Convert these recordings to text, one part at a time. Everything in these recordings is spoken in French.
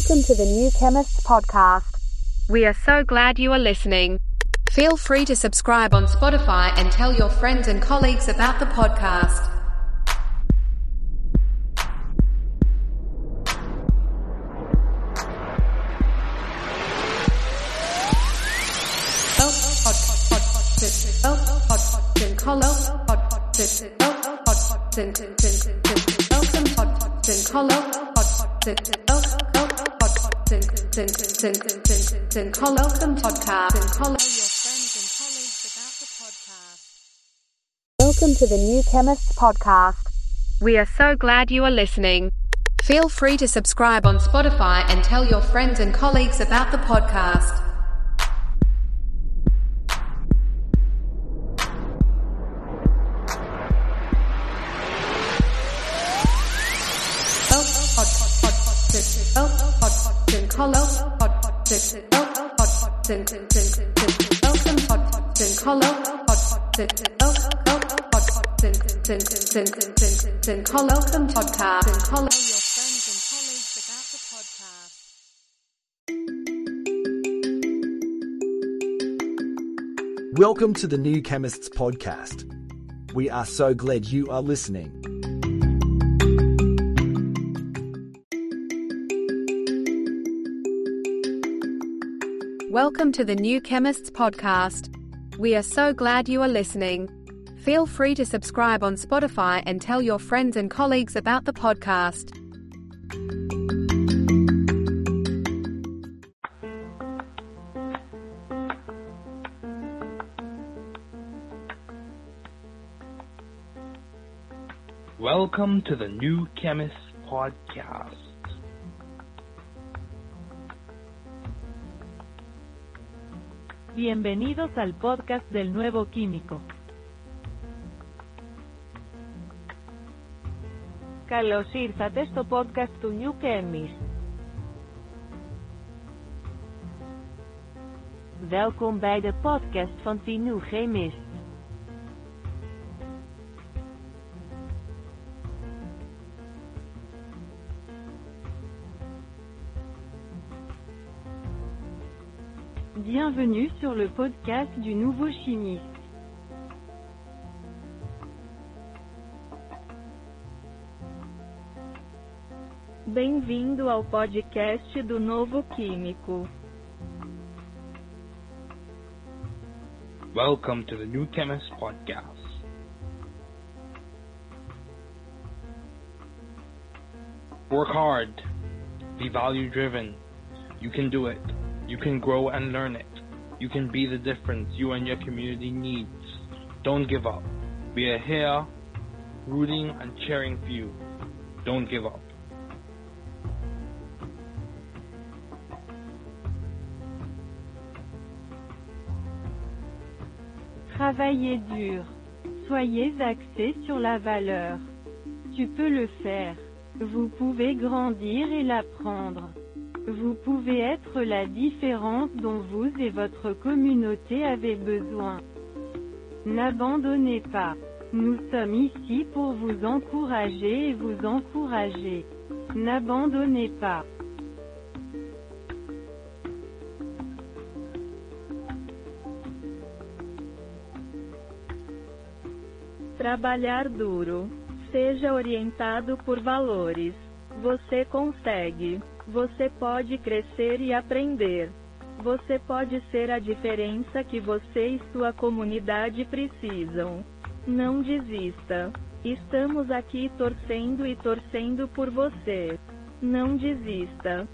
Welcome to the New Chemists Podcast. We are so glad you are listening. Feel free to subscribe on Spotify and tell your friends and colleagues about the podcast. Welcome podcast. Welcome to the New Chemists Podcast. We are so glad you are listening. Feel free to subscribe on Spotify and tell your friends and colleagues about the podcast. Welcome to the New Chemists Podcast. We are so glad you are listening. Welcome to the New Chemists Podcast. We are so glad you are listening. Feel free to subscribe on Spotify and tell your friends and colleagues about the podcast. Welcome to the New Chemists Podcast. Bienvenidos al podcast del nuevo químico. Καλώς ήρθατε στο podcast του New Chemist. Welkom bij de podcast van The New Chemist. Bienvenue sur le podcast du nouveau chimiste. Bem-vindo ao podcast do novo químico. Welcome to the New Chemist Podcast. Work hard. Be value driven. You can do it. You can grow and learn it. You can be the difference you and your community needs. Don't give up. We are here rooting and cheering for you. Don't give up. Travaillez dur. Soyez axé sur la valeur. Tu peux le faire. Vous pouvez grandir et l'apprendre. Vous pouvez être la différence dont vous et votre communauté avez besoin. N'abandonnez pas. Nous sommes ici pour vous encourager et vous encourager. N'abandonnez pas. Trabalhar duro. Seja orientado por valores. Você consegue. Você pode crescer e aprender. Você pode ser a diferença que você e sua comunidade precisam. Não desista. Estamos aqui torcendo e torcendo por você. Não desista.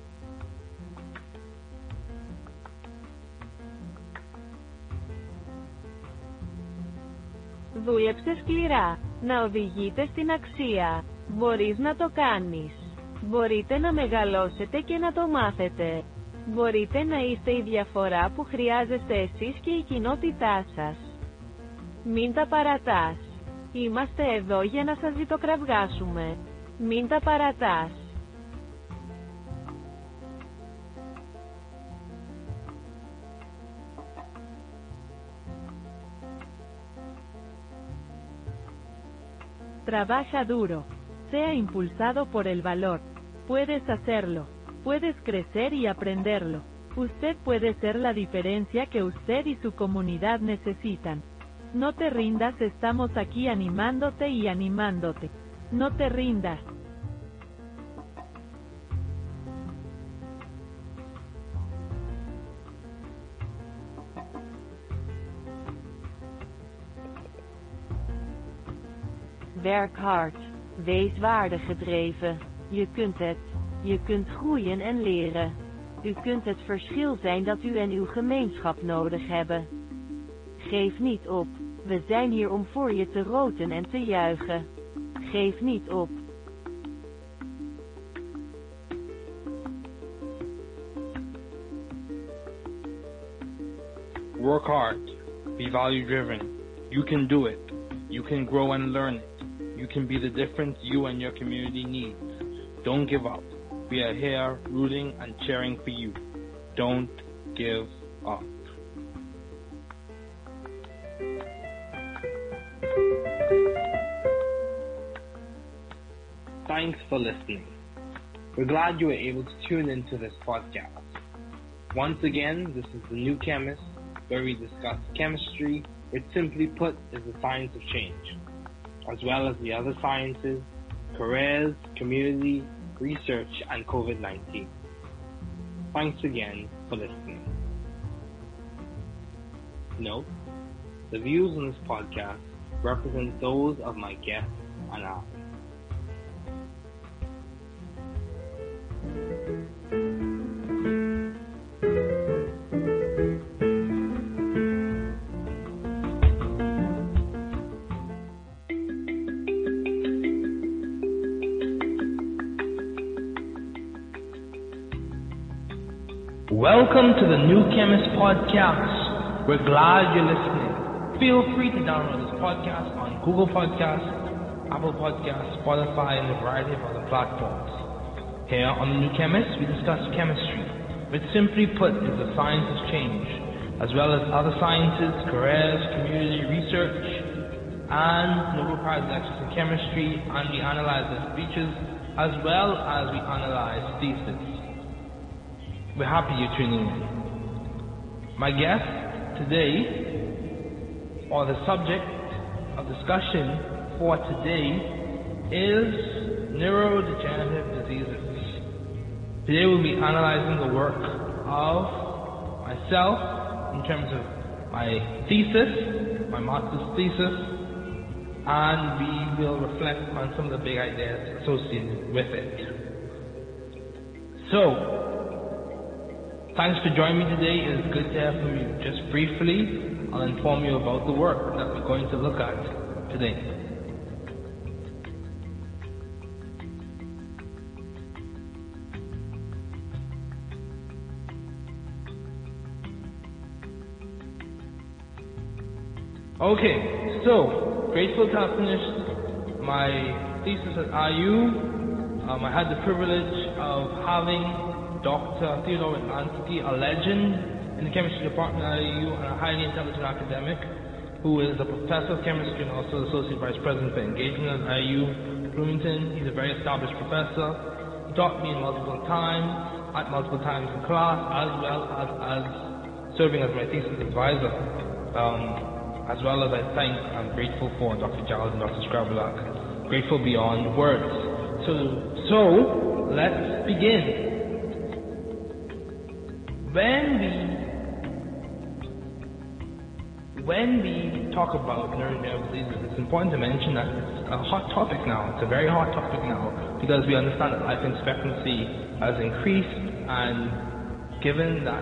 Δούλεψε σκληρά. Να οδηγείτε στην αξία. Μπορείς να το κάνεις. Μπορείτε να μεγαλώσετε και να το μάθετε. Μπορείτε να είστε η διαφορά που χρειάζεστε εσείς και η κοινότητά σας. Μην τα παρατάς. Είμαστε εδώ για να σας ζητοκραυγάσουμε. Μην τα παρατάς. Trabaja duro. Sea impulsado por el valor. Puedes hacerlo. Puedes crecer y aprenderlo. Usted puede ser la diferencia que usted y su comunidad necesitan. No te rindas, estamos aquí animándote y animándote. No te rindas. Wees waardegedreven. Je kunt het. Je kunt groeien en leren. U kunt het verschil zijn dat u en uw gemeenschap nodig hebben. Geef niet op. We zijn hier om voor je te roten en te juichen. Geef niet op. Work hard. Be value driven. You can do it. You can grow and learn it. You can be the difference you and your community needs. Don't give up. We are here rooting and cheering for you. Don't give up. Thanks for listening. We're glad you were able to tune into this podcast. Once again, this is The New Chemist, where we discuss chemistry, which simply put is the science of change, as well as the other sciences, careers, community, research, and COVID 19. Thanks again for listening. Note, the views on this podcast represent those of my guests and I. Podcast. We're glad you're listening. Feel free to download this podcast on Google Podcasts, Apple Podcasts, Spotify, and a variety of other platforms. Here on the New Chemist, we discuss chemistry, which simply put is the science of change, as well as other sciences, careers, community research, and Nobel Prize lectures in chemistry, and we analyze their speeches, as well as we analyze theses. We're happy you're tuning in. My guest today, or the subject of discussion for today, is neurodegenerative diseases. Today we'll be analyzing the work of myself in terms of my thesis, my master's thesis, and we will reflect on some of the big ideas associated with it. So, Thanks for joining me today. It is good to have you. Just briefly, I'll inform you about the work that we're going to look at today. Okay, so grateful to have finished my thesis at IU. Um, I had the privilege of having Dr. Theodore Lansky, a legend in the chemistry department at IU and a highly intelligent academic who is a professor of chemistry and also associate vice president for engagement at IU Bloomington. He's a very established professor. He taught me multiple times, at multiple times in class, as well as, as serving as my thesis advisor. Um, as well as I thank and grateful for Dr. Giles and Dr. Scrabulak. Grateful beyond words. So, so let's begin. When we when we talk about neurodegenerative diseases, it's important to mention that it's a hot topic now. It's a very hot topic now because we understand that life expectancy has increased, and given that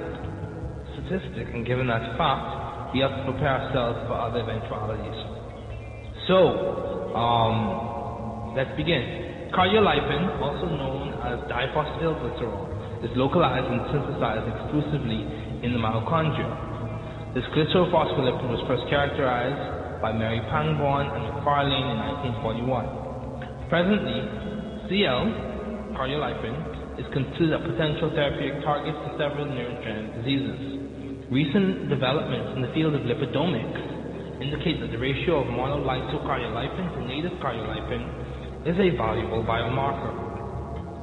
statistic and given that fact, we have to prepare ourselves for other eventualities. So, um, let's begin. Cardiolipin, also known as diphosphatidylglycerol, is localized and synthesized exclusively in the mitochondria. This glycerophospholipid was first characterized by Mary Pangborn and McFarlane in 1941. Presently, CL, cardiolipin, is considered a potential therapeutic target for several neurodegenerative diseases. Recent developments in the field of lipidomics indicate that the ratio of monolysocardiolipin to native cardiolipin is a valuable biomarker.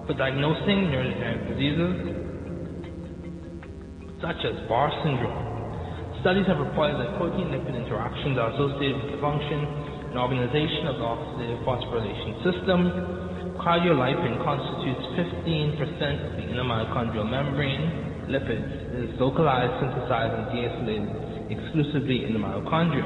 For diagnosing neurodegenerative diseases such as Barr syndrome, studies have reported that protein-lipid interactions are associated with the function and organization of the oxidative phosphorylation system. Cardiolipin constitutes 15% of the inner mitochondrial membrane. Lipids is localized, synthesized, and deacylated exclusively in the mitochondria.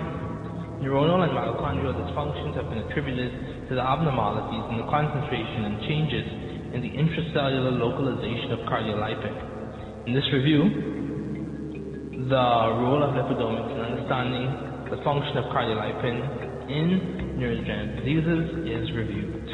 Neuronal and mitochondrial dysfunctions have been attributed to the abnormalities in the concentration and changes in the intracellular localization of cardiolipin. In this review, the role of lipidomics in understanding the function of cardiolipin in neurodegenerative diseases is reviewed.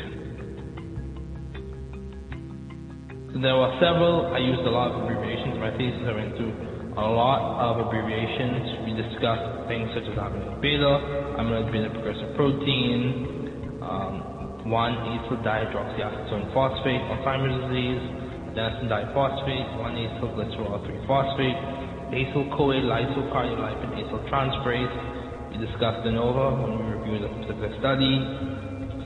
So there were several, I used a lot of abbreviations in my thesis, I went through a lot of abbreviations. We discussed things such as amyloid beta, amyloid beta precursor protein, um, 1-acyl dihydroxyacetone phosphate, Alzheimer's disease, adenosine diphosphate, 1-acyl glycerol 3-phosphate, acyl CoA lysocardiolipin acyl transferase. We discussed de novo when we reviewed a specific study.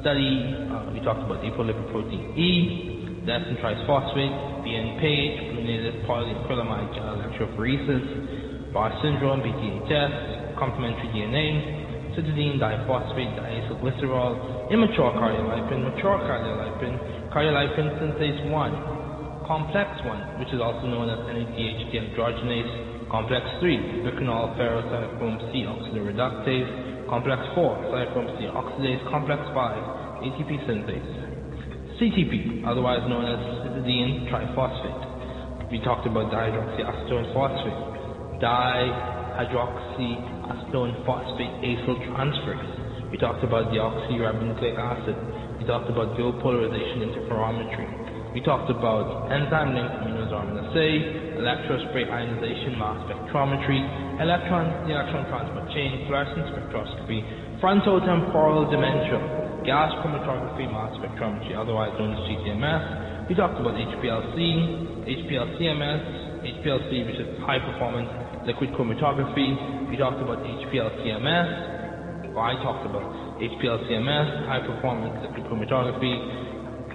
Study, uh, we talked about apolipoprotein E, adenosine triphosphate, BN page, fluorinated polyacrylamide electrophoresis, Barr syndrome, BTHS, complementary DNA, cytidine diphosphate, diacylglycerol, immature cardiolipin, mature cardiolipin, cardiolipin synthase 1, complex 1, which is also known as NADH dehydrogenase, complex 3, bicanol ferrocytochrome C oxidoreductase, complex 4, cytochrome C oxidase, complex 5, ATP synthase. CTP, otherwise known as cytidine triphosphate. We talked about dihydroxyacetone phosphate, dihydroxyacetone phosphate acyl transferase. We talked about deoxyribonucleic acid. We talked about dual polarization interferometry. We talked about enzyme-linked immunosorbent electrospray ionization mass spectrometry, electron electron transport chain, fluorescence spectroscopy, frontotemporal dementia, gas chromatography mass spectrometry, otherwise known as GCMS. We talked about HPLC, HPLCMS, HPLC, which is high performance liquid chromatography. We talked about HPLCMS, I talked about HPLCMS, high performance liquid chromatography.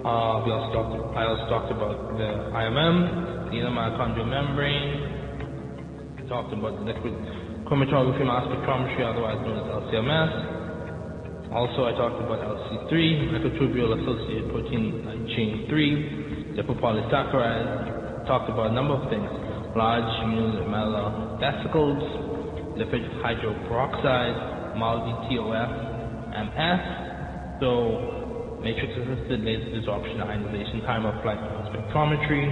Uh, we also talked, I also talked about the IMM, the inner mitochondrial membrane. We talked about liquid chromatography mass spectrometry, otherwise known as LCMS. Also, I talked about LC3, microtubule associated protein chain 3, lipopolysaccharides. Talked about a number of things. Large unilamellar vesicles, lipid hydroperoxide, MALDI TOF, MS. So, matrix assisted laser desorption ionization time of flight spectrometry,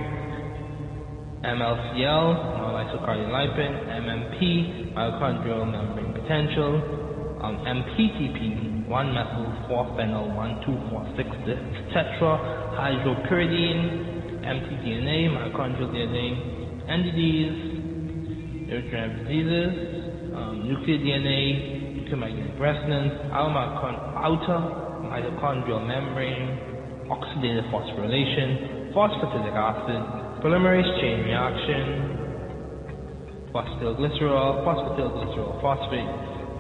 MLCL, monolysocardiolipin, MMP, mitochondrial membrane potential, um, MPTP, 1-methyl 4-phenyl 1,2,4,6 tetra, hydropyridine, mtDNA, mitochondrial DNA, NDDs, neurodegenerative diseases, um, nuclear DNA, nuclear resonance, outer mitochondrial membrane, oxidative phosphorylation, phosphatidic acid, polymerase chain reaction, phosphatidylglycerol, phosphatidylglycerol phosphate,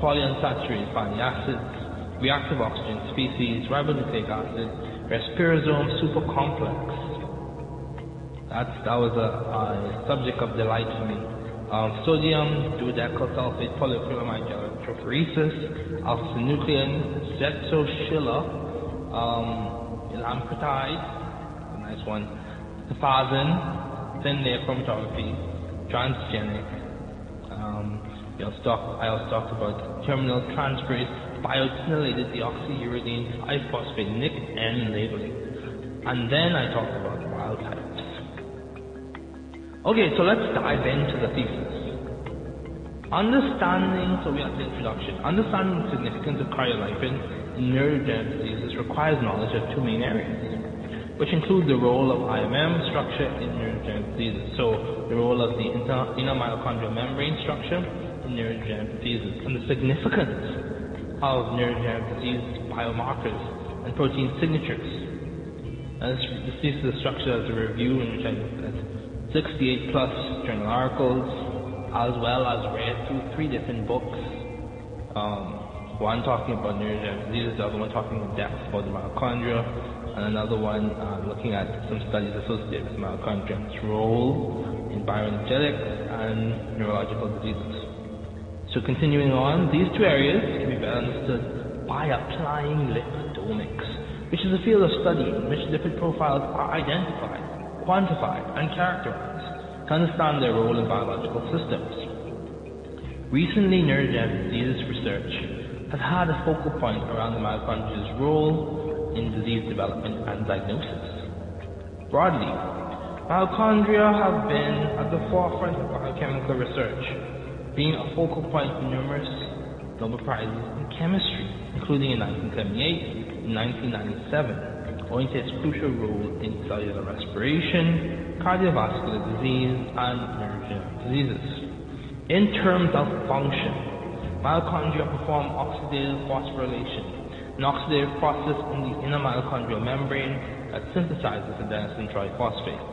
polyunsaturated fatty acids, reactive oxygen species, ribonucleic acid, respirosome supercomplex. That's, that was a, a subject of delight for me. Um, sodium, dodecyl sulfate, polyacrylamide electrophoresis, alpha-synuclein, zetoschilla, um, elampretide, a nice one, cefazin, thin layer chromatography, transgenic. Um, I also talked, I also talked about terminal transferase, biotinylated deoxyuridine, iphosphate, NIC, N labeling. And then I talked about wild types. Okay, so let's dive into the thesis. Understanding, so we have the introduction. Understanding the significance of cardiolipin in neurodegenerative diseases requires knowledge of two main areas, which include the role of IMM structure in neurodegenerative diseases. So the role of the inner mitochondrial membrane structure in neurodegenerative diseases, and the significance of neurodegenerative disease biomarkers and protein signatures. And this, this is the structure as a review in which I at 68 plus journal articles, as well as read through three different books. Um, one talking about neurodegenerative diseases, the other one talking in depth about the mitochondria, and another one uh, looking at some studies associated with mitochondria's role in bioenergetics and neurological diseases. So continuing on, these two areas can be better understood by applying lipidomics, which is a field of study in which lipid profiles are identified, quantified, and characterized to understand their role in biological systems. Recently, neurodegenerative disease research has had a focal point around the mitochondria's role in disease development and diagnosis. Broadly, mitochondria have been at the forefront of biochemical research being a focal point for numerous Nobel Prizes in chemistry, including in 1978 and 1997, owing to its crucial role in cellular respiration, cardiovascular disease, and neurodegenerative diseases. In terms of function, mitochondria perform oxidative phosphorylation, an oxidative process in the inner mitochondrial membrane that synthesizes adenosine triphosphate.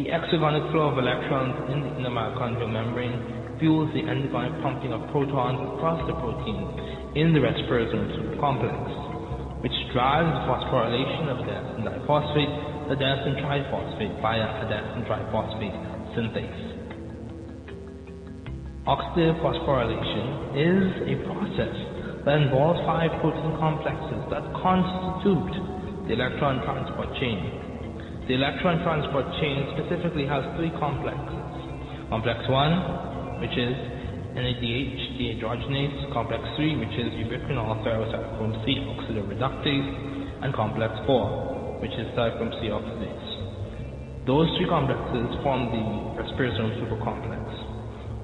The exergonic flow of electrons in the inner mitochondrial membrane fuels the enzyme pumping of protons across the protein in the respiratory complex, which drives the phosphorylation of adenosine diphosphate adenosine triphosphate via adenosine triphosphate synthase. Oxidative phosphorylation is a process that involves five protein complexes that constitute the electron transport chain. The electron transport chain specifically has three complexes. Complex 1 which is NADH dehydrogenase, complex 3, which is ubiquinol ferrocytochrome C oxidoreductase, and complex 4, which is cytochrome C oxidase. Those three complexes form the respirosome supercomplex.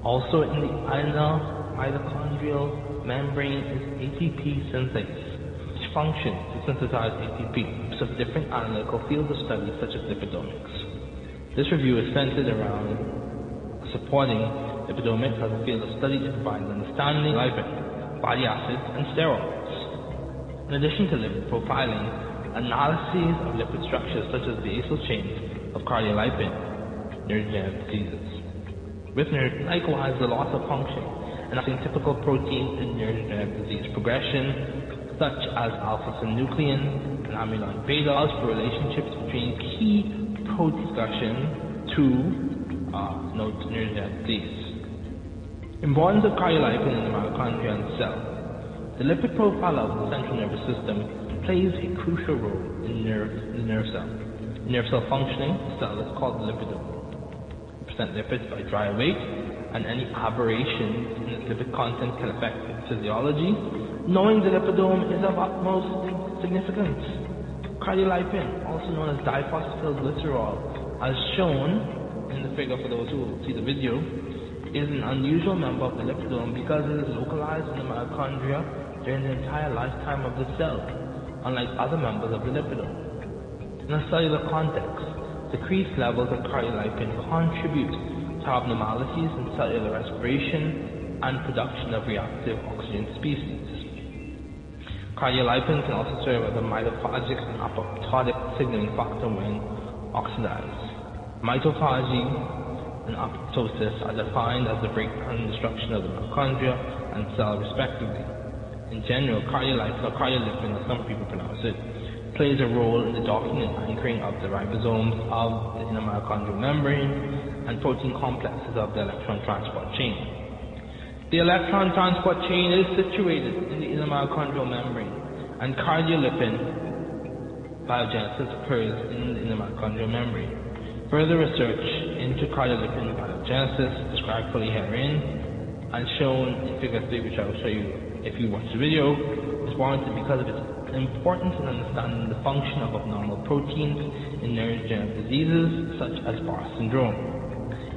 Also in the inner mitochondrial membrane is ATP synthase, which functions to synthesize ATP of different analytical fields of study such as lipidomics. This review is centered around supporting Lipidomics as a field of study that provides understanding of lipid, body acids, and steroids. In addition to lipid profiling, analyses of lipid structures such as the acyl chain of cardiolipin, neurodegenerative diseases. With likewise the loss of function and typical proteins in neurodegenerative disease progression, such as alpha-synuclein and amyloid beta, for relationships between key protein discussion to uh, neurodegenerative disease. Importance of cardiolipin in the mitochondria and cell. The lipid profile of the central nervous system plays a crucial role in, nerve, the nerve cell. In nerve cell functioning, the cell is called the lipidome. Present lipids by dry weight, and any aberrations in its lipid content can affect its physiology. Knowing the lipidome is of utmost significance. Cardiolipin, also known as diphosphotylglycerol, as shown in the figure for those who see the video, is an unusual member of the lipidome because it is localized in the mitochondria during the entire lifetime of the cell, unlike other members of the lipidome. In a cellular context, decreased levels of cardiolipin contribute to abnormalities in cellular respiration and production of reactive oxygen species. Cardiolipin can also serve as a mitophagic and apoptotic signaling factor when oxidized. Mitophagy and apoptosis are defined as the breakdown and destruction of the mitochondria and cell respectively. In general, cardiolipin or cardiolipin, as some people pronounce it, plays a role in the docking and anchoring of the ribosomes of the inner mitochondrial membrane and protein complexes of the electron transport chain. The electron transport chain is situated in the inner mitochondrial membrane, and cardiolipin biogenesis occurs in the inner mitochondrial membrane. Further research into cardiolipin biogenesis described fully herein and shown in figure 3, which I will show you if you watch the video, is warranted because of its importance in understanding the function of abnormal proteins in neurodegenerative diseases such as Barr syndrome.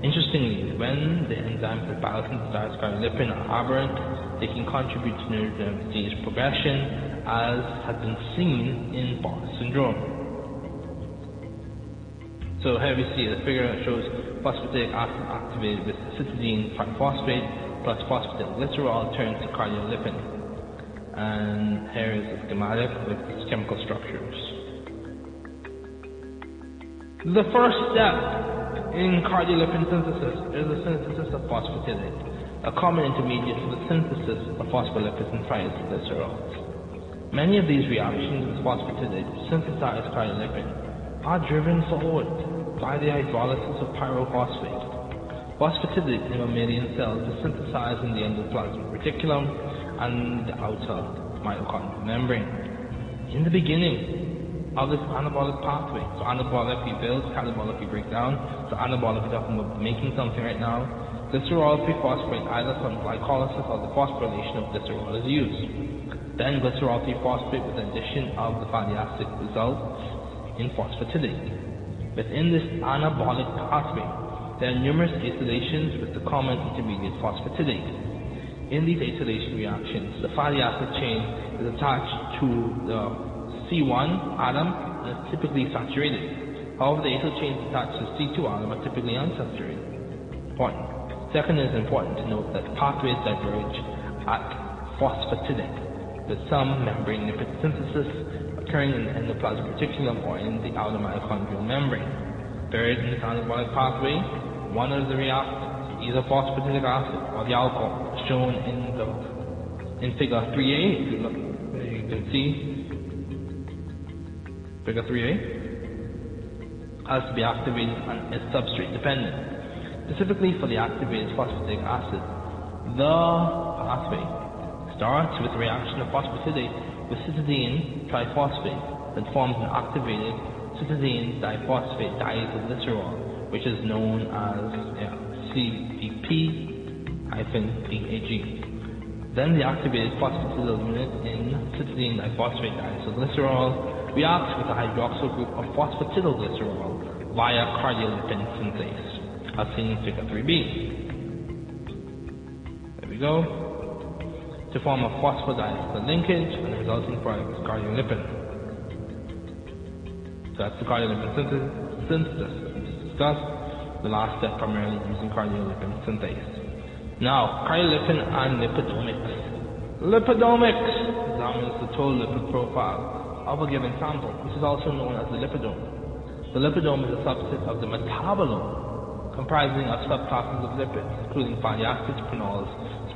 Interestingly, when the enzymes that biosynthesize cardiolipin are aberrant, they can contribute to neurodegenerative disease progression, as has been seen in Barr syndrome. So here we see a figure that shows phosphatidic acid activated with cytidine triphosphate plus phosphatidylglycerol turns to cardiolipin. And here is a schematic with its chemical structures. The first step in cardiolipin synthesis is the synthesis of phosphatidate, a common intermediate for the synthesis of phospholipids and triacylglycerols. Many of these reactions with phosphatidyl to synthesize cardiolipin are driven forward by the hydrolysis of pyrophosphate. Phosphatidyl in mammalian cells is synthesized in the endoplasmic reticulum and the outer mitochondrial membrane. In the beginning of this anabolic pathway, so anabolic we build, catabolic we break down, so anabolic we're talking about making something right now, glycerol 3-phosphate either from glycolysis or the phosphorylation of glycerol is used. Then glycerol 3-phosphate with addition of the fatty acid results in phosphatidate. Within this anabolic pathway, there are numerous acylations with the common intermediate phosphatidate. In these acylation reactions, the fatty acid chain is attached to the C1 atom and is typically saturated. However, the acyl chains attached to C2 atom are typically unsaturated. Second, it is important to note that pathways diverge at phosphatidate with some membrane lipid synthesis occurring in the endoplasmic reticulum or in the outer mitochondrial membrane. Buried in the anabolic pathway, one of the reactants, either phosphatidic acid or the alcohol, shown in the in figure 3a. If you look, you can see figure 3a has to be activated and is substrate dependent. Specifically for the activated phosphatidic acid, the pathway starts with the reaction of phosphatidate with cytidine triphosphate that forms an activated cytidine diphosphate diacylglycerol, which is known as yeah, CPP-PAG. Then the activated phosphatidyl unit in cytidine diphosphate diacylglycerol reacts with a hydroxyl group of phosphatidylglycerol via cardiolipin synthase, as seen in figure 3b. There we go to form a phosphodiester linkage and the resulting product is cardiolipin. So that's the cardiolipin synthesis we just discussed. The last step primarily using cardiolipin synthase. Now, cardiolipin and lipidomics. Lipidomics examines the total lipid profile of a given sample, which is also known as the lipidome. The lipidome is a subset of the metabolome, comprising of subclasses of lipids, including fatty acids, phenols,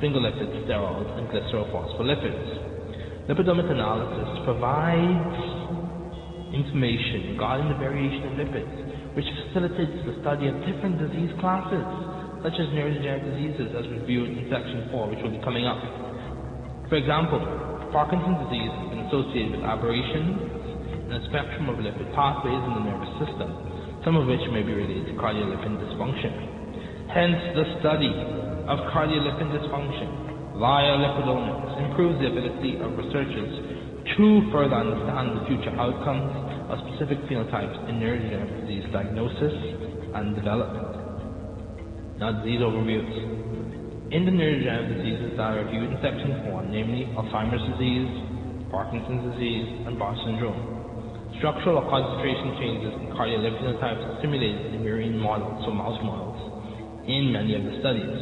sphingolipids, sterols, and glycerophospholipids. Lipidomic analysis provides information regarding the variation of lipids, which facilitates the study of different disease classes, such as neurodegenerative diseases, as reviewed in section 4, which will be coming up. For example, Parkinson's disease has been associated with aberrations in a spectrum of lipid pathways in the nervous system, some of which may be related to cardiolipin dysfunction. Hence, the study of cardiolipin dysfunction via lipidomics improves the ability of researchers to further understand the future outcomes of specific phenotypes in neurodegenerative disease diagnosis and development. Now, disease overviews. In the neurodegenerative diseases that are reviewed in section 4, namely Alzheimer's disease, Parkinson's disease, and Bar syndrome, structural or concentration changes in cardiolipin phenotypes are simulated in murine models, so mouse models, in many of the studies.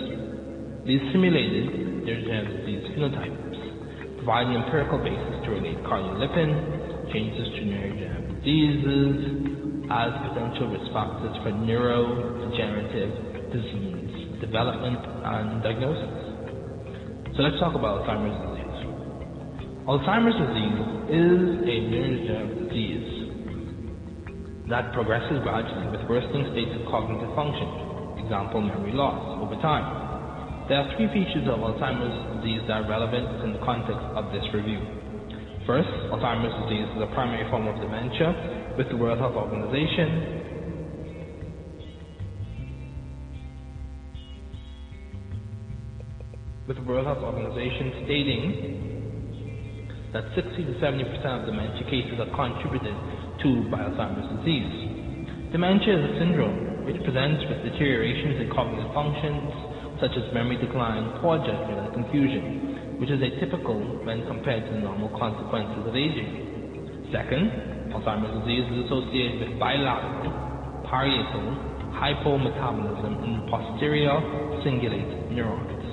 These simulated neurodegenerative disease phenotypes, providing empirical basis to relate cardiolipin changes to neurodegenerative diseases as potential risk factors for neurodegenerative disease development and diagnosis. So let's talk about Alzheimer's disease. Alzheimer's disease is a neurodegenerative disease that progresses gradually with worsening states of cognitive function, example memory loss, over time. There are three features of Alzheimer's disease that are relevant in the context of this review. First, Alzheimer's disease is a primary form of dementia, with the World Health Organization with the World Health Organization stating that 60 to 70 percent of dementia cases are contributed to by Alzheimer's disease. Dementia is a syndrome which presents with deteriorations in cognitive functions, such as memory decline, poor judgment, and confusion, which is atypical when compared to the normal consequences of aging. Second, Alzheimer's disease is associated with bilateral, parietal hypometabolism in posterior cingulate neurons.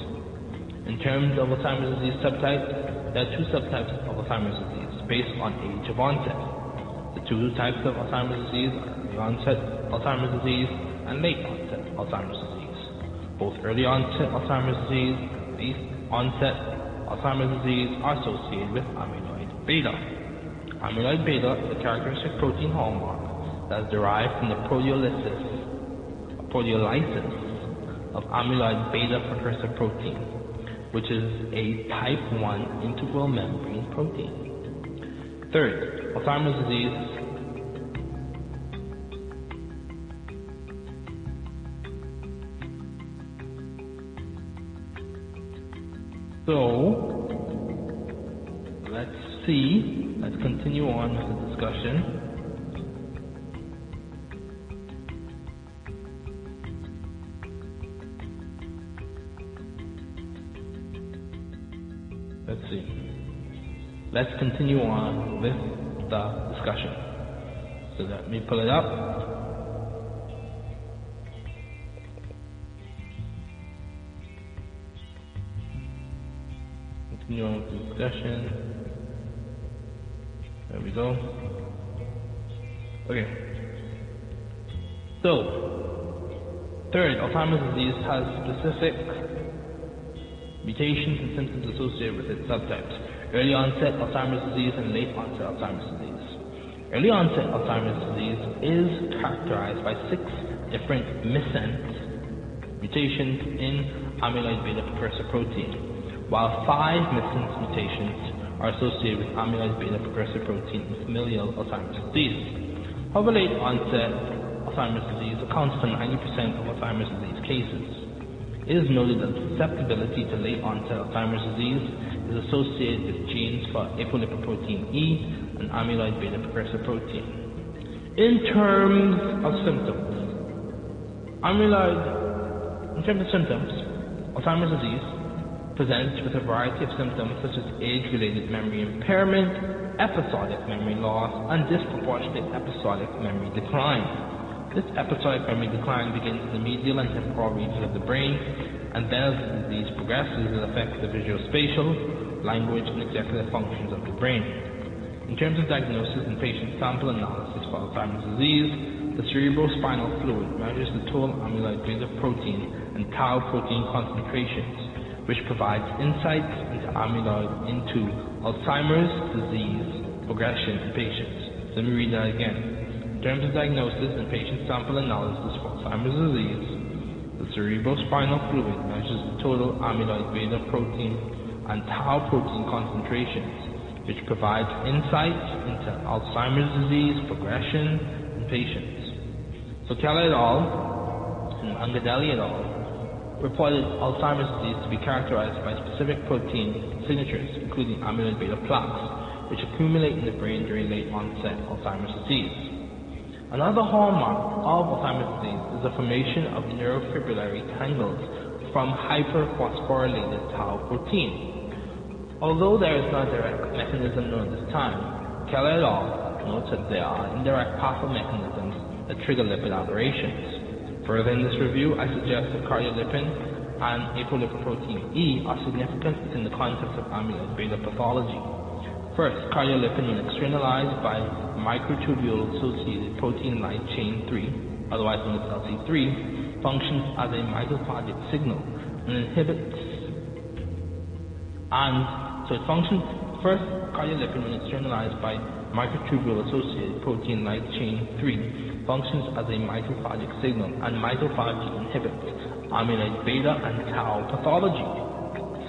In terms of Alzheimer's disease subtypes, there are two subtypes of Alzheimer's disease based on age of onset. The two types of Alzheimer's disease are onset Alzheimer's disease and late onset Alzheimer's disease. Both early onset Alzheimer's disease and late onset Alzheimer's disease are associated with amyloid beta. Amyloid beta is a characteristic protein hallmark that is derived from the proteolysis, proteolysis of amyloid beta precursor protein, which is a type 1 integral membrane protein. Third, Alzheimer's disease So, let's see, let's continue on with the discussion. Let's see. Let's continue on with the discussion. So let me pull it up. Continue on. There we go. Okay. So, third, Alzheimer's disease has specific mutations and symptoms associated with its subtypes. Early onset Alzheimer's disease and late onset Alzheimer's disease. Early onset Alzheimer's disease is characterized by six different missense mutations in amyloid beta precursor protein, while five missense mutations are associated with amyloid beta precursor protein in familial Alzheimer's disease. However, late onset Alzheimer's disease accounts for 90% of Alzheimer's disease cases. It is noted that susceptibility to late onset Alzheimer's disease is associated with genes for apolipoprotein E and amyloid beta precursor protein. In terms of symptoms, amyloid, in terms of symptoms, Alzheimer's disease presents with a variety of symptoms such as age-related memory impairment, episodic memory loss, and disproportionate episodic memory decline. This episodic memory decline begins in the medial and temporal regions of the brain, and then as the disease progresses, it affects the visuospatial, language, and executive functions of the brain. In terms of diagnosis and patient sample analysis for Alzheimer's disease, the cerebrospinal fluid measures the total amyloid beta protein and tau protein concentrations which provides insights into amyloid into Alzheimer's disease progression in patients. Let me read that again. In terms of diagnosis and patient sample analysis for Alzheimer's disease, the cerebrospinal fluid measures the total amyloid beta protein and tau protein concentrations, which provides insights into Alzheimer's disease progression in patients. So Keller et al. and Angadelli et al reported Alzheimer's disease to be characterized by specific protein signatures, including amyloid beta plaques, which accumulate in the brain during late onset Alzheimer's disease. Another hallmark of Alzheimer's disease is the formation of neurofibrillary tangles from hyperphosphorylated tau protein. Although there is no direct mechanism known at this time, Keller et al. that there are indirect pathomechanisms that trigger lipid aberrations. Further in this review, I suggest that cardiolipin and apolipoprotein E are significant within the context of amyloid beta pathology. First, cardiolipin, when externalized by microtubule-associated protein light chain 3, otherwise known as LC3, functions as a mitophagic signal and inhibits and so it functions first cardiolipin when externalized by microtubule-associated protein light chain 3 functions as a mitophagic signal, and mitophagy inhibits amyloid beta and tau pathology.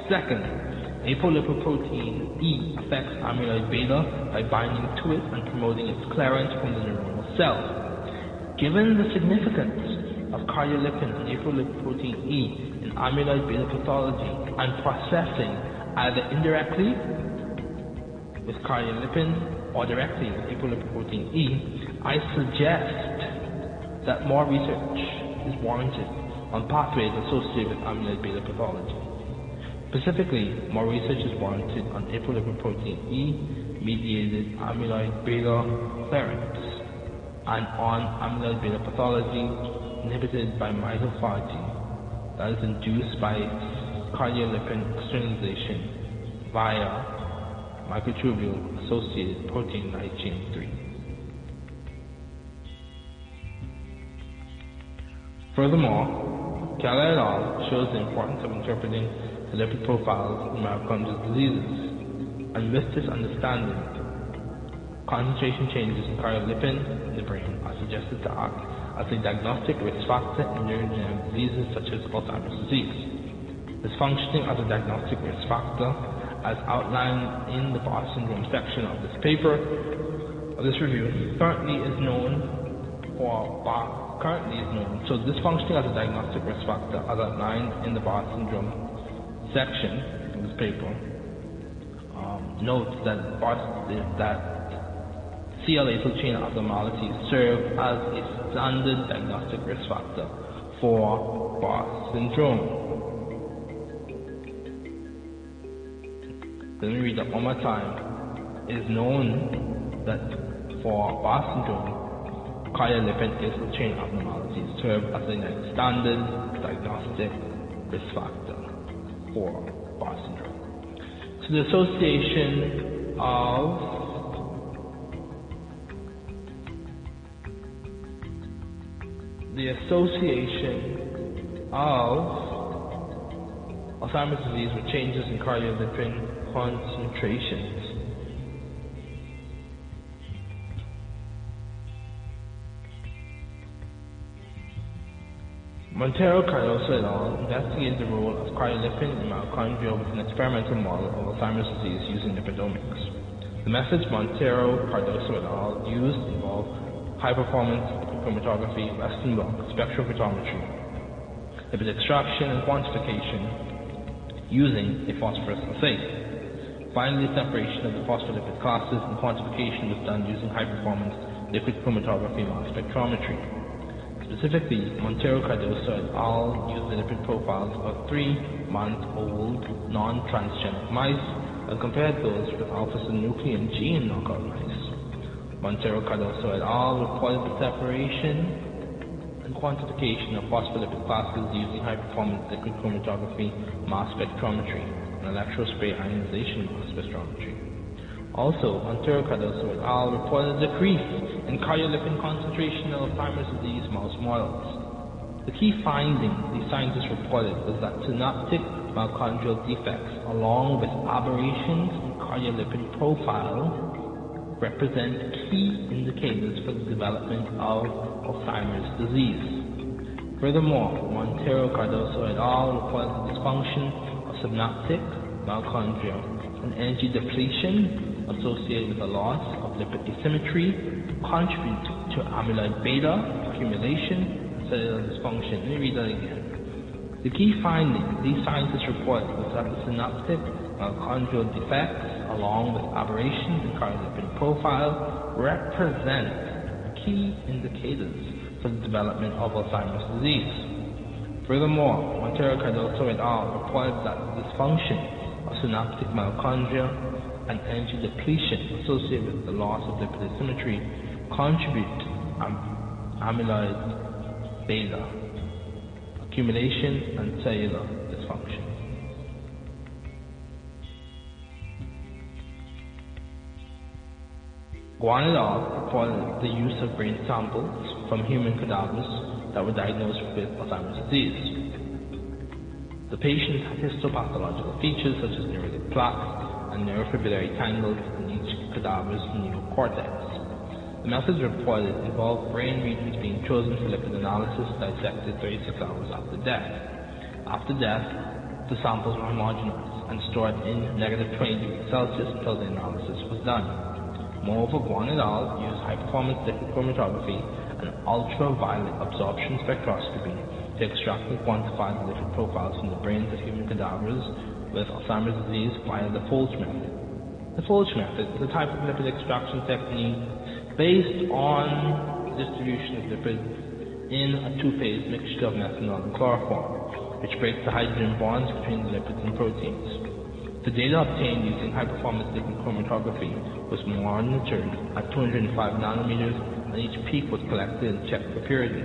Second, apolipoprotein E affects amyloid beta by binding to it and promoting its clearance from the neuronal cell. Given the significance of cardiolipin and apolipoprotein E in amyloid beta pathology and processing either indirectly with cardiolipin or directly apolipoprotein E, I suggest that more research is warranted on pathways associated with amyloid beta pathology. Specifically, more research is warranted on apolipoprotein E mediated amyloid beta clearance and on amyloid beta pathology inhibited by mitophagy that is induced by cardiolipin externalization via microtubule associated protein light chain 3. Furthermore, Keller et al. shows the importance of interpreting the lipid profiles in mitochondrial diseases. And with this understanding, concentration changes in cardiolipin in the brain are suggested to act as a diagnostic risk factor in neurodegenerative diseases such as Alzheimer's disease. This functioning as a diagnostic risk factor, as outlined in the Bar syndrome section of this paper, of this review, currently is known for Bar currently is known. So this functioning as a diagnostic risk factor, as outlined in the Bar syndrome section of this paper, um, notes that Bar, that CLA chain abnormalities serve as a standard diagnostic risk factor for Bar syndrome. Let me read that one more time. It is known that for Bar syndrome, cardiolipin chain abnormalities serve as a standard diagnostic risk factor for Bar syndrome. So the association of the association of Alzheimer's disease with changes in cardiolipin concentrations. Montero Cardoso et al. investigated the role of cardiolipin in mitochondria with an experimental model of Alzheimer's disease using lipidomics. The methods Montero Cardoso et al. used involve high performance chromatography, Western blot, spectrophotometry, lipid extraction and quantification using a phosphorus assay. Finally, separation of the phospholipid classes and quantification was done using high performance liquid chromatography mass spectrometry. Specifically, Montero Cardoso et al. used the lipid profiles of three month old non transgenic mice and compared those with alpha synuclein gene knockout mice. Montero Cardoso et al. reported the separation and quantification of phospholipid classes using high performance liquid chromatography mass spectrometry and electrospray ionization mass spectrometry. Also, Montero Cardoso et al. reported a decrease in cardiolipin concentration in Alzheimer's disease mouse models. The key finding these scientists reported was that synaptic mitochondrial defects, along with aberrations in cardiolipin profile, represent key indicators for the development of Alzheimer's disease. Furthermore, Montero Cardoso et al. reported the dysfunction of synaptic mitochondria and energy depletion associated with a loss of lipid asymmetry contribute to amyloid beta accumulation and cellular dysfunction. Let me read that again. The key finding these scientists report was that the synaptic mitochondrial defects, along with aberrations in cardiolipin profile, represent key indicators for the development of Alzheimer's disease. Furthermore, Montero Cardoso et al. reported that the dysfunction of synaptic mitochondria and energy depletion associated with the loss of lipid asymmetry contribute to am- amyloid beta accumulation and cellular dysfunction. Guan et al. reported the use of brain samples from human cadavers that were diagnosed with Alzheimer's disease. The patient had histopathological features such as plaques and neurofibrillary tangles in each cadaver's neocortex. The methods reported involved brain regions being chosen for lipid analysis dissected 36 hours after death. After death, the samples were homogenized and stored in negative 20 degrees Celsius until the analysis was done. Moreover, Guan et al. used high-performance liquid chromatography ultraviolet absorption spectroscopy to extract and quantify the lipid profiles from the brains of human cadavers with Alzheimer's disease via the Folge method. The Folge method is a type of lipid extraction technique based on the distribution of lipids in a two-phase mixture of methanol and chloroform, which breaks the hydrogen bonds between the lipids and proteins. The data obtained using high-performance liquid chromatography was monitored at 205 nanometers, and each peak was collected and checked for purity.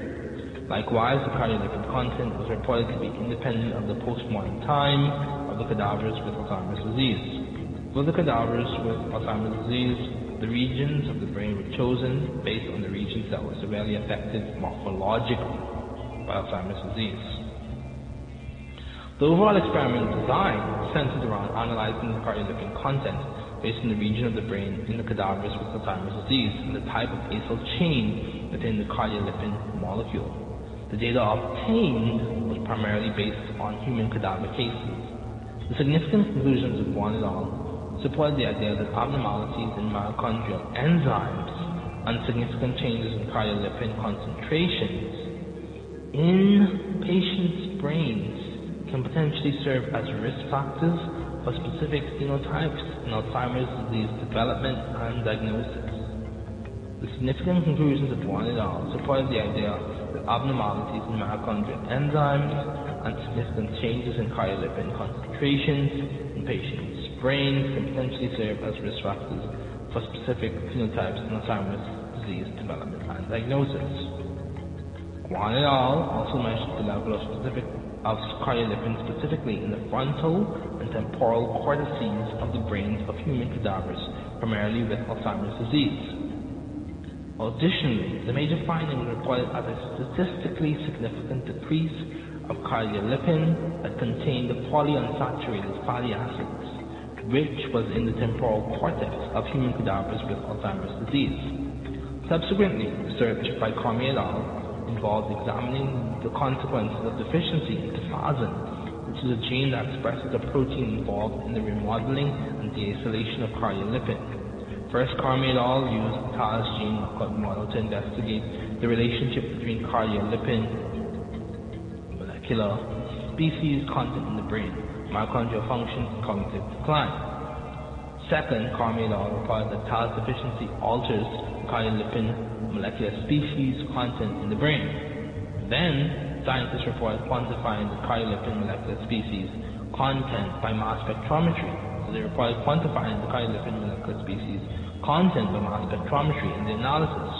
Likewise, the cardiolipid content was reported to be independent of the post-mortem time of the cadavers with Alzheimer's disease. For the cadavers with Alzheimer's disease, the regions of the brain were chosen based on the regions that were severely affected morphologically by Alzheimer's disease. The overall experiment design centered around analyzing the cardiolipin content based on the region of the brain in the cadavers with Alzheimer's disease and the type of acyl chain within the cardiolipin molecule. The data obtained was primarily based on human cadaver cases. The significant conclusions of Guan et al. supported the idea that abnormalities in mitochondrial enzymes and significant changes in cardiolipin concentrations in patients' brains can potentially serve as risk factors for specific phenotypes in Alzheimer's disease development and diagnosis. The significant conclusions of Guan et al. support the idea that abnormalities in mitochondrial enzymes and significant changes in cardiolipin concentrations in patients' brains can potentially serve as risk factors for specific phenotypes in Alzheimer's disease development and diagnosis. Guan et al. also measured the level of specific of cardiolipin specifically in the frontal temporal cortices of the brains of human cadavers, primarily with Alzheimer's disease. Additionally, the major finding reported as a statistically significant decrease of cardiolipin that contained the polyunsaturated fatty acids, which was in the temporal cortex of human cadavers with Alzheimer's disease. Subsequently, research by Cormier et al involved examining the consequences of deficiency in tafazin, which is a gene that expresses a protein involved in the remodeling and deacylation of cardiolipin. First, Cormier et al. used the TAS gene knockout model to investigate the relationship between cardiolipin molecular species content in the brain, mitochondrial function, and cognitive decline. Second, Cormier et al. reported that TAS deficiency alters cardiolipin molecular species content in the brain. Then, scientists reported quantifying the cardiolipin molecular species content by mass spectrometry. So they reported quantifying the cardiolipin molecular species content by mass spectrometry in the analysis.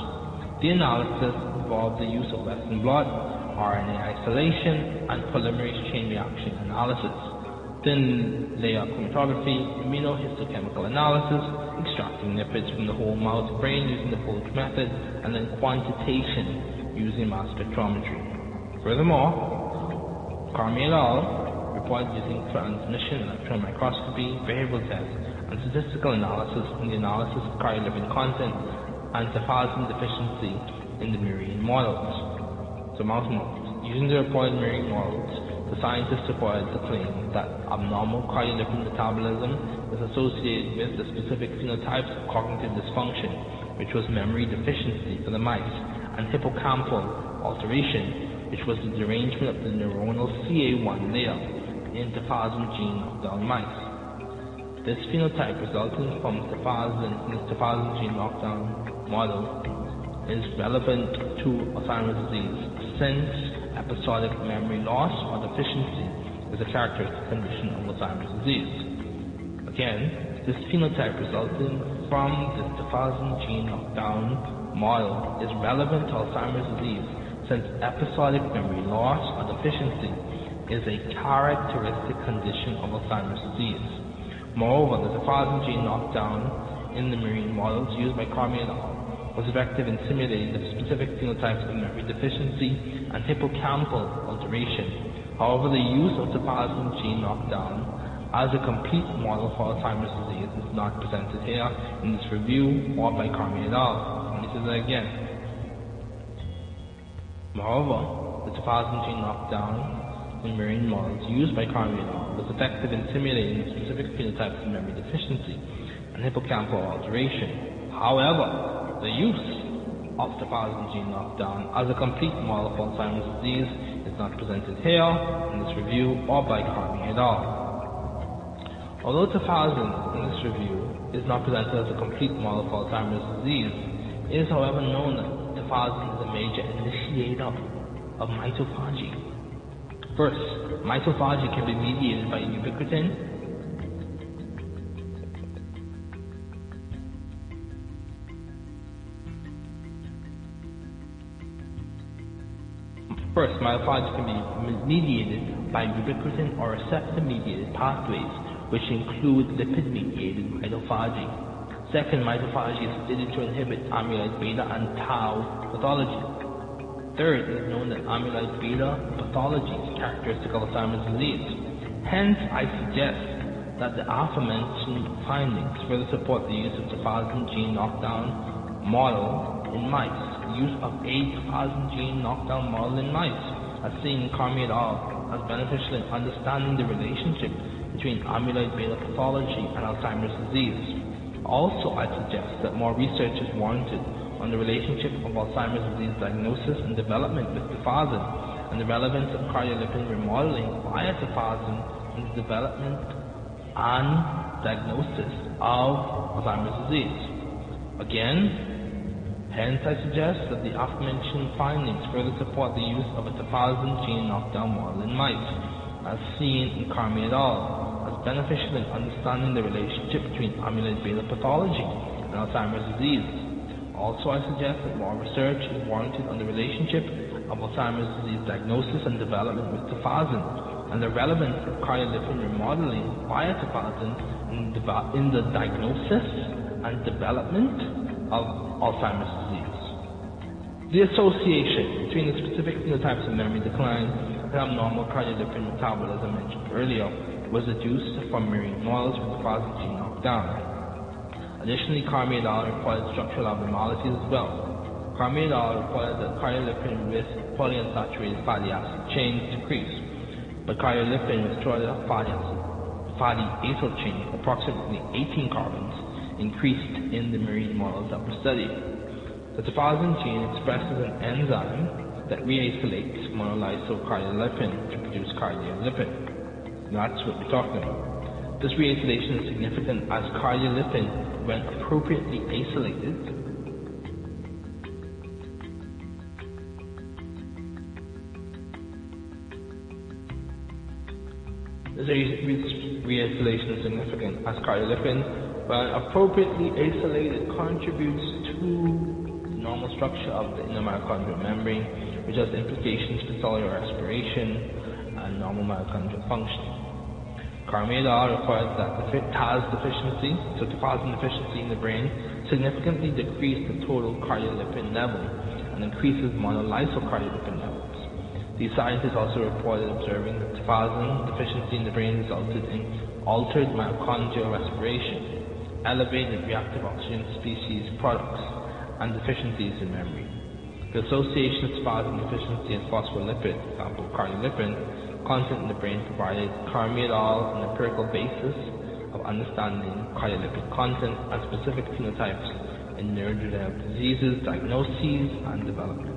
The analysis involved the use of Western blot, RNA isolation, and polymerase chain reaction analysis thin layer chromatography, immunohistochemical analysis, extracting lipids from the whole mouse brain using the Folge method, and then quantitation using mass spectrometry. Furthermore, Cormier et reported using transmission electron microscopy, behavioral tests, and statistical analysis in the analysis of cardiolipin content and tafazin deficiency in the murine models. So mouse models. Using the reported murine models, the scientists supported the claim that abnormal cardiolipin metabolism is associated with the specific phenotypes of cognitive dysfunction, which was memory deficiency for the mice, and hippocampal alteration, which was the derangement of the neuronal CA1 layer in the tafazin gene of knockdown mice. This phenotype resulting from the tafazin gene knockdown model is relevant to Alzheimer's disease since episodic memory loss or deficiency is a characteristic condition of Alzheimer's disease. Again, this phenotype resulting from the tafazin gene knockdown model is relevant to Alzheimer's disease since episodic memory loss or deficiency is a characteristic condition of Alzheimer's disease. Moreover, the tafazin gene knockdown in the marine models used by Carmi et al was effective in simulating the specific phenotypes of memory deficiency and hippocampal alteration. However, the use of tafazin gene knockdown as a complete model for Alzheimer's disease is not presented here in this review or by Carmi et al. Let me say that again. Moreover, the tafazin gene knockdown in murine models used by Cormier was effective in simulating specific phenotypes of memory deficiency and hippocampal alteration. However, the use of tafazin gene knockdown as a complete model for Alzheimer's disease is not presented here in this review or by Cormier et al. Although tafazin in this review is not presented as a complete model for Alzheimer's disease, it is however known that tafazin is a major initiator of mitophagy. First, mitophagy can be mediated by ubiquitin First, mitophagy can be mediated by ubiquitin or receptor-mediated pathways, which include lipid-mediated mitophagy. Second, mitophagy is studied to inhibit amyloid beta and tau pathology. Third, it is known that amyloid beta pathology is characteristic of Alzheimer's disease. Hence, I suggest that the aforementioned findings further support the use of the 1000 gene knockdown model in mice. The use of a 1000 gene knockdown model in mice, as seen in Carmi et al., as beneficial in understanding the relationship between amyloid beta pathology and Alzheimer's disease. Also, I suggest that more research is warranted on the relationship of Alzheimer's disease diagnosis and development with tafazin and the relevance of cardiolipin remodeling via tafazin in the development and diagnosis of Alzheimer's disease. Again, hence I suggest that the aforementioned findings further support the use of a tafazin gene knockdown model in mice, as seen in Carmi et al., beneficial in understanding the relationship between amyloid beta pathology and Alzheimer's disease. Also, I suggest that more research is warranted on the relationship of Alzheimer's disease diagnosis and development with tafazin and the relevance of cardiolipin remodeling via tafazin in, in the diagnosis and development of Alzheimer's disease. The association between the specific phenotypes of memory decline and abnormal cardiolipin metabolism mentioned earlier was deduced from marine models with tafazin gene knockdown. Additionally, Carmi et al. reported structural abnormalities as well. Carmi et al. reported that cardiolipin with polyunsaturated fatty acid chains decreased but cardiolipin restored fatty, fatty acyl chain, approximately 18 carbons, increased in the marine models that were studied. The tafazin gene expresses an enzyme that reacylates monolysocardiolipin to produce cardiolipin. That's what we're talking about. This reacylation is significant as cardiolipin, when appropriately isolated, This reacylation is significant as cardiolipin, when appropriately isolated, contributes to the normal structure of the inner mitochondrial membrane, which has implications for cellular respiration and normal mitochondrial function. Al. reported that the TAZ deficiency, so tafazin deficiency in the brain, significantly decreased the total cardiolipin level and increases monolysocardiolipin levels. These scientists also reported observing that tafazin deficiency in the brain resulted in altered mitochondrial respiration, elevated reactive oxygen species products, and deficiencies in memory. The association of tafazin deficiency and phospholipid, example cardiolipin, content in the brain provided Carmi et al. an empirical basis of understanding cardiolipid content and specific phenotypes in neurodegenerative diseases, diagnoses, and development.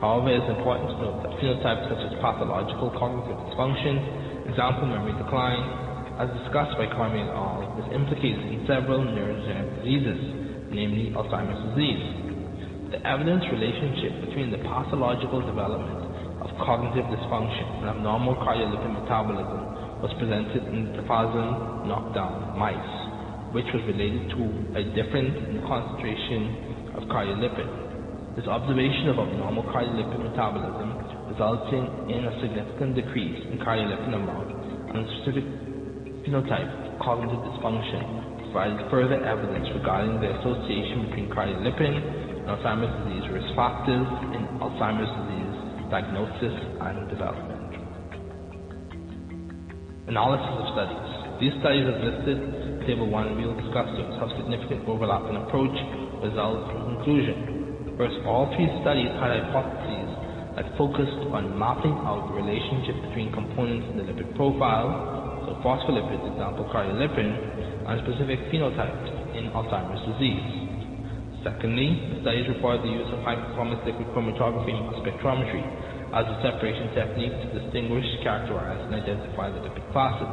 However, it is important to note that phenotypes such as pathological cognitive dysfunction, example memory decline, as discussed by Carmi et al., is implicated in several neurodegenerative diseases, namely Alzheimer's disease. The evidence relationship between the pathological development of cognitive dysfunction and abnormal cardiolipin metabolism was presented in the tafazin knockdown mice, which was related to a difference in concentration of cardiolipin. This observation of abnormal cardiolipin metabolism resulting in a significant decrease in cardiolipin amount and a specific phenotype of cognitive dysfunction provided further evidence regarding the association between cardiolipin and Alzheimer's disease risk factors in Alzheimer's disease diagnosis and development. Analysis of studies. These studies as listed in Table 1 we will discuss those have significant overlap in approach, results, and conclusion. First, all three studies had hypotheses that focused on mapping out the relationship between components in the lipid profile, so phospholipids, example cardiolipin, and specific phenotypes in Alzheimer's disease. Secondly, studies reported the use of high-performance liquid chromatography and spectrometry as a separation technique to distinguish, characterize, and identify the lipid classes.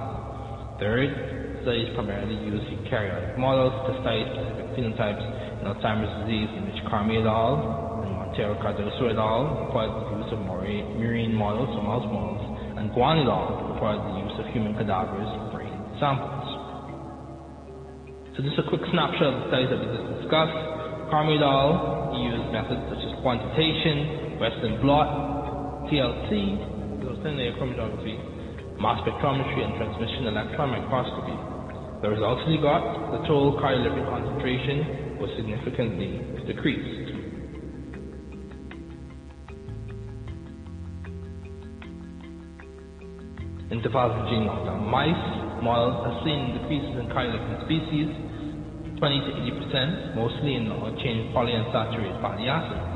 Third, studies primarily use eukaryotic models to study specific phenotypes in Alzheimer's disease in which Carmi et al. and Montero Cardoso et al. required the use of murine models or mouse models, and Guan et al. required the use of human cadavers brain samples. So just a quick snapshot of the studies that we just discussed. Carmi et al. used methods such as quantitation, Western blot, TLC, layer chromatography, mass spectrometry, and transmission electron microscopy. The results he got, the total cardiolipin concentration was significantly decreased. In Interphasic gene knockdown. Mice models have seen decreases in chirolipin species, 20 to 80%, mostly in long-chain polyunsaturated fatty acids.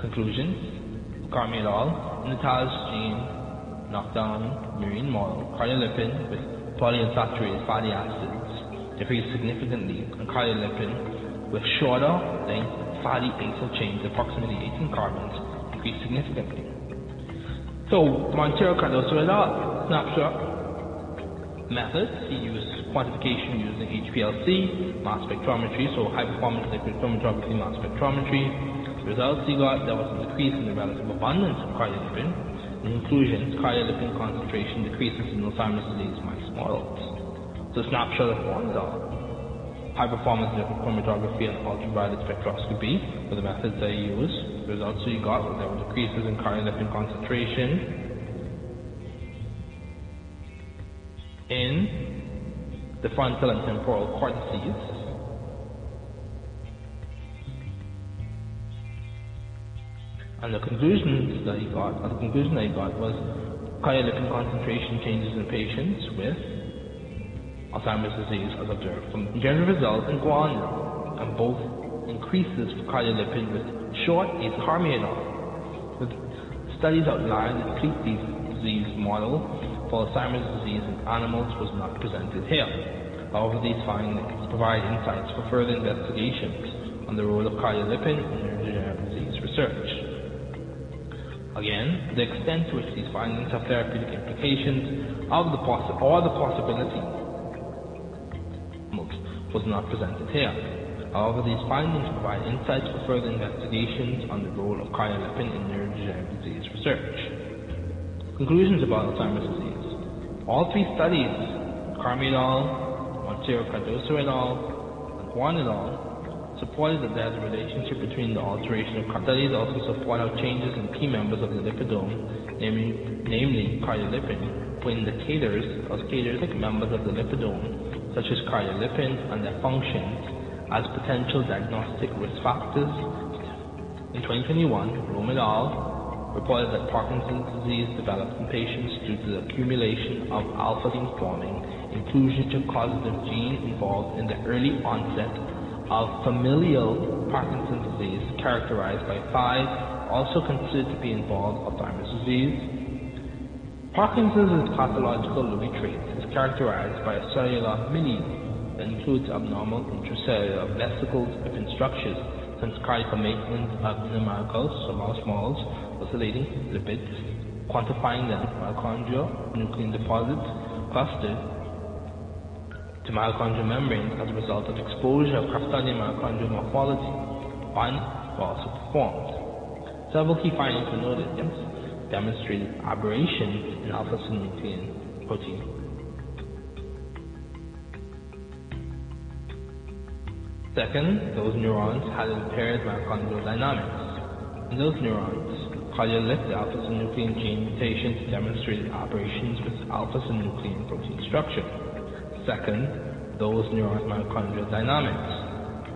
Conclusion, Carmi et al. In the TAS gene knockdown murine model, chirolipin with polyunsaturated fatty acids decreased significantly and chirolipin with shorter length fatty acyl chains, approximately 18 carbons, decreased significantly. So, Montero Cardoso et al. snapshot methods. He used quantification using HPLC, mass spectrometry, so high performance liquid chromatography mass spectrometry. The results he got, there was a decrease in the relative abundance of cardiolipin. In conclusion, cardiolipin concentration decreases in Alzheimer's disease mice models. So snapshot of one result. high performance liquid chromatography and ultraviolet spectroscopy were the methods they used. The results he got there were decreases in cardiolipin concentration in the frontal and temporal cortices. And the conclusions that he got, or the conclusion that he got was cardiolipin concentration changes in patients with Alzheimer's disease as observed from general results in guanylate, and both increases for cardiolipin with short is harmianol. With studies outlined that treat these disease model Alzheimer's disease in animals was not presented here. However, these findings provide insights for further investigations on the role of cardiolipin in neurodegenerative disease research. Again, the extent to which these findings have therapeutic implications of the possi- or the possibility was not presented here. However, these findings provide insights for further investigations on the role of cardiolipin in neurodegenerative disease research. Conclusions about Alzheimer's disease. All three studies, Carmi et al., Montero Cardoso et al., and Juan et al., supported that there is a relationship between the alteration of studies also support how changes in key members of the lipidome, namely, namely cardiolipin, were indicators of catalytic members of the lipidome, such as cardiolipin and their functions, as potential diagnostic risk factors. In 2021, Rome et al reported that Parkinson's disease develops in patients due to the accumulation of alpha-gene forming inclusion to causative gene involved in the early onset of familial Parkinson's disease characterized by five also considered to be involved Alzheimer's disease. Parkinson's pathological Lewy traits is characterized by a cellular mini that includes abnormal intracellular vesicles within structures since cardiac maintenance of numerical, so small oscillating lipids, quantifying them mitochondrial nuclein deposits clustered to mitochondrial membranes as a result of exposure of custodian mitochondrial morphology. Findings were also performed. Several key findings were noted, yes, demonstrated aberration in alpha-synuclein protein. Second, those neurons had impaired mitochondrial dynamics. In those neurons, cardiolipin alpha-synuclein gene mutations demonstrated operations with alpha-synuclein protein structure. Second, those neurons' mitochondrial dynamics.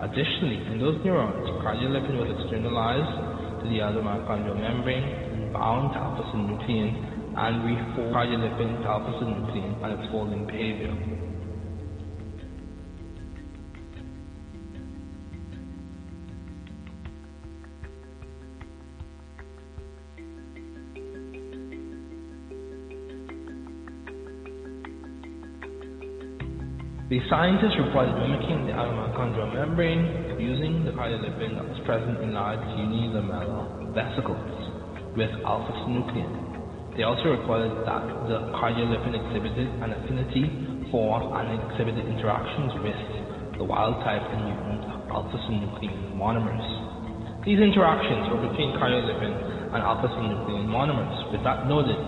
Additionally, in those neurons, cardiolipin was externalized to the other mitochondrial membrane, bound to alpha-synuclein, and reformed cardiolipin to alpha-synuclein and its folding behavior. The scientists reported mimicking the mitochondrial membrane using the cardiolipin that was present in large unilamellar vesicles with alpha-synuclein. They also reported that the cardiolipin exhibited an affinity for and exhibited interactions with the wild-type and mutant alpha-synuclein monomers. These interactions were between cardiolipin and alpha-synuclein monomers. With that noted,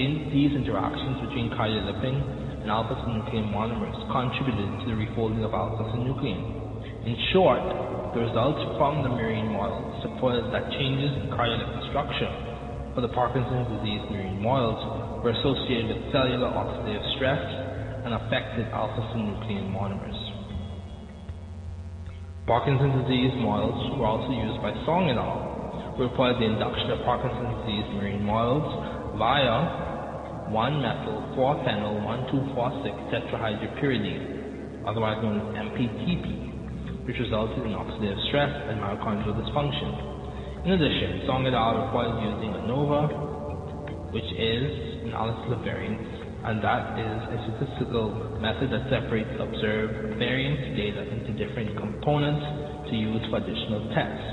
these interactions between cardiolipin and alpha-synuclein monomers contributed to the refolding of alpha-synuclein. In short, the results from the murine model supported that changes in cardiac structure for the Parkinson's disease murine models were associated with cellular oxidative stress and affected alpha-synuclein monomers. Parkinson's disease models were also used by Song et al., who reported the induction of Parkinson's disease murine models via 1-methyl-4-phenyl-1246 tetrahydropyridine, otherwise known as MPTP, which resulted in oxidative stress and mitochondrial dysfunction. In addition, Song et al. reported using ANOVA, which is an analysis of variance, and that is a statistical method that separates observed variance data into different components to use for additional tests.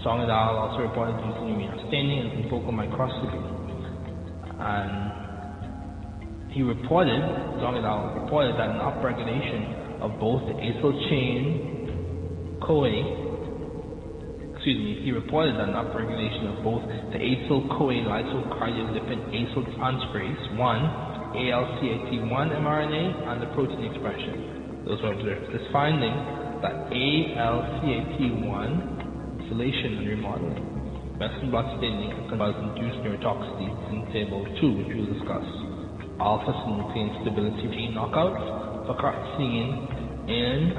Song et al. also reported using immunostaining and confocal microscopy. And he reported, al. reported that an upregulation of both the acyl chain CoA excuse me, he reported that an upregulation of both the acyl CoA lysocardiolipin acyl transferase 1, ALCAT1 mRNA, and the protein expression. Those were observed. This finding that ALCAT1 isolation and remodeling, Western blot staining and cause induced neurotoxicity in table 2, which we'll discuss. Alpha synuclein stability gene knockout for carcine and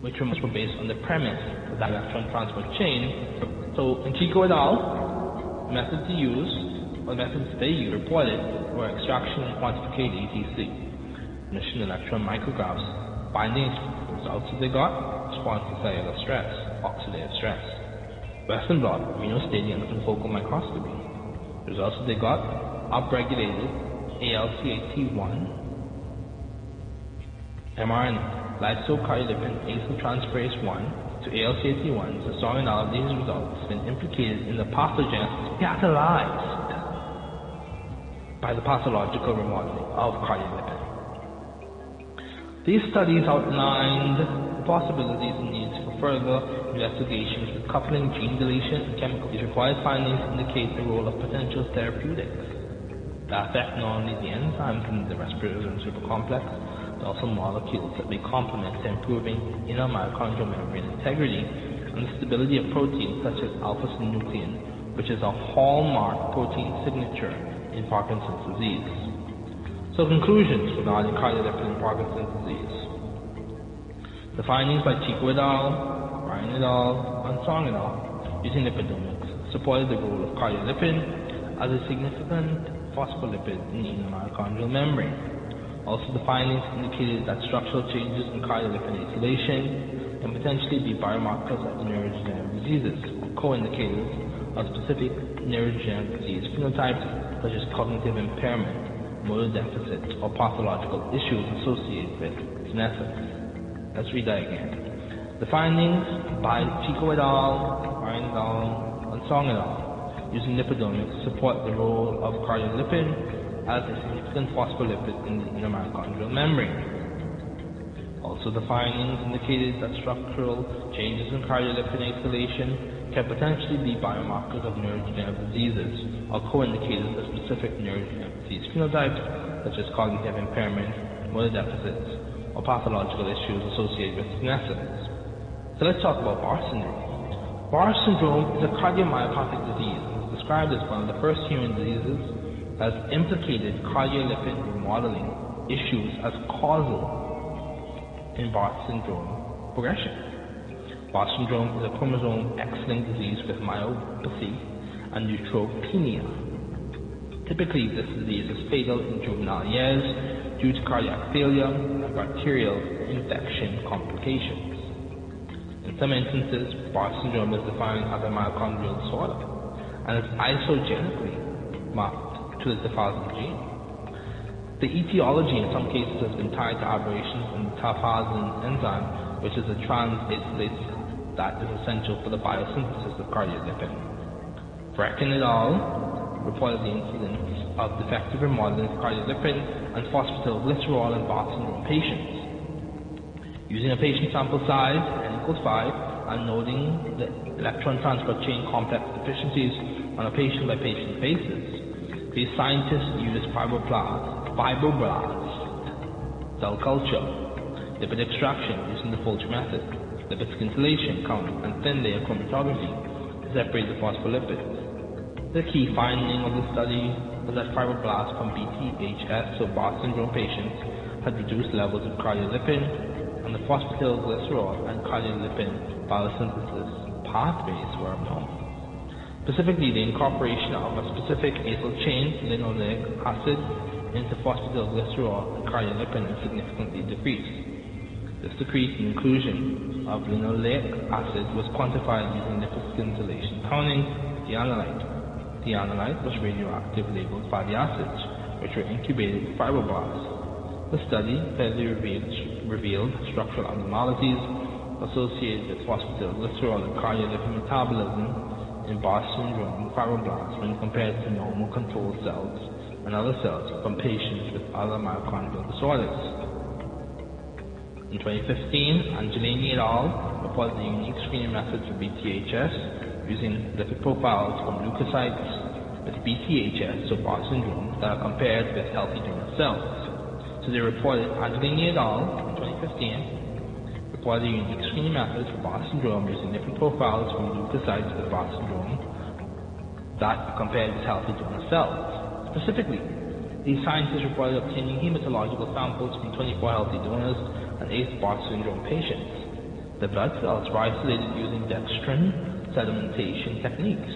which were based on the premise that electron transport chain. So in Chico et al., methods to use, or methods they used, reported were extraction and quantification ETC, emission electron micrographs, binding results that they got, response to cellular stress, oxidative stress. Western blot, immunostaining and confocal microscopy. Results that they got, upregulated ALCAT1, mRNA, lysocardiolipin acyltransferase 1, to ALCAT1, the strong of these results been implicated in the pathogenesis catalyzed by the pathological remodeling of cardiolipin. These studies outlined the possibilities and needs for further investigations with coupling gene deletion and chemical. These required findings indicate the role of potential therapeutics that affect not only the enzymes in the respiratory supercomplex, but also molecules that may complement improving inner mitochondrial membrane integrity and the stability of proteins such as alpha-synuclein, which is a hallmark protein signature in Parkinson's disease. So conclusions regarding cardiolipin in Parkinson's disease. The findings by Chico et al., Ryan et al., and al. using lipidomics supported the role of cardiolipin as a significant phospholipid in the mitochondrial membrane. Also, the findings indicated that structural changes in cardiolipin acylation can potentially be biomarkers of neurodegenerative diseases co-indicators of specific neurodegenerative disease phenotypes such as cognitive impairment, motor deficit, or pathological issues associated with senescence. Let's read that again. The findings by Chico et al., Ryan et al., and Song et al. using lipidomics support the role of cardiolipin as a significant phospholipid in the inner mitochondrial membrane. Also, the findings indicated that structural changes in cardiolipin acylation can potentially be biomarkers of neurodegenerative diseases or co-indicators of specific neurodegenerative disease phenotypes such as cognitive impairment, motor deficits, or pathological issues associated with senescence. So let's talk about Barr syndrome. Barr syndrome is a cardiomyopathic disease described as one of the first human diseases has implicated cardiolipin remodeling issues as causal in Barr syndrome progression. Barr syndrome is a chromosome X-linked disease with myopathy and neutropenia. Typically, this disease is fatal in juvenile years due to cardiac failure and bacterial infection complications. Some instances, Barr syndrome is defined as a mitochondrial disorder and is isogenically marked to the deposit gene. The etiology in some cases has been tied to aberrations in the tafazin enzyme, which is a trans-acylase that is essential for the biosynthesis of cardiolipin. Brecken et al. reported the incidence of defective remodeling of cardiolipin and phosphatidylglycerol in Barr syndrome patients. Using a patient sample size n equals 5 and noting the electron transport chain complex deficiencies on a patient by patient basis, these scientists use fibroblast, fibroblast cell culture, lipid extraction using the Folger method, lipid scintillation count, and thin layer chromatography to separate the phospholipids. The key finding of the study was that fibroblasts from BTHS, so Barr syndrome patients, had reduced levels of cardiolipin, and the phosphatidylglycerol and cardiolipin biosynthesis pathways were abnormal. Specifically, the incorporation of a specific acyl chain, linoleic acid, into phosphatidylglycerol and cardiolipin is significantly decreased. This decrease in inclusion of linoleic acid was quantified using lipid scintillation counting theanalite. Theanalite was radioactive labeled fatty acids, which were incubated with fibroblasts. The study clearly revealed, revealed structural abnormalities associated with phosphatidylglycerol and cardiolipin metabolism in Barr syndrome fibroblasts when compared to normal control cells and other cells from patients with other mitochondrial disorders. In 2015, Angelini et al. reported a unique screening method for BTHS using lipid profiles from leukocytes with BTHS, so Barr syndrome, that are compared with healthy donor cells. So they reported Angelini et al. in 2015 required a unique screening method for Barr syndrome using different profiles from leukocytes with Barr syndrome that compared with healthy donor cells. Specifically, these scientists reported obtaining hematological samples from 24 healthy donors and 8 Barr syndrome patients. The blood cells were isolated using dextrin sedimentation techniques.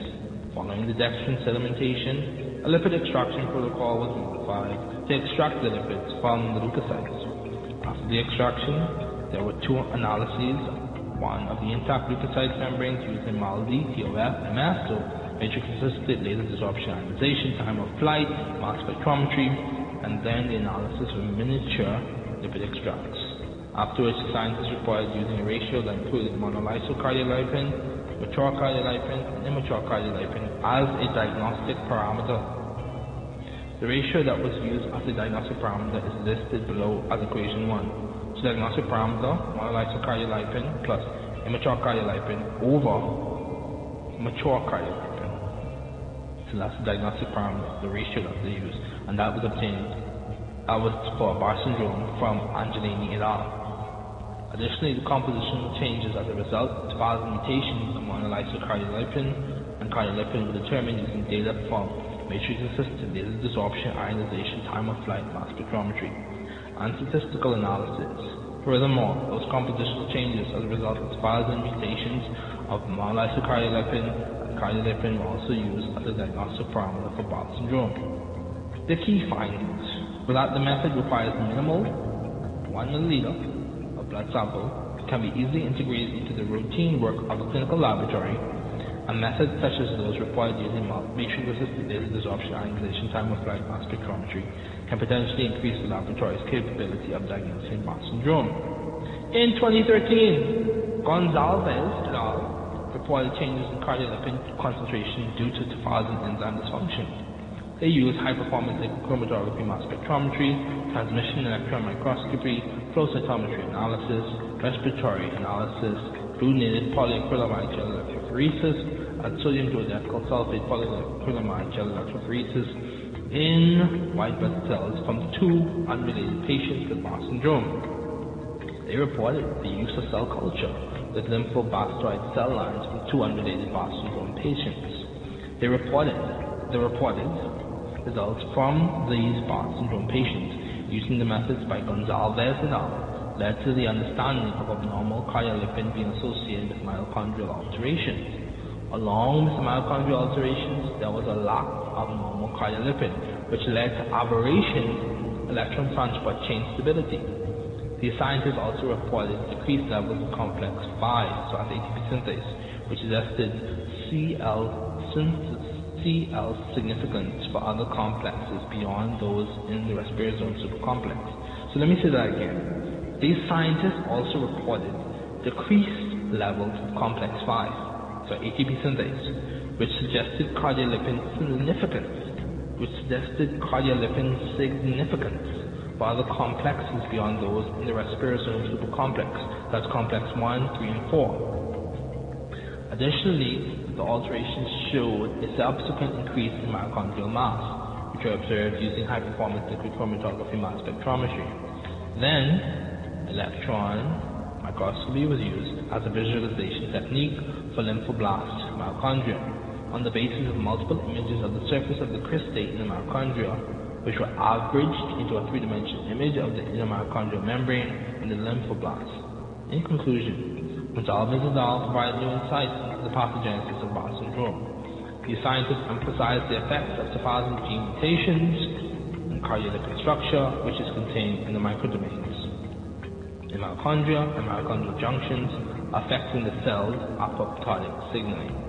Following the dextrin sedimentation, a lipid extraction protocol was modified to extract the lipids from the leukocytes. After the extraction, there were two analyses, one of the intact leukocyte membranes using MALDI, TOF, and MASTO, matrix-assisted laser desorption ionization, time of flight, mass spectrometry, and then the analysis of miniature lipid extracts. After which, scientists reported using a ratio that included monolysyl cardiolipin, mature cardiolipin, and immature cardiolipin as a diagnostic parameter. The ratio that was used as a diagnostic parameter is listed below as equation 1 So diagnostic parameter, monolysyl cardiolipin plus immature cardiolipin over mature cardiolipin. So that's the diagnostic parameter, the ratio that they use. And that was obtained, that was for Barr syndrome from Angelini et al. Additionally, the compositional changes as a result of files mutations of monolysyl cardiolipin and cardiolipin were determined using data from matrix-assisted laser desorption ionization time of flight mass spectrometry and statistical analysis. Furthermore, those compositional changes as a result of and mutations of monolysyl cardiolipin and cardiolipin were also used as a diagnostic parameter for Barth syndrome. The key findings were that the method requires minimal 1 milliliter blood sample, can be easily integrated into the routine work of a clinical laboratory, and methods such as those required using matrix-assisted laser desorption ionization time of flight mass spectrometry can potentially increase the laboratory's capability of diagnosing Barr syndrome. In 2013, Gonzalez et al. reported changes in cardiolipin concentration due to tafazin enzyme dysfunction. They used high-performance chromatography mass spectrometry, transmission electron microscopy, flow cytometry analysis, respiratory analysis, fluorinated polyacrylamide gel electrophoresis, and sodium hydroxide sulfate polyacrylamide gel electrophoresis in white blood cells from two unrelated patients with Barr syndrome. They reported the use of cell culture with lymphoblastoid cell lines from two unrelated Barr syndrome patients. They reported the reported results from these Barr syndrome patients using the methods by Gonzalez et al., led to the understanding of abnormal cardiolipin being associated with mitochondrial alterations. Along with mitochondrial alterations, there was a lack of normal cardiolipin, which led to aberrations in electron transport chain stability. The scientists also reported decreased levels of complex 5, so as ATP synthase, which is listed CL synth 3L significance for other complexes beyond those in the respiratory zone supercomplex. So let me say that again. These scientists also reported decreased levels of complex 5, so ATP synthase, which suggested cardiolipin significance, which suggested cardiolipin significance for other complexes beyond those in the respiratory zone supercomplex, that's complex 1, 3, and 4. Additionally, the alterations showed a subsequent increase in mitochondrial mass, which were observed using high-performance liquid chromatography mass spectrometry. Then, electron microscopy was used as a visualization technique for lymphoblast mitochondria on the basis of multiple images of the surface of the cristae in the mitochondria, which were averaged into a three-dimensional image of the inner mitochondrial membrane in the lymphoblast. In conclusion, Gonzalez et al. provided new insights into the pathogenesis of Barr syndrome. These scientists emphasize the effects of surpassing gene mutations in cardiolipin structure, which is contained in the microdomains in mitochondria and mitochondrial junctions, affecting the cell's apoptotic signaling.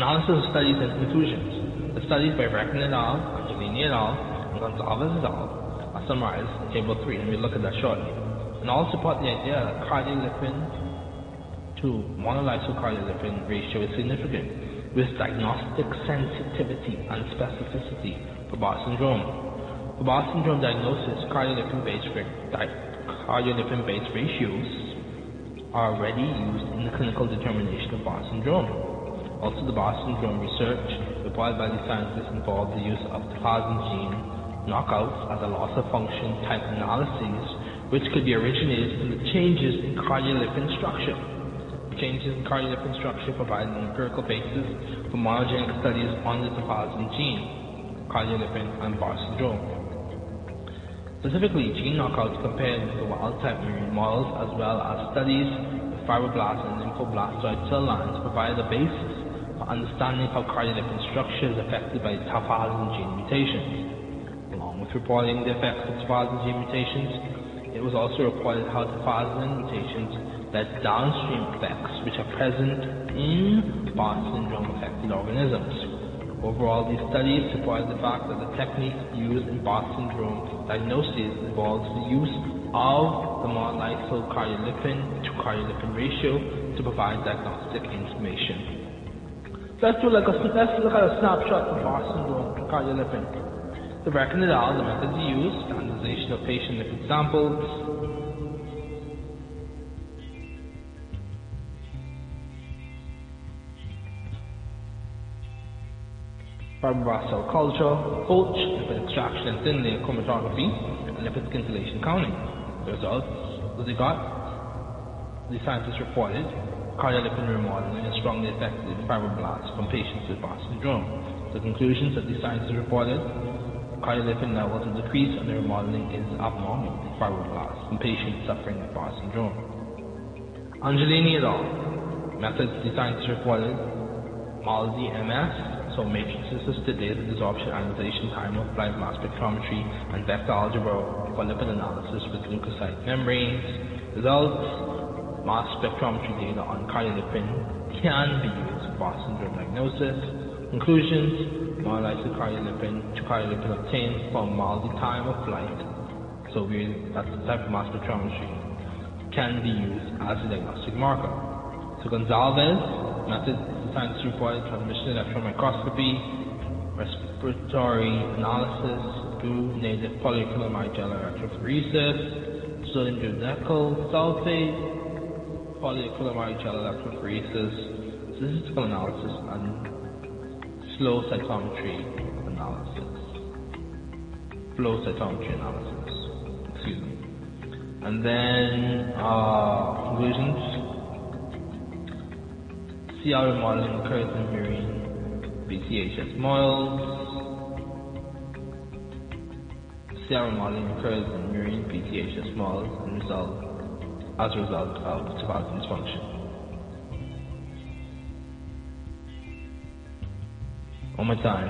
Analysis of studies and conclusions. The studies by Reckon et al., Angelini et al., and Gonzalez et al. are summarized in Table 3, and we'll look at that shortly. And all support the idea that cardiolipin to monolysyl cardiolipin ratio is significant, with diagnostic sensitivity and specificity for Bar syndrome. For Bar syndrome diagnosis, cardiolipin-based cardiolipin-based ratios are already used in the clinical determination of Bar syndrome. Also, the Bar syndrome research reported by the scientists involved the use of topoisin gene knockouts as a loss of function type analyses, which could be originated from the changes in cardiolipin structure. Changes in cardiolipin structure provide an empirical basis for monogenic studies on the topoisin gene, cardiolipin, and Bar syndrome. Specifically, gene knockouts compared with the wild-type murine models as well as studies with fibroblast and lymphoblastoid cell lines provide the basis understanding how cardiolipin structure is affected by topoisin gene mutations. Along with reporting the effects of topoisin gene mutations, it was also reported how topoisin mutations led downstream effects which are present in Bar syndrome affected organisms. Overall, these studies support the fact that the technique used in Bar syndrome diagnosis involves the use of the monolysyl cardiolipin to cardiolipin ratio to provide diagnostic information. Do like a look at a snapshot of Bar syndrome cardiolipin. The it out, the methods used, standardization of patient lipid samples, fibroblast cell culture, Holch, lipid extraction and thin layer chromatography, and lipid scintillation counting. The results that they got, the scientists reported cardiolipin remodeling is strongly affected in fibroblasts from patients with Bar syndrome. The conclusions that the scientists reported, cardiolipin levels and the remodeling is abnormal in fibroblasts from patients suffering with Bar syndrome. Angelini et al. Methods the scientists reported, MALDI MS, so matrix-assisted laser desorption ionization time of flight mass spectrometry and vector algebra for lipid analysis with leukocyte membranes. Results, mass spectrometry data on cardiolipin can be used for syndrome diagnosis. Conclusions, monolysyl cardiolipin to cardiolipin obtained from MALDI time of flight, so we, that's the type of mass spectrometry, can be used as a diagnostic marker. So Gonzalez method science reported transmission electron microscopy, respiratory analysis through native polyacrylamide gel electrophoresis, sodium dodecyl sulfate, polyacrylamide gel electrophoresis, statistical analysis, and flow cytometry analysis. Flow cytometry analysis. Excuse me. And then uh, conclusions. CR modeling occurs in marine BCHS models. CR modeling occurs in marine BCHS models and result, as a result of topoisin dysfunction. One more time.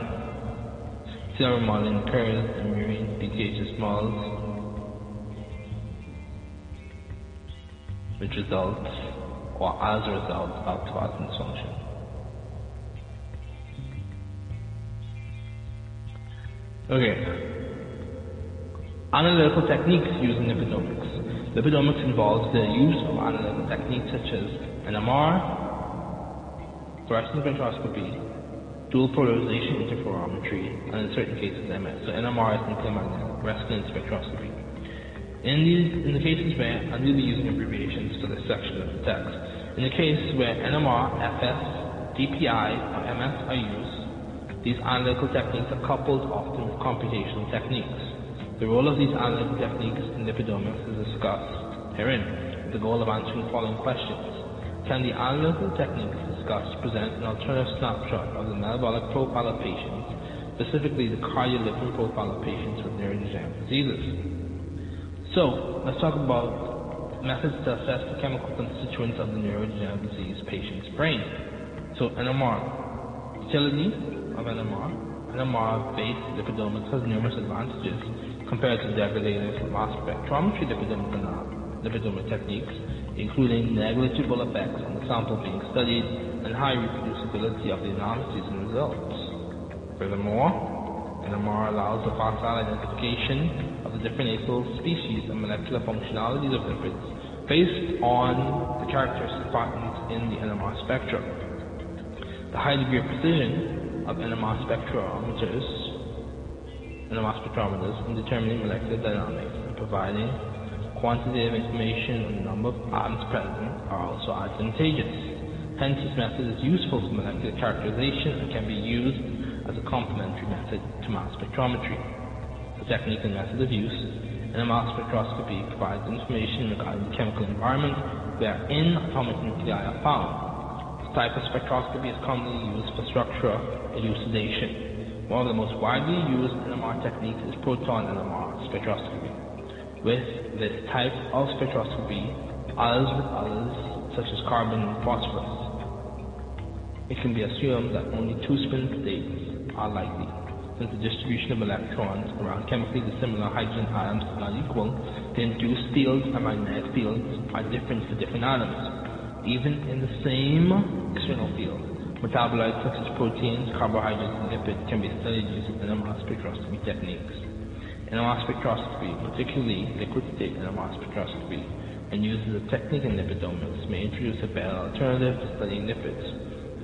CR remodeling occurs in marine BCHS models, which results or as a result of topoisin dysfunction. Okay. Analytical techniques used in lipidomics. Lipidomics involves the use of analytical techniques such as NMR, fluorescence spectroscopy, dual polarization interferometry, and in certain cases MS. So NMR is nuclear magnetic resonance spectroscopy. In, these, in the cases where, we'll be using abbreviations for this section of the text, in the case where NMR, FS, DPI, or MS are used, these analytical techniques are coupled often with computational techniques. The role of these analytical techniques in lipidomics is discussed herein with the goal of answering the following questions. Can the analytical techniques discussed present an alternative snapshot of the metabolic profile of patients, specifically the cardiolipin profile of patients with neurodegenerative diseases? So, let's talk about methods to assess the chemical constituents of the neurodegenerative disease patient's brain. So, NMR. Utility of NMR. NMR-based lipidomics has numerous advantages compared to degradative mass spectrometry lipidomic techniques, including negligible effects on the sample being studied and high reproducibility of the analyses and results. Furthermore, NMR allows the facile identification of the different acyl species and molecular functionalities of lipids based on the characteristic patterns in the NMR spectrum. The high degree of precision of NMR spectrometers NMR spectrometers in determining molecular dynamics and providing quantitative information on the number of atoms present are also advantageous. Hence, this method is useful for molecular characterization and can be used as a complementary method to mass spectrometry. The technique and method of use NMR spectroscopy provides information regarding the chemical environment wherein atomic nuclei are found. This type of spectroscopy is commonly used for structural elucidation. One of the most widely used NMR techniques is proton NMR spectroscopy. With this type of spectroscopy, others with others, such as carbon and phosphorus, it can be assumed that only two spin states are likely, since the distribution of electrons around chemically dissimilar hydrogen atoms is not equal, the induced fields and magnetic fields are different for different atoms, even in the same external field. Metabolites such as proteins, carbohydrates, and lipids can be studied using NMR spectroscopy techniques. NMR spectroscopy, particularly liquid state NMR spectroscopy, and used as a technique in lipidomics, may introduce a better alternative to studying lipids,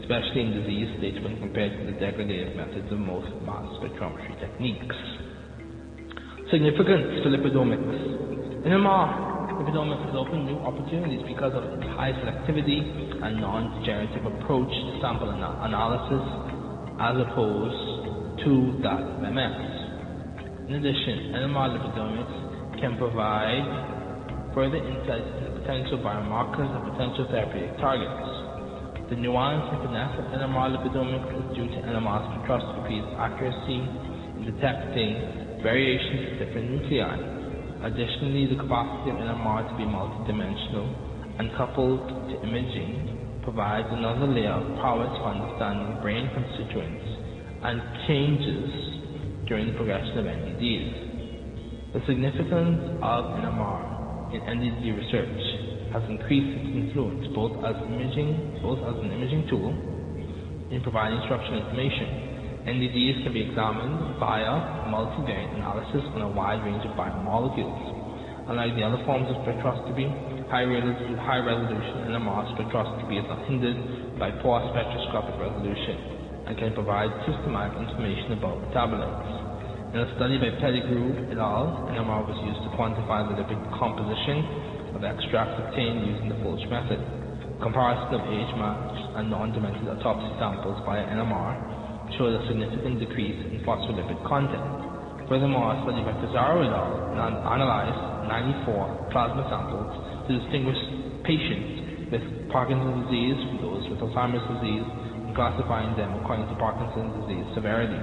especially in disease states when compared to the degradative methods of most mass spectrometry techniques. Significance for lipidomics. NMR lipidomics has opened new opportunities because of its high selectivity and non-degenerative approach to sample ana- analysis as opposed to that of MS. In addition, NMR lipidomics can provide further insights into potential biomarkers and potential therapeutic targets. The nuance and finesse of NMR lipidomics is due to NMR spectroscopy's accuracy in detecting variations in different nuclei Additionally, the capacity of NMR to be multidimensional and coupled to imaging provides another layer of power to understanding brain constituents and changes during the progression of NDDs. The significance of NMR in NDD research has increased its influence both as imaging, both as an imaging tool in providing structural information NDDs can be examined via multivariate analysis on a wide range of biomolecules. Unlike the other forms of spectroscopy, high, resolution, high resolution NMR spectroscopy is not hindered by poor spectroscopic resolution and can provide systematic information about metabolites. In a study by Pettigrew et al., NMR was used to quantify the lipid composition of extracts obtained using the Folch method. Comparison of age-matched and non-demented autopsy samples via NMR showed a significant decrease in phospholipid content. Furthermore, a study by Pizarro et al. analyzed 94 plasma samples to distinguish patients with Parkinson's disease from those with Alzheimer's disease and classifying them according to Parkinson's disease severity.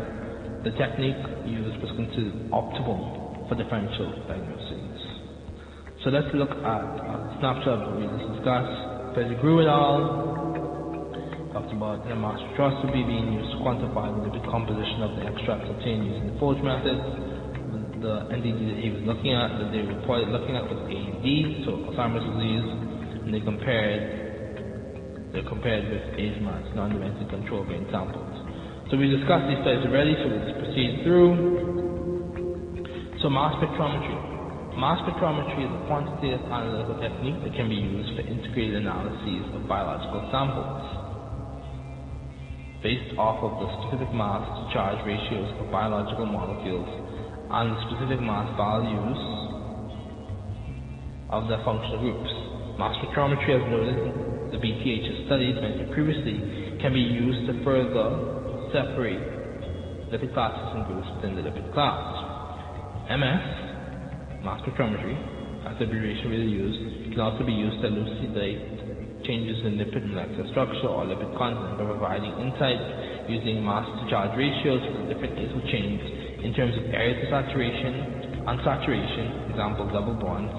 The technique used was considered optimal for differential diagnoses. So let's look at a snapshot of what we just discussed. Pettigrew et al talked about NMR spectroscopy being used to quantify the lipid composition of the extracts obtained using the Folch method. The NDD that he was looking at, that they reported looking at was AD, so Alzheimer's disease, and they compared they compared with age-matched non-demented control brain samples. So we discussed these studies already, so let's proceed through. So mass spectrometry. Mass spectrometry is a quantitative analytical technique that can be used for integrated analyses of biological samples based off of the specific mass to charge ratios of biological molecules and the specific mass values of their functional groups. Mass spectrometry, as noted the BTH studies mentioned previously, can be used to further separate lipid classes and groups within the lipid class. MS, mass spectrometry, as the abbreviation really used, can also be used to elucidate changes in lipid molecular structure or lipid content by providing insight using mass to charge ratios for the different acyl chains in terms of areas of saturation, unsaturation, example double bonds.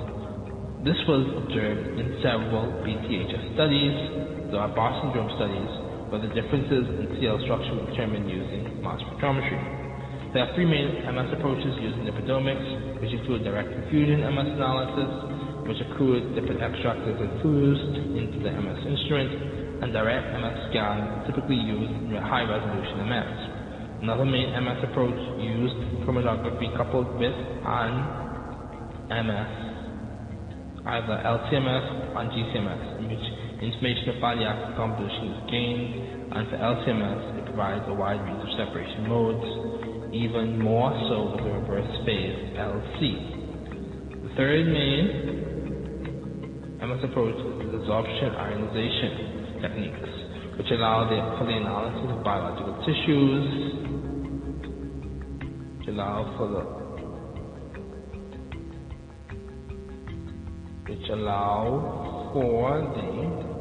This was observed in several BTHS studies, the Barr syndrome studies, where the differences in CL structure were determined using mass spectrometry. There are three main MS approaches using lipidomics, which include direct infusion MS analysis, which include extracts that are infused into the MS instrument, and direct MS scan, typically used in high resolution MS. Another main MS approach used chromatography coupled with an MS, either LCMS or GCMS, in which information about the active composition is gained, and for LCMS it provides a wide range of separation modes, even more so with the reverse phase LC. The third main MS approach is absorption ionization techniques, which allow the, analysis of biological tissues, which allow for the which allow for the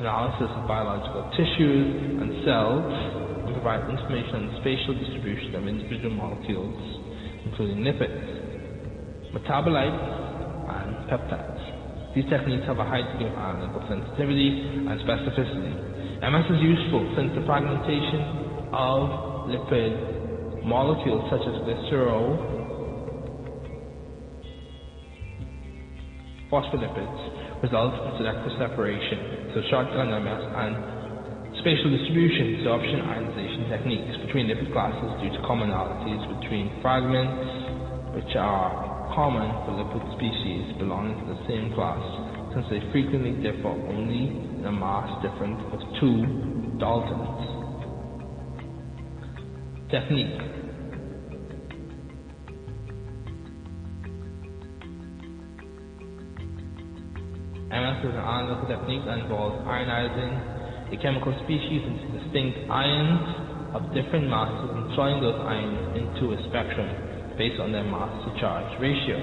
analysis of biological tissues and cells and provide information on the spatial distribution of individual molecules, including lipids, metabolites, and peptides. These techniques have a high degree of analytical sensitivity and specificity. MS is useful since the fragmentation of lipid molecules such as glycerol, phospholipids, results in selective separation, so shotgun MS and spatial distribution, absorption ionization techniques between lipid classes due to commonalities between fragments, which are common for lipid species belonging to the same class, since they frequently differ only in a mass difference of two daltons. Technique MS is an analytical technique that involves ionizing a chemical species into distinct ions of different masses and throwing those ions into a spectrum based on their mass to charge ratio.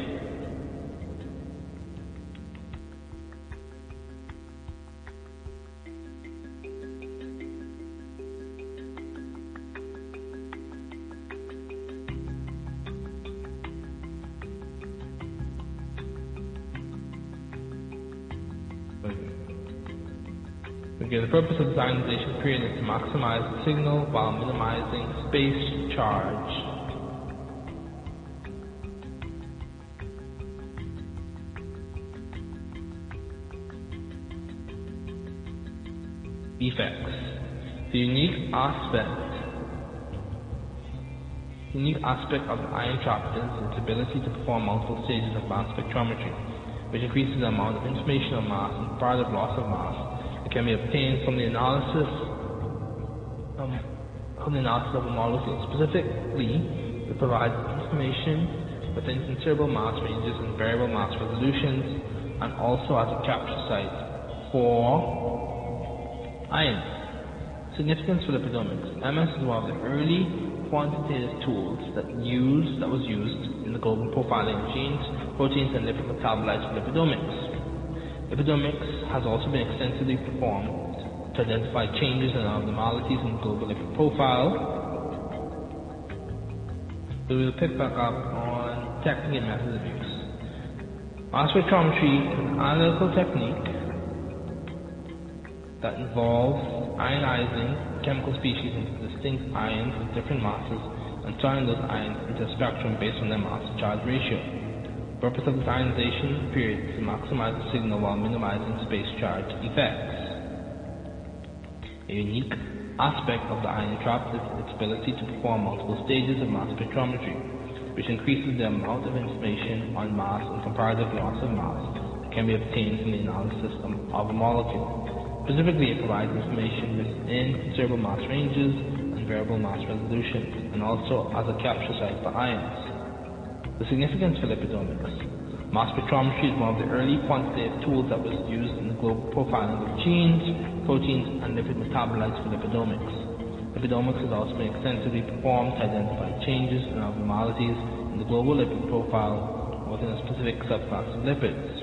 Okay, the purpose of this ionization period is to maximize the signal while minimizing space charge. Effects. The unique aspect unique aspect of the ion trap is its ability to perform multiple stages of mass spectrometry, which increases the amount of information on mass and of loss of mass that can be obtained from the analysis um, from the analysis of a molecule. Specifically, it provides information within considerable mass ranges and variable mass resolutions, and also as a capture site for ions. Significance for lipidomics. MS is one of the early quantitative tools that used that was used in the global profiling of genes, proteins, and lipid metabolites for lipidomics. Lipidomics has also been extensively performed to identify changes and abnormalities in the global lipid profile. We will pick back up on technique and methods of use. Mass spectrometry is an analytical technique that involves ionizing chemical species into distinct ions with different masses and turning those ions into a spectrum based on their mass to charge ratio. The purpose of this ionization period is to maximize the signal while minimizing space charge effects. A unique aspect of the ion trap is its ability to perform multiple stages of mass spectrometry, which increases the amount of information on mass and comparative loss of mass that can be obtained from the analysis of a molecule. Specifically, it provides information within considerable mass ranges and variable mass resolution, and also a capture site for ions. The significance for lipidomics. Mass spectrometry is one of the early quantitative tools that was used in the global profiling of genes, proteins, and lipid metabolites for lipidomics. Lipidomics has also been extensively performed to identify changes and abnormalities in the global lipid profile within a specific subclass of lipids.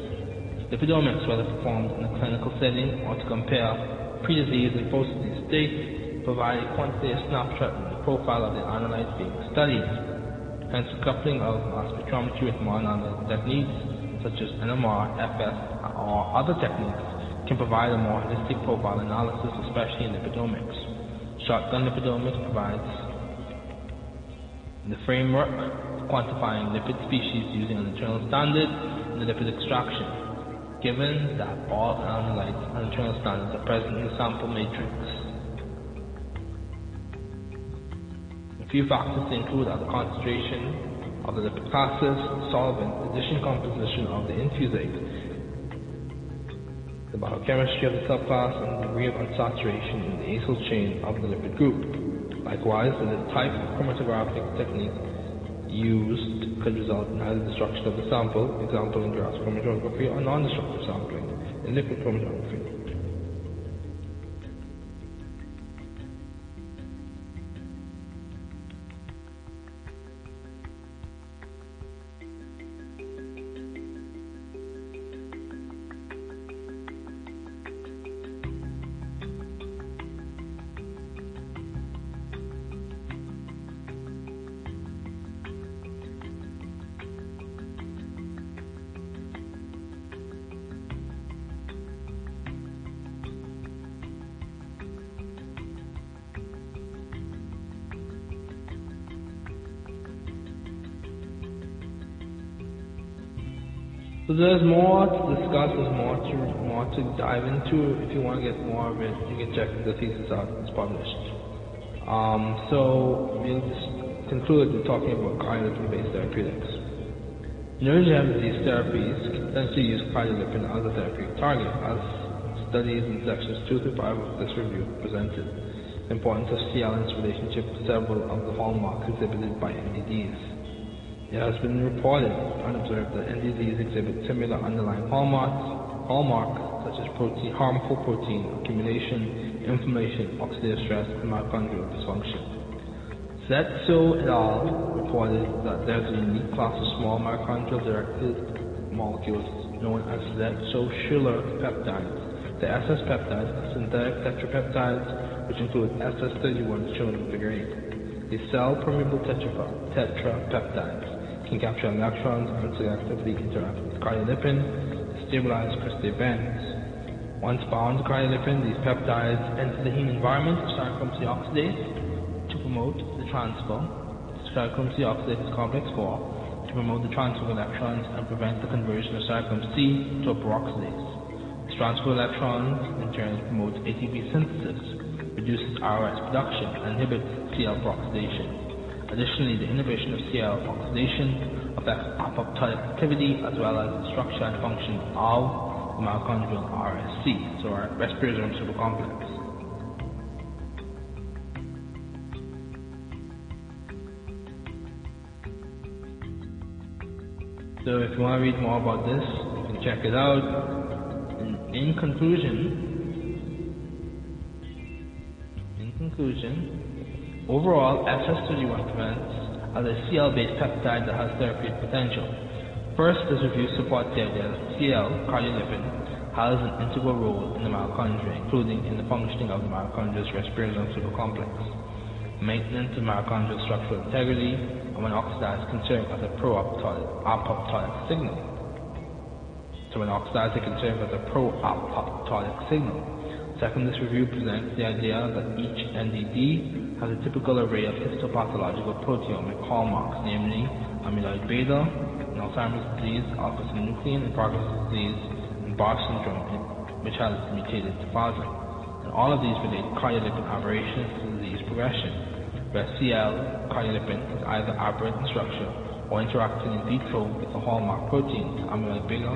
Lipidomics, whether performed in a clinical setting or to compare pre-disease and post-disease state, provide a quantitative snapshot of the profile of the analyte being studied. Hence, the coupling of mass spectrometry with more analytical techniques, such as NMR, FS, or other techniques, can provide a more holistic profile analysis, especially in lipidomics. Shotgun lipidomics provides the framework for quantifying lipid species using an internal standard in the lipid extraction, given that all analytes and standards are present in the sample matrix. A few factors to include are the concentration of the lipid classes, solvent, addition composition of the infusate, the biochemistry of the subclass, and the degree of unsaturation in the acyl chain of the lipid group. Likewise, the type of chromatographic technique used could result in either destruction of the sample, example in gas chromatography, or non-destructive sampling in liquid chromatography. There's more to discuss, there's more to more to dive into. If you want to get more of it, you can check the thesis out. It's published. Um, so we'll just conclude with talking about cardiolipin-based therapeutics. Neurodegenerative disease therapies can potentially use cardiolipin as a therapeutic target, as studies in sections 2 to 5 of this review presented. The importance of CL and its relationship to several of the hallmarks exhibited by NDDs. It has been reported and observed that NDDs exhibit similar underlying hallmarks, hallmarks such as protein, harmful protein accumulation, inflammation, oxidative stress, and mitochondrial dysfunction. Zetso et al. reported that there's a unique class of small mitochondrial-directed molecules known as Zetso-Schiller peptides. The SS peptides are synthetic tetrapeptides, which include SS31 shown in Figure 8. The cell-permeable tetrapeptides can capture electrons and selectively interact with cardiolipin to stabilize crystal events. Once bound to cardiolipin, these peptides enter the heme environment of cytochrome C oxidase to promote the transfer to cytochrome C oxidase complex 4 to promote the transfer of electrons and prevent the conversion of cytochrome C to a peroxidase. This transfer of electrons in turn promotes ATP synthesis, reduces ROS production, and inhibits CL peroxidation. Additionally, the inhibition of CL oxidation affects apoptotic activity as well as the structure and function of the mitochondrial RSC, so our respiratory supercomplex. So if you want to read more about this, you can check it out. In, in conclusion, in conclusion, overall, SS31 presents as a CL-based peptide that has therapeutic potential. First, this review supports the idea that CL, cardiolipin, has an integral role in the mitochondria, including in the functioning of the mitochondria's respirosome supercomplex, maintenance of mitochondrial structural integrity, and when oxidized can serve as a pro-apoptotic signal. So when oxidized, it can serve as a pro-apoptotic signal. Second, this review presents the idea that each NDD has a typical array of histopathological proteomic hallmarks, namely amyloid beta in Alzheimer's disease, alpha-synuclein in Parkinson's disease, and Bar syndrome, which has mutated to FASN. And all of these relate cardiolipin aberrations to disease progression, where CL cardiolipin is either aberrant in structure or interacting in vitro with the hallmark proteins, amyloid beta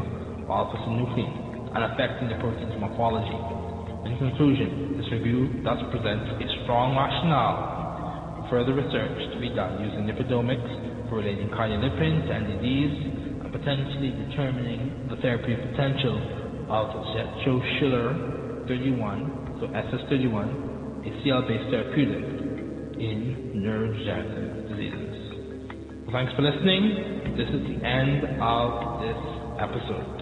or alpha-synuclein, and affecting the protein's morphology. In conclusion, this review thus presents a strong rationale for further research to be done using lipidomics for relating cardiolipin to NDDs and potentially determining the therapeutic potential of Zetso-Schiller 31, so SS31, a CL-based therapeutic in neurodegenerative diseases. Thanks for listening. This is the end of this episode.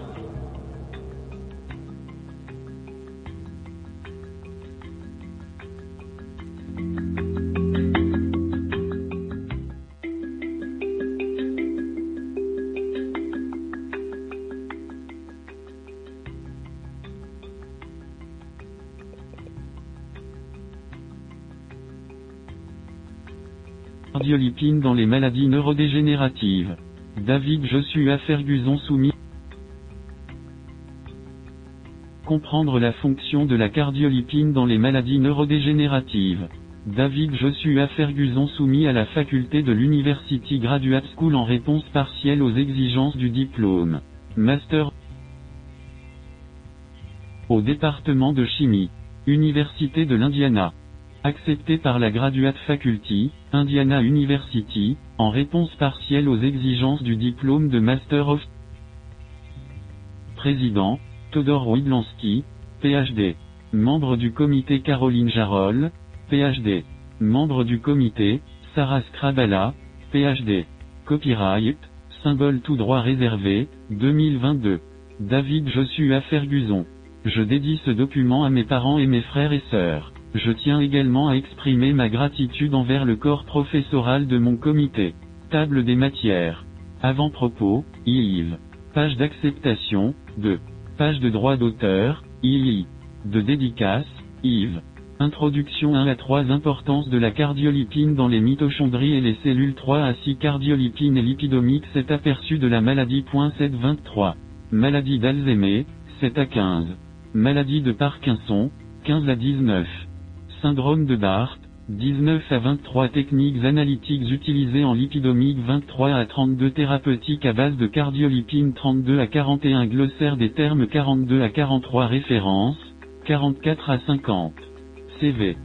Maladies neurodégénératives. David Joshua Ferguson soumis. Comprendre la fonction de la cardiolipine dans les maladies neurodégénératives. David Joshua Ferguson soumis à la faculté de l'University Graduate School en réponse partielle aux exigences du diplôme. Master au département de chimie. Université de l'Indiana accepté par la Graduate Faculty, Indiana University, en réponse partielle aux exigences du diplôme de Master of Président, Todor Widlansky, PhD. Membre du comité Caroline Jarol, PhD. Membre du comité, Sarah Scrabala, PhD. Copyright, symbole tout droit réservé, 2022. David Joshua Ferguson. Je dédie ce document à mes parents et mes frères et sœurs. Je tiens également à exprimer ma gratitude envers le corps professoral de mon comité. Table des matières. Avant-propos, Yves. Page d'acceptation, 2. Page de droit d'auteur, II. De dédicace, Yves. Introduction 1 à 3 Importance de la cardiolipine dans les mitochondries et les cellules 3 à 6 Cardiolipine et lipidomique 7 Aperçu de la maladie. 7 23. Maladie d'Alzheimer, 7 à 15. Maladie de Parkinson, 15 à 19. Syndrome de Barth, 19 à 23 techniques analytiques utilisées en lipidomique 23 à 32 thérapeutiques à base de cardiolipine 32 à 41 glossaire des termes 42 à 43 références, 44 à 50. CV.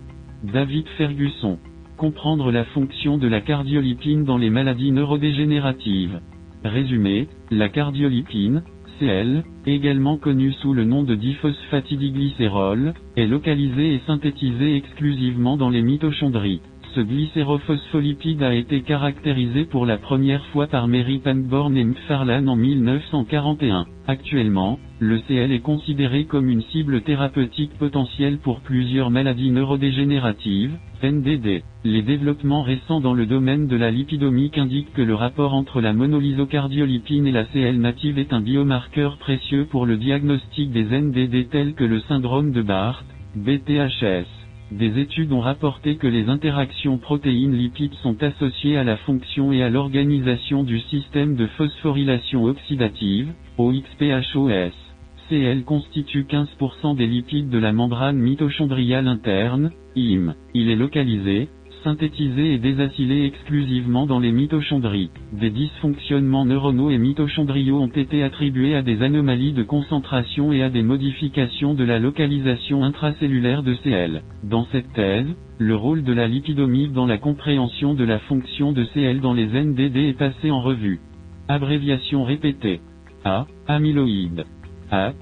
David Ferguson. Comprendre la fonction de la cardiolipine dans les maladies neurodégénératives. Résumé, la cardiolipine, CL, également connu sous le nom de diphosphatidyglycérol, est localisé et synthétisé exclusivement dans les mitochondries. Ce glycérophospholipide a été caractérisé pour la première fois par Mary Pangborn et McFarlane en 1941. Actuellement, le CL est considéré comme une cible thérapeutique potentielle pour plusieurs maladies neurodégénératives, NDD. Les développements récents dans le domaine de la lipidomique indiquent que le rapport entre la monolysocardiolipine et la CL native est un biomarqueur précieux pour le diagnostic des NDD tels que le syndrome de Barth, BTHS. Des études ont rapporté que les interactions protéines-lipides sont associées à la fonction et à l'organisation du système de phosphorylation oxydative, OXPHOS. CL constitue 15% des lipides de la membrane mitochondriale interne, IM. Il est localisé, synthétisé et désacylé exclusivement dans les mitochondries. Des dysfonctionnements neuronaux et mitochondriaux ont été attribués à des anomalies de concentration et à des modifications de la localisation intracellulaire de CL. Dans cette thèse, le rôle de la lipidomique dans la compréhension de la fonction de CL dans les NDD est passé en revue. Abréviation répétée. A. Amyloïde. AP.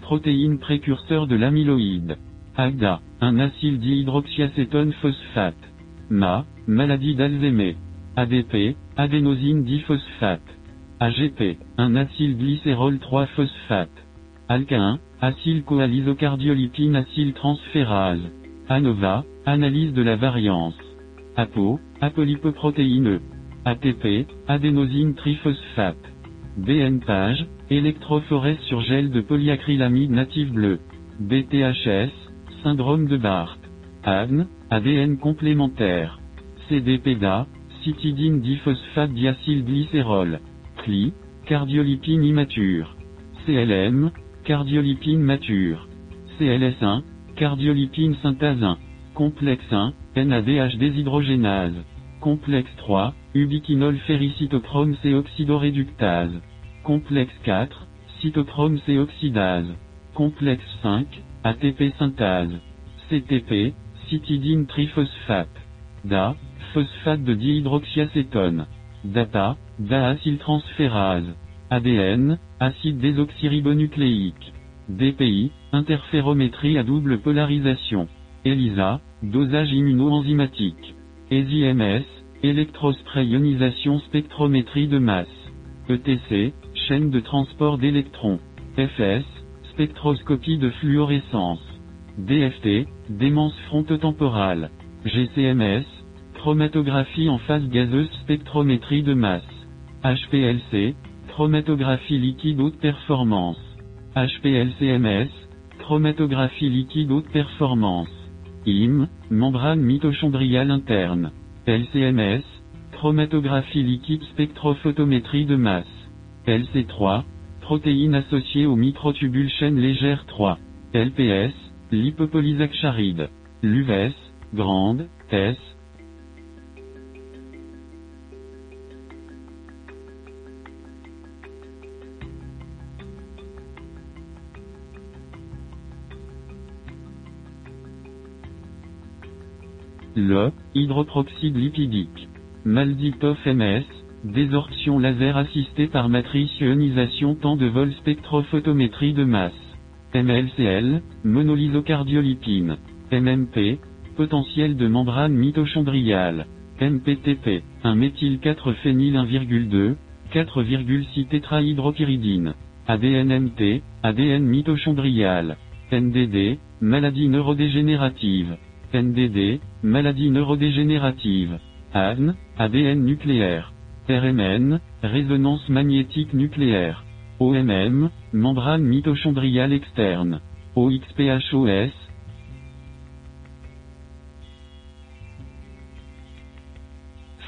Protéine précurseur de l'amyloïde. AGDA. Un acyle dihydroxyacétone phosphate. MA, maladie d'Alzheimer. ADP, adénosine diphosphate. AGP, un acylglycérol 3-phosphate. ALK1, acylcoalisocardiolipine acyltransférase. ANOVA, analyse de la variance. APO, apolipoprotéineux. ATP, adénosine triphosphate. BN-page, électrophorèse sur gel de polyacrylamide native bleu. BTHS, syndrome de Barth. ADN, ADN complémentaire. CDPDA, cytidine diphosphate diacylglycérol. CLI, cardiolipine immature. CLM, cardiolipine mature. CLS1, cardiolipine synthase 1. Complexe 1, NADH déshydrogénase. Complexe 3, ubiquinol ferricytochrome C oxydoréductase. Complexe 4, cytochrome C oxydase. Complexe 5, ATP synthase. CTP, cytidine triphosphate. DA, phosphate de dihydroxyacétone. DAPA, DAacyltransférase. ADN, acide désoxyribonucléique. DPI, interférométrie à double polarisation. ELISA, dosage immunoenzymatique. ESIMS, électrospray ionisation spectrométrie de masse. ETC, chaîne de transport d'électrons. FS, spectroscopie de fluorescence. DFT, démence frontotemporale. GCMS, chromatographie en phase gazeuse spectrométrie de masse. HPLC, chromatographie liquide haute performance. HPLCMS, chromatographie liquide haute performance. IM, membrane mitochondriale interne. LCMS, chromatographie liquide spectrophotométrie de masse. LC3, protéines associées aux microtubules chaîne légère 3. LPS, lipopolysaccharide. LUVES, grande, S. Le, hydroproxyde lipidique. Malditov MS, désorption laser assistée par matrice ionisation temps de vol spectrophotométrie de masse. MLCL, monolysocardiolipine. MMP, potentiel de membrane mitochondriale. MPTP, 1 méthyl 4 phényl 1,2, 4,6 tétrahydropyridine. ADNMT, ADN mitochondrial. NDD, maladie neurodégénérative. NDD, maladie neurodégénérative. ADN, ADN nucléaire. RMN, résonance magnétique nucléaire. OMM, membrane mitochondriale externe. OXPHOS,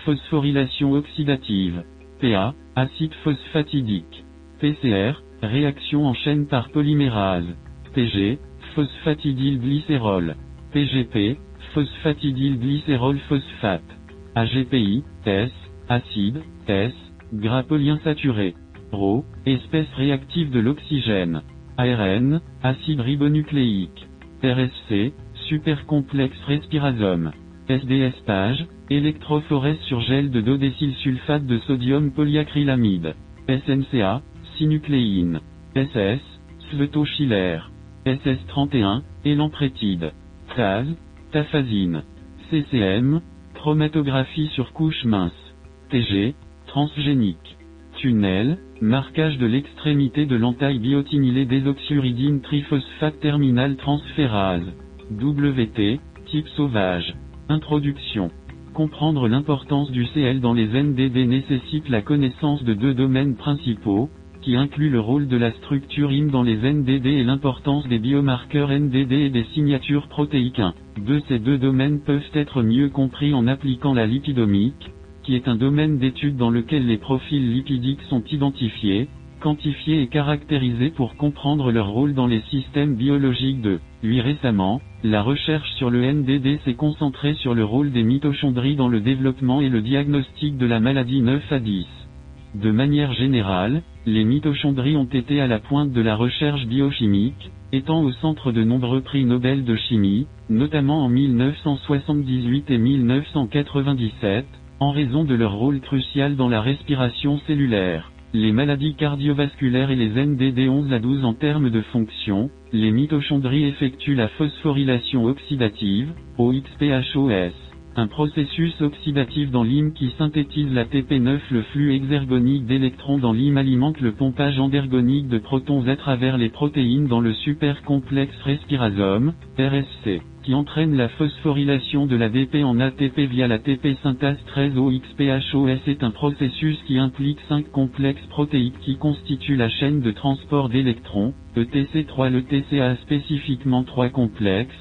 phosphorylation oxydative. PA, acide phosphatidique. PCR, réaction en chaîne par polymérase. PG, phosphatidylglycérol. PGP, phosphatidylglycérol phosphate. AGPI, S, acide, S, gras polyinsaturé. RO, espèce réactive de l'oxygène. ARN, acide ribonucléique. RSC, supercomplexe respirazome. SDS page, électrophorèse sur gel de dodécylsulfate de sodium polyacrylamide. SNCA, synucléine. SS, svetochiller. SS31, élamprétide. TAZ, tafazine. CCM, chromatographie sur couche mince. TG, transgénique. Tunnel, marquage de l'extrémité de l'entaille biotinylée désoxyuridine triphosphate terminal transférase. WT, type sauvage. Introduction. Comprendre l'importance du CL dans les NDD nécessite la connaissance de deux domaines principaux, qui incluent le rôle de la structure IM dans les NDD et l'importance des biomarqueurs NDD et des signatures protéiques 1. De ces deux domaines peuvent être mieux compris en appliquant la lipidomique, qui est un domaine d'étude dans lequel les profils lipidiques sont identifiés, quantifiés et caractérisés pour comprendre leur rôle dans les systèmes biologiques de lui récemment, la recherche sur le NDD s'est concentrée sur le rôle des mitochondries dans le développement et le diagnostic de la maladie 9 à 10. De manière générale, les mitochondries ont été à la pointe de la recherche biochimique, étant au centre de nombreux prix Nobel de chimie, notamment en 1978 et 1997, en raison de leur rôle crucial dans la respiration cellulaire. Les maladies cardiovasculaires et les NDD 11 à 12 en termes de fonction, les mitochondries effectuent la phosphorylation oxydative, OXPHOS, un processus oxydatif dans l'hym qui synthétise la TP9. Le flux exergonique d'électrons dans l'hym alimente le pompage endergonique de protons à travers les protéines dans le supercomplexe respirazome, RSC, qui entraîne la phosphorylation de l'ADP en ATP via la TP synthase 13 OXPHOS est un processus qui implique 5 complexes protéiques qui constituent la chaîne de transport d'électrons, ETC3 le TCA spécifiquement 3 complexes,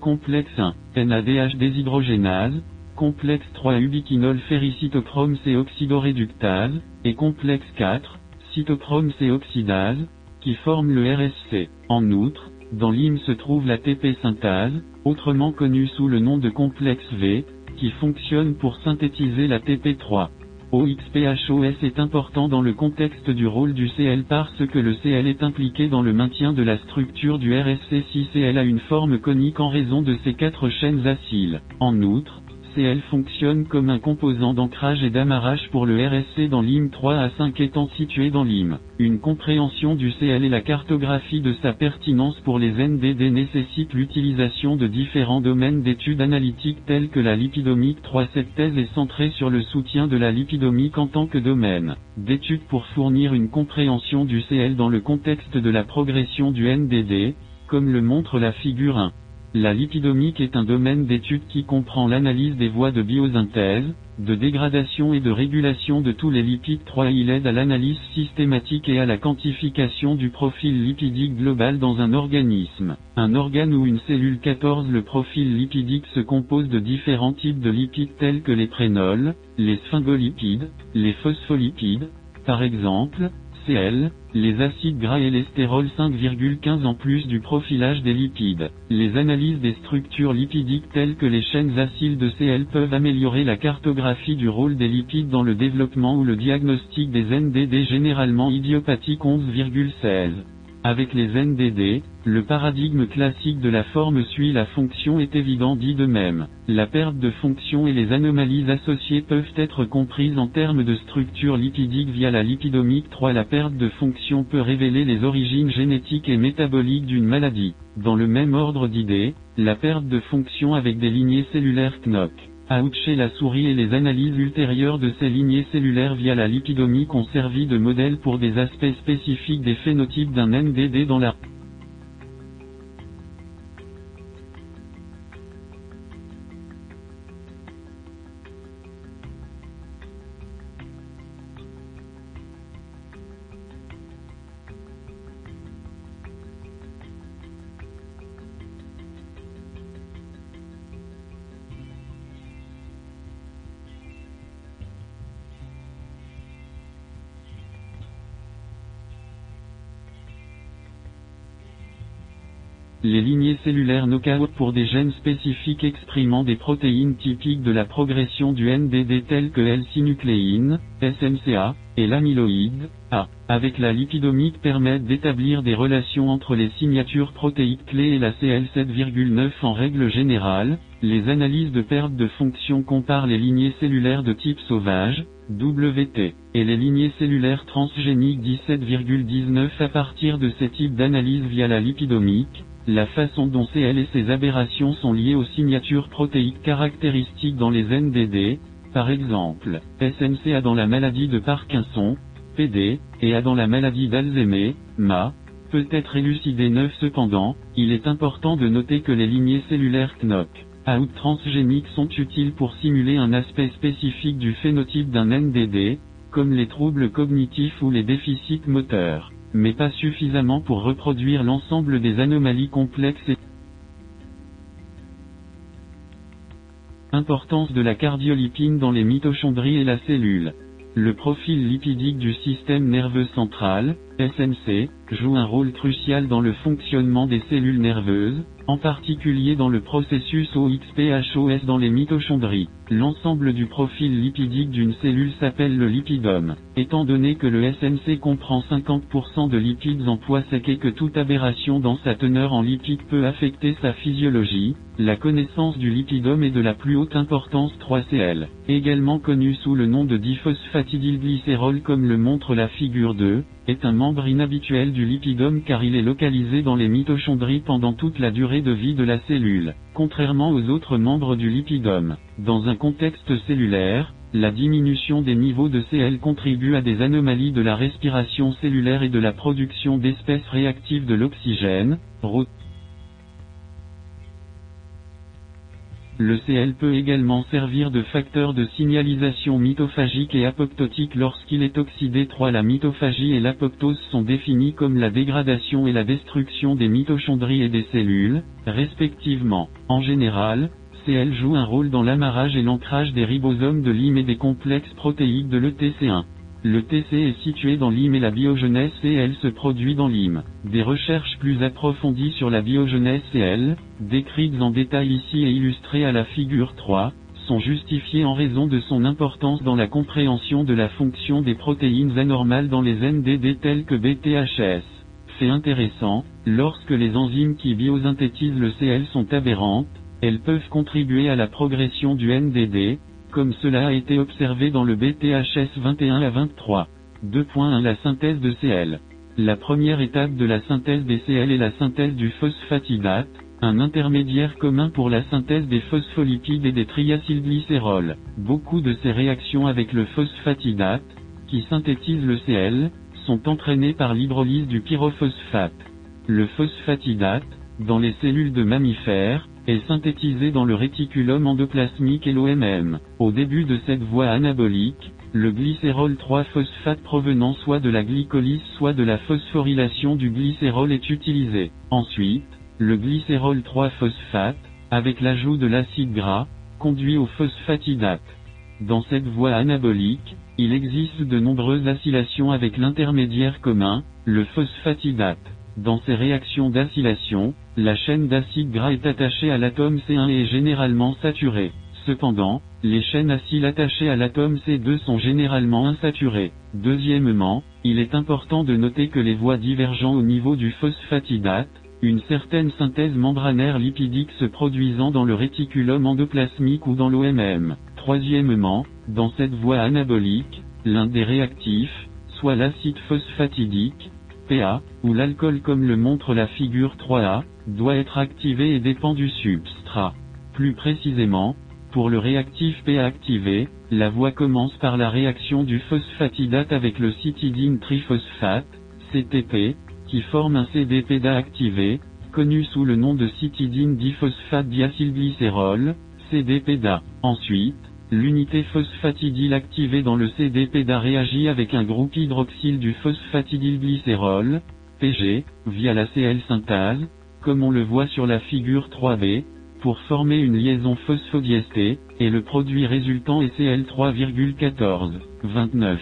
complexe 1, NADH déshydrogénase, complexe 3 ubiquinol ferricytochrome C oxydoréductase, et complexe 4, cytochrome C oxydase, qui forment le RSC. En outre, dans l'hym se trouve la TP synthase, autrement connue sous le nom de complexe V, qui fonctionne pour synthétiser la TP3. OXPHOS est important dans le contexte du rôle du CL parce que le CL est impliqué dans le maintien de la structure du RSC si CL a une forme conique en raison de ses quatre chaînes acyles. En outre, CL fonctionne comme un composant d'ancrage et d'amarrage pour le RSC dans l'IM 3 à 5 étant situé dans l'IM. Une compréhension du CL et la cartographie de sa pertinence pour les NDD nécessite l'utilisation de différents domaines d'études analytiques tels que la lipidomique 3. Cette thèse est centrée sur le soutien de la lipidomique en tant que domaine d'études pour fournir une compréhension du CL dans le contexte de la progression du NDD, comme le montre la figure 1. La lipidomique est un domaine d'étude qui comprend l'analyse des voies de biosynthèse, de dégradation et de régulation de tous les lipides 3. Il aide à l'analyse systématique et à la quantification du profil lipidique global dans un organisme. Un organe ou une cellule 14 Le profil lipidique se compose de différents types de lipides tels que les prénols, les sphingolipides, les phospholipides, par exemple, CL, les acides gras et l'estérol 5,15 en plus du profilage des lipides. Les analyses des structures lipidiques telles que les chaînes acides de CL peuvent améliorer la cartographie du rôle des lipides dans le développement ou le diagnostic des NDD généralement idiopathiques 11,16. Avec les NDD, le paradigme classique de la forme suit la fonction est évident dit de même. La perte de fonction et les anomalies associées peuvent être comprises en termes de structure lipidique via la lipidomique 3. La perte de fonction peut révéler les origines génétiques et métaboliques d'une maladie. Dans le même ordre d'idées, la perte de fonction avec des lignées cellulaires KNOC chez la souris et les analyses ultérieures de ces lignées cellulaires via la lipidomique ont servi de modèle pour des aspects spécifiques des phénotypes d'un NDD dans la cellulaires knockout pour des gènes spécifiques exprimant des protéines typiques de la progression du NDD telles que L-synucléine, SMCA, et l'amyloïde, A, avec la lipidomique permettent d'établir des relations entre les signatures protéiques clés et la CL7,9 en règle générale, les analyses de perte de fonction comparent les lignées cellulaires de type sauvage, WT, et les lignées cellulaires transgéniques 17,19 à partir de ces types d'analyse via la lipidomique, la façon dont CL et ses aberrations sont liées aux signatures protéiques caractéristiques dans les NDD, par exemple, SMCA dans la maladie de Parkinson, PD, et A dans la maladie d'Alzheimer, MA, peut être élucidé neuf. Cependant, il est important de noter que les lignées cellulaires KNOC, out transgéniques sont utiles pour simuler un aspect spécifique du phénotype d'un NDD, comme les troubles cognitifs ou les déficits moteurs mais pas suffisamment pour reproduire l'ensemble des anomalies complexes et Importance de la cardiolipine dans les mitochondries et la cellule. Le profil lipidique du système nerveux central, SNC, joue un rôle crucial dans le fonctionnement des cellules nerveuses, en particulier dans le processus OXPHOS dans les mitochondries. L'ensemble du profil lipidique d'une cellule s'appelle le lipidome. Étant donné que le SNC comprend 50% de lipides en poids sec et que toute aberration dans sa teneur en lipides peut affecter sa physiologie, la connaissance du lipidome est de la plus haute importance 3CL, également connu sous le nom de diphosphatidylglycérol comme le montre la figure 2, est un membre inhabituel du lipidome car il est localisé dans les mitochondries pendant toute la durée de vie de la cellule, contrairement aux autres membres du lipidome. Dans un contexte cellulaire, la diminution des niveaux de CL contribue à des anomalies de la respiration cellulaire et de la production d'espèces réactives de l'oxygène, Le CL peut également servir de facteur de signalisation mitophagique et apoptotique lorsqu'il est oxydé 3. La mitophagie et l'apoptose sont définis comme la dégradation et la destruction des mitochondries et des cellules, respectivement. En général, CL joue un rôle dans l'amarrage et l'ancrage des ribosomes de l'IM et des complexes protéiques de l'ETC1. Le TC est situé dans l'IM et la biogenèse CL se produit dans l'IM. Des recherches plus approfondies sur la biogenèse CL, décrites en détail ici et illustrées à la figure 3, sont justifiées en raison de son importance dans la compréhension de la fonction des protéines anormales dans les NDD telles que BTHS. Fait intéressant, lorsque les enzymes qui biosynthétisent le CL sont aberrantes, elles peuvent contribuer à la progression du NDD, comme cela a été observé dans le BTHS 21 à 23. 2.1 La synthèse de Cl. La première étape de la synthèse des Cl est la synthèse du phosphatidate, un intermédiaire commun pour la synthèse des phospholipides et des triacylglycérols. Beaucoup de ces réactions avec le phosphatidate, qui synthétise le Cl, sont entraînées par l'hydrolyse du pyrophosphate. Le phosphatidate, dans les cellules de mammifères, est synthétisé dans le réticulum endoplasmique et l'OMM. Au début de cette voie anabolique, le glycérol 3-phosphate provenant soit de la glycolyse soit de la phosphorylation du glycérol est utilisé. Ensuite, le glycérol 3-phosphate, avec l'ajout de l'acide gras, conduit au phosphatidate. Dans cette voie anabolique, il existe de nombreuses acylations avec l'intermédiaire commun, le phosphatidate. Dans ces réactions d'acylation, la chaîne d'acide gras est attachée à l'atome C1 et est généralement saturée. Cependant, les chaînes acyles attachées à l'atome C2 sont généralement insaturées. Deuxièmement, il est important de noter que les voies divergent au niveau du phosphatidate, une certaine synthèse membranaire lipidique se produisant dans le réticulum endoplasmique ou dans l'OMM. Troisièmement, dans cette voie anabolique, l'un des réactifs, soit l'acide phosphatidique, Ou l'alcool comme le montre la figure 3A, doit être activé et dépend du substrat. Plus précisément, pour le réactif PA activé, la voie commence par la réaction du phosphatidate avec le citidine triphosphate, CTP, qui forme un CDPDA activé, connu sous le nom de citidine diphosphate diacylglycérol, CDPDA. Ensuite, l'unité phosphatidyle activée dans le CDPDA réagit avec un groupe hydroxyle du phosphatidylglycérol, PG, via la CL synthase, comme on le voit sur la figure 3b, pour former une liaison phosphodiestée, et le produit résultant est Cl3,14, 29.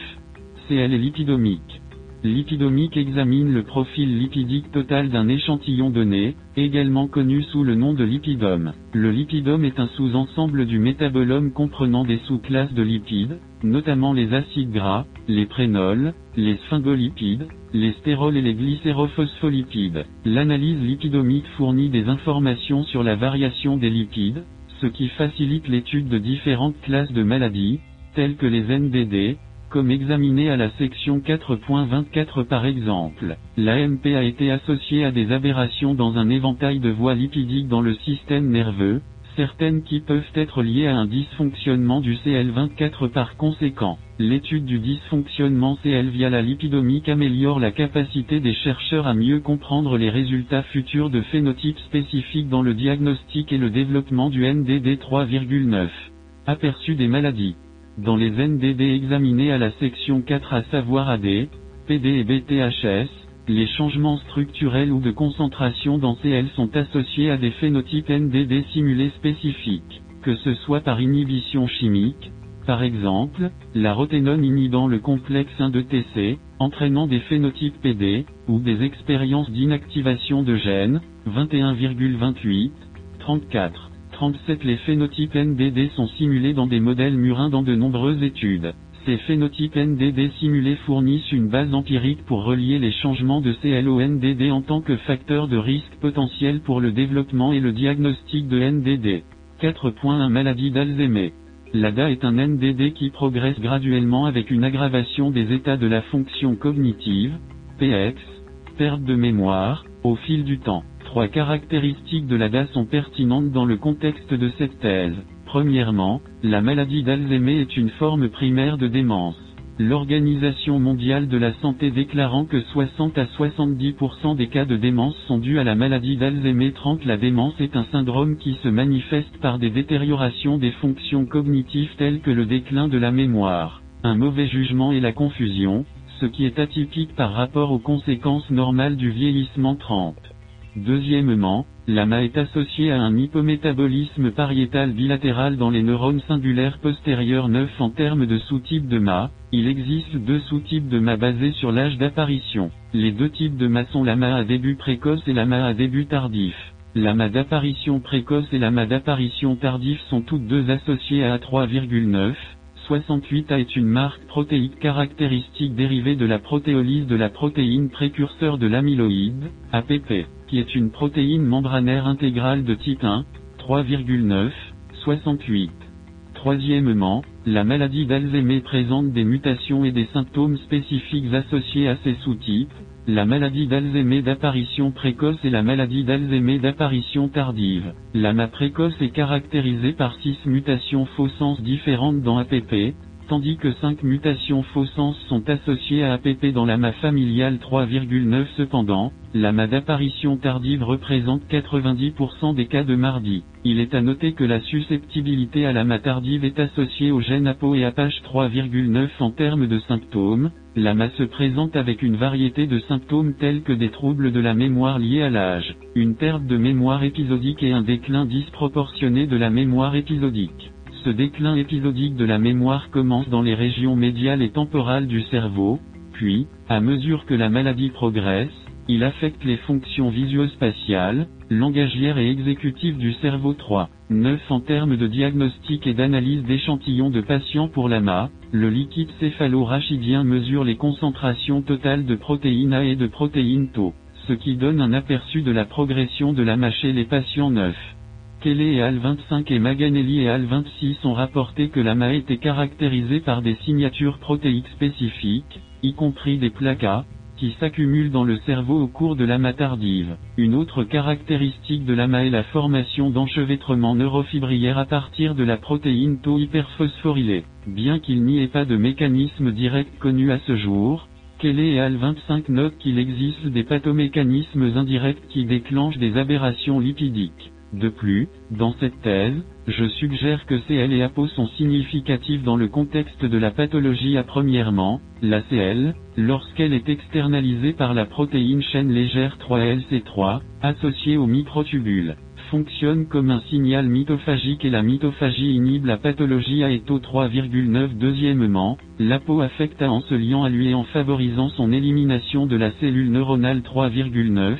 Cl est lipidomique. Lipidomique examine le profil lipidique total d'un échantillon donné, également connu sous le nom de lipidome. Le lipidome est un sous-ensemble du métabolome comprenant des sous-classes de lipides, notamment les acides gras, les prénols, les sphingolipides, les stérols et les glycérophospholipides. L'analyse lipidomique fournit des informations sur la variation des lipides, ce qui facilite l'étude de différentes classes de maladies, telles que les NDD, comme examiné à la section 4.24 par exemple. L'AMP a été associée à des aberrations dans un éventail de voies lipidiques dans le système nerveux, certaines qui peuvent être liées à un dysfonctionnement du CL24 par conséquent. L'étude du dysfonctionnement CL via la lipidomique améliore la capacité des chercheurs à mieux comprendre les résultats futurs de phénotypes spécifiques dans le diagnostic et le développement du NDD 3,9. Aperçu des maladies dans les NDD examinés à la section 4 à savoir AD, PD et BTHS, les changements structurels ou de concentration dans CL sont associés à des phénotypes NDD simulés spécifiques, que ce soit par inhibition chimique, par exemple, la roténone inhibant le complexe 1 de TC, entraînant des phénotypes PD, ou des expériences d'inactivation de gènes, 21,28, 34. 37 Les phénotypes NDD sont simulés dans des modèles murins dans de nombreuses études. Ces phénotypes NDD simulés fournissent une base empirique pour relier les changements de CL au NDD en tant que facteur de risque potentiel pour le développement et le diagnostic de NDD. 4.1 Maladie d'Alzheimer. L'ADA est un NDD qui progresse graduellement avec une aggravation des états de la fonction cognitive, PX, perte de mémoire, au fil du temps. Trois caractéristiques de l'ADA sont pertinentes dans le contexte de cette thèse. Premièrement, la maladie d'Alzheimer est une forme primaire de démence. L'Organisation mondiale de la santé déclarant que 60 à 70% des cas de démence sont dus à la maladie d'Alzheimer 30 La démence est un syndrome qui se manifeste par des détériorations des fonctions cognitives telles que le déclin de la mémoire, un mauvais jugement et la confusion, ce qui est atypique par rapport aux conséquences normales du vieillissement 30. Deuxièmement, l'AMA est associé à un hypométabolisme pariétal bilatéral dans les neurones singulaires postérieurs neufs en termes de sous-types de MA. Il existe deux sous-types de MA basés sur l'âge d'apparition. Les deux types de MA sont l'AMA à début précoce et l'AMA à début tardif. L'AMA d'apparition précoce et l'AMA d'apparition tardif sont toutes deux associées à A3,9. 68A est une marque protéique caractéristique dérivée de la protéolyse de la protéine précurseur de l'amyloïde, APP qui est une protéine membranaire intégrale de type 1, 3,9, 68. Troisièmement, la maladie d'Alzheimer présente des mutations et des symptômes spécifiques associés à ces sous-types, la maladie d'Alzheimer d'apparition précoce et la maladie d'Alzheimer d'apparition tardive. La MA précoce est caractérisée par six mutations faux sens différentes dans APP, tandis que 5 mutations faux sens sont associées à APP dans l'AMA familiale 3,9 cependant, l'AMA d'apparition tardive représente 90% des cas de mardi. Il est à noter que la susceptibilité à l'AMA tardive est associée au gène APO et APACH 3,9 en termes de symptômes, l'AMA se présente avec une variété de symptômes tels que des troubles de la mémoire liés à l'âge, une perte de mémoire épisodique et un déclin disproportionné de la mémoire épisodique. Ce déclin épisodique de la mémoire commence dans les régions médiales et temporales du cerveau, puis, à mesure que la maladie progresse, il affecte les fonctions visuospatiales, langagières et exécutives du cerveau 3. 9 En termes de diagnostic et d'analyse d'échantillons de patients pour l'AMA, le liquide céphalo-rachidien mesure les concentrations totales de protéines A et de protéines Tau, ce qui donne un aperçu de la progression de l'AMA chez les patients neufs. Kelly et Al25 et Maganelli et Al26 ont rapporté que l'AMA était caractérisée par des signatures protéiques spécifiques, y compris des placas, qui s'accumulent dans le cerveau au cours de l'AMA tardive. Une autre caractéristique de l'AMA est la formation d'enchevêtrements neurofibrillaires à partir de la protéine tau hyperphosphorylée. Bien qu'il n'y ait pas de mécanisme direct connu à ce jour, Kelly et Al25 notent qu'il existe des pathomécanismes indirects qui déclenchent des aberrations lipidiques. De plus, dans cette thèse, je suggère que CL et APO sont significatifs dans le contexte de la pathologie à premièrement, la CL, lorsqu'elle est externalisée par la protéine chaîne légère 3LC3, associée aux microtubules, fonctionne comme un signal mitophagique et la mitophagie inhibe la pathologie à ETO 3,9 Deuxièmement, l'APO affecte en se liant à lui et en favorisant son élimination de la cellule neuronale 3,9,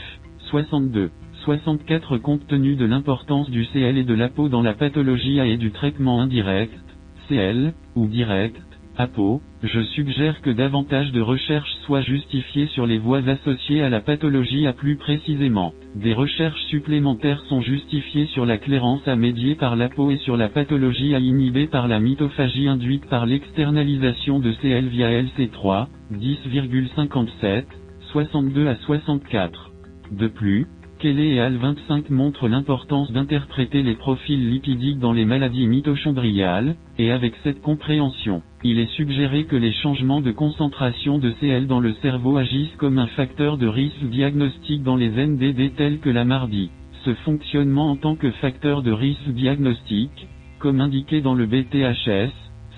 62. 64 Compte tenu de l'importance du CL et de l'APO dans la pathologie A et du traitement indirect, CL, ou direct, APO, je suggère que davantage de recherches soient justifiées sur les voies associées à la pathologie A plus précisément. Des recherches supplémentaires sont justifiées sur la clairance à médier par l'APO et sur la pathologie A inhibée par la mitophagie induite par l'externalisation de CL via LC3, 10,57, 62 à 64. De plus, Kelly et Al25 montrent l'importance d'interpréter les profils lipidiques dans les maladies mitochondriales, et avec cette compréhension, il est suggéré que les changements de concentration de CL dans le cerveau agissent comme un facteur de risque diagnostique dans les NDD tels que la mardi. Ce fonctionnement en tant que facteur de risque diagnostique, comme indiqué dans le BTHS,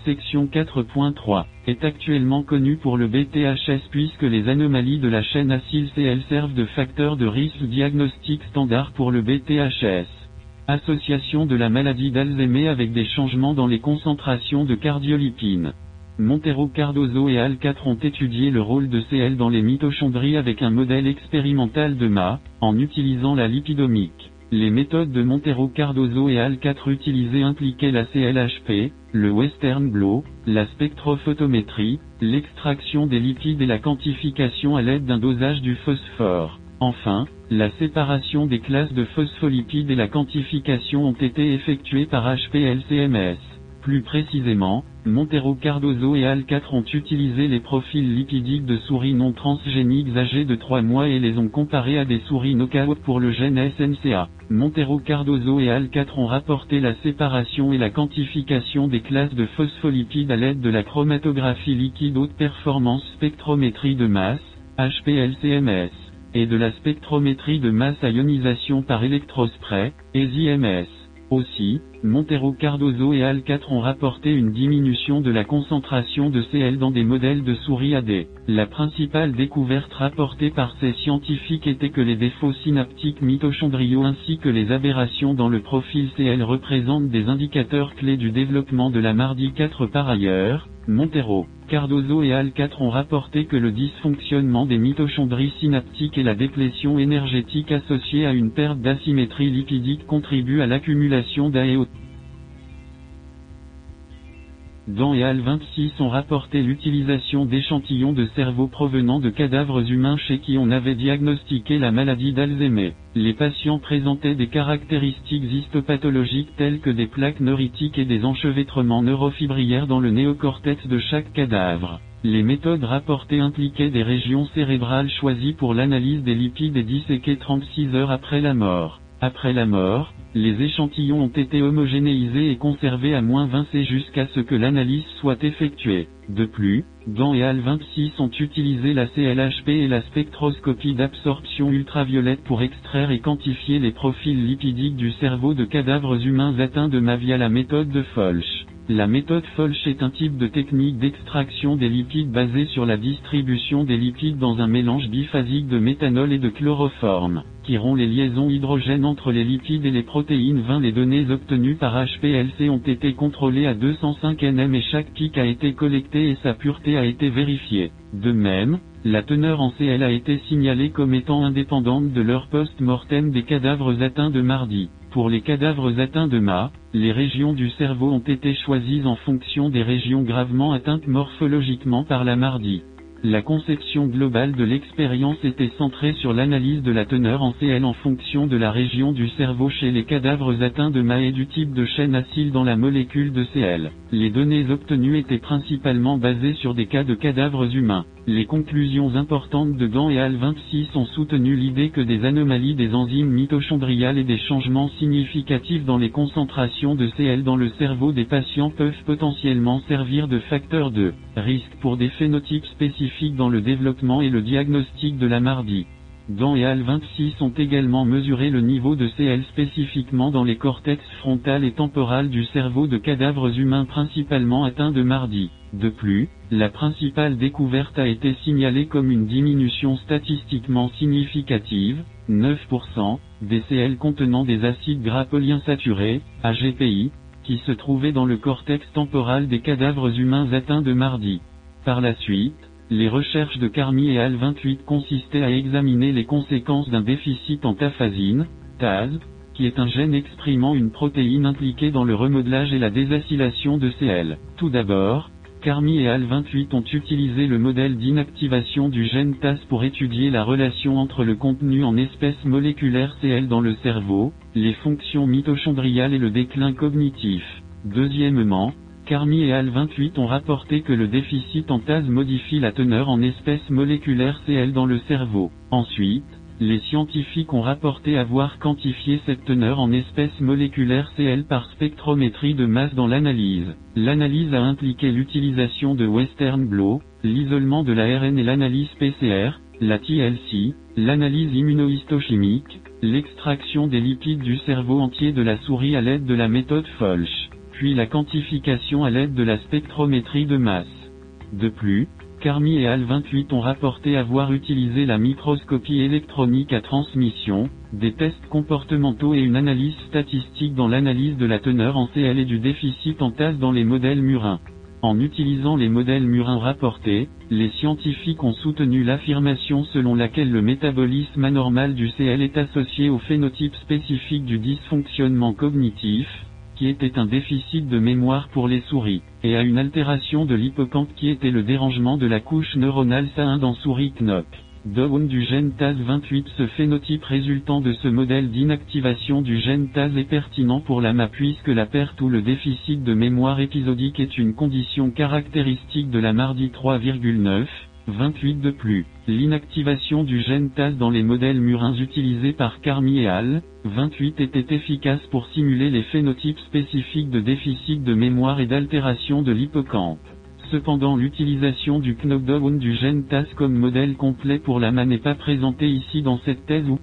section 4.3, est actuellement connu pour le BTHS puisque les anomalies de la chaîne acyl-CL servent de facteur de risque diagnostic standard pour le BTHS. Association de la maladie d'Alzheimer avec des changements dans les concentrations de cardiolipine. Montero Cardozo et Al4 ont étudié le rôle de CL dans les mitochondries avec un modèle expérimental de MA, en utilisant la lipidomique. Les méthodes de Montero Cardozo et Al4 utilisées impliquaient la CLHP, le Western Blot, la spectrophotométrie, l'extraction des lipides et la quantification à l'aide d'un dosage du phosphore. Enfin, la séparation des classes de phospholipides et la quantification ont été effectuées par HPLCMS. Plus précisément, Montero Cardozo et Al4 ont utilisé les profils lipidiques de souris non transgéniques âgées de 3 mois et les ont comparés à des souris knockout pour le gène SNCA. Montero Cardozo et Al4 ont rapporté la séparation et la quantification des classes de phospholipides à l'aide de la chromatographie liquide haute performance spectrométrie de masse, HPLCMS, et de la spectrométrie de masse à ionisation par électrospray, ESIMS. Aussi, Montero Cardozo et Al4 ont rapporté une diminution de la concentration de CL dans des modèles de souris AD. La principale découverte rapportée par ces scientifiques était que les défauts synaptiques mitochondriaux ainsi que les aberrations dans le profil CL représentent des indicateurs clés du développement de la mardi 4 par ailleurs. Montero, Cardozo et Al4 ont rapporté que le dysfonctionnement des mitochondries synaptiques et la déplétion énergétique associée à une perte d'asymétrie lipidique contribuent à l'accumulation d'AEO. Dan et Al 26 ont rapporté l'utilisation d'échantillons de cerveau provenant de cadavres humains chez qui on avait diagnostiqué la maladie d'Alzheimer. Les patients présentaient des caractéristiques histopathologiques telles que des plaques neuritiques et des enchevêtrements neurofibrillaires dans le néocortex de chaque cadavre. Les méthodes rapportées impliquaient des régions cérébrales choisies pour l'analyse des lipides et disséquées 36 heures après la mort. Après la mort, les échantillons ont été homogénéisés et conservés à moins 20 C jusqu'à ce que l'analyse soit effectuée. De plus, Gant et Al 26 ont utilisé la CLHP et la spectroscopie d'absorption ultraviolette pour extraire et quantifier les profils lipidiques du cerveau de cadavres humains atteints de MA via la méthode de Folch. La méthode Folch est un type de technique d'extraction des lipides basée sur la distribution des lipides dans un mélange biphasique de méthanol et de chloroforme, qui rompt les liaisons hydrogènes entre les lipides et les protéines 20. Les données obtenues par HPLC ont été contrôlées à 205 nm et chaque pic a été collecté et sa pureté a été vérifiée. De même, la teneur en CL a été signalée comme étant indépendante de leur post-mortem des cadavres atteints de mardi. Pour les cadavres atteints de MA, les régions du cerveau ont été choisies en fonction des régions gravement atteintes morphologiquement par la mardi. La conception globale de l'expérience était centrée sur l'analyse de la teneur en CL en fonction de la région du cerveau chez les cadavres atteints de MA et du type de chaîne acide dans la molécule de CL. Les données obtenues étaient principalement basées sur des cas de cadavres humains. Les conclusions importantes de Gant et Al 26 ont soutenu l'idée que des anomalies des enzymes mitochondriales et des changements significatifs dans les concentrations de CL dans le cerveau des patients peuvent potentiellement servir de facteur de risque pour des phénotypes spécifiques dans le développement et le diagnostic de la mardie. Gant et Al 26 ont également mesuré le niveau de CL spécifiquement dans les cortex frontal et temporal du cerveau de cadavres humains principalement atteints de mardi. De plus, la principale découverte a été signalée comme une diminution statistiquement significative, 9%, des CL contenant des acides gras polyinsaturés, AGPI, qui se trouvaient dans le cortex temporal des cadavres humains atteints de mardi. Par la suite, les recherches de Carmi et Al 28 consistaient à examiner les conséquences d'un déficit en tafazine, TAZ, qui est un gène exprimant une protéine impliquée dans le remodelage et la désacylation de CL. Tout d'abord, Carmi et Al 28 ont utilisé le modèle d'inactivation du gène TAS pour étudier la relation entre le contenu en espèces moléculaires CL dans le cerveau, les fonctions mitochondriales et le déclin cognitif. Deuxièmement, Carmi et Al 28 ont rapporté que le déficit en TAS modifie la teneur en espèces moléculaires CL dans le cerveau. Ensuite, les scientifiques ont rapporté avoir quantifié cette teneur en espèces moléculaires CL par spectrométrie de masse dans l'analyse. L'analyse a impliqué l'utilisation de Western blot, l'isolement de l'ARN et l'analyse PCR, la TLC, l'analyse immunohistochimique, l'extraction des lipides du cerveau entier de la souris à l'aide de la méthode Folch, puis la quantification à l'aide de la spectrométrie de masse. De plus, Carmi et Al 28 ont rapporté avoir utilisé la microscopie électronique à transmission, des tests comportementaux et une analyse statistique dans l'analyse de la teneur en CL et du déficit en TAS dans les modèles murins. En utilisant les modèles murins rapportés, les scientifiques ont soutenu l'affirmation selon laquelle le métabolisme anormal du CL est associé au phénotype spécifique du dysfonctionnement cognitif, qui était un déficit de mémoire pour les souris, et à une altération de l'hippocampe qui était le dérangement de la couche neuronale SA1 dans souris KNOP. Down du gène TAS28 Ce phénotype résultant de ce modèle d'inactivation du gène TAS est pertinent pour la MA puisque la perte ou le déficit de mémoire épisodique est une condition caractéristique de la MARDI 3,9. 28 de plus. L'inactivation du gène TAS dans les modèles murins utilisés par Carmi et Al, 28 était efficace pour simuler les phénotypes spécifiques de déficit de mémoire et d'altération de l'hippocampe. Cependant l'utilisation du knockdown du gène TAS comme modèle complet pour la MA n'est pas présentée ici dans cette thèse ou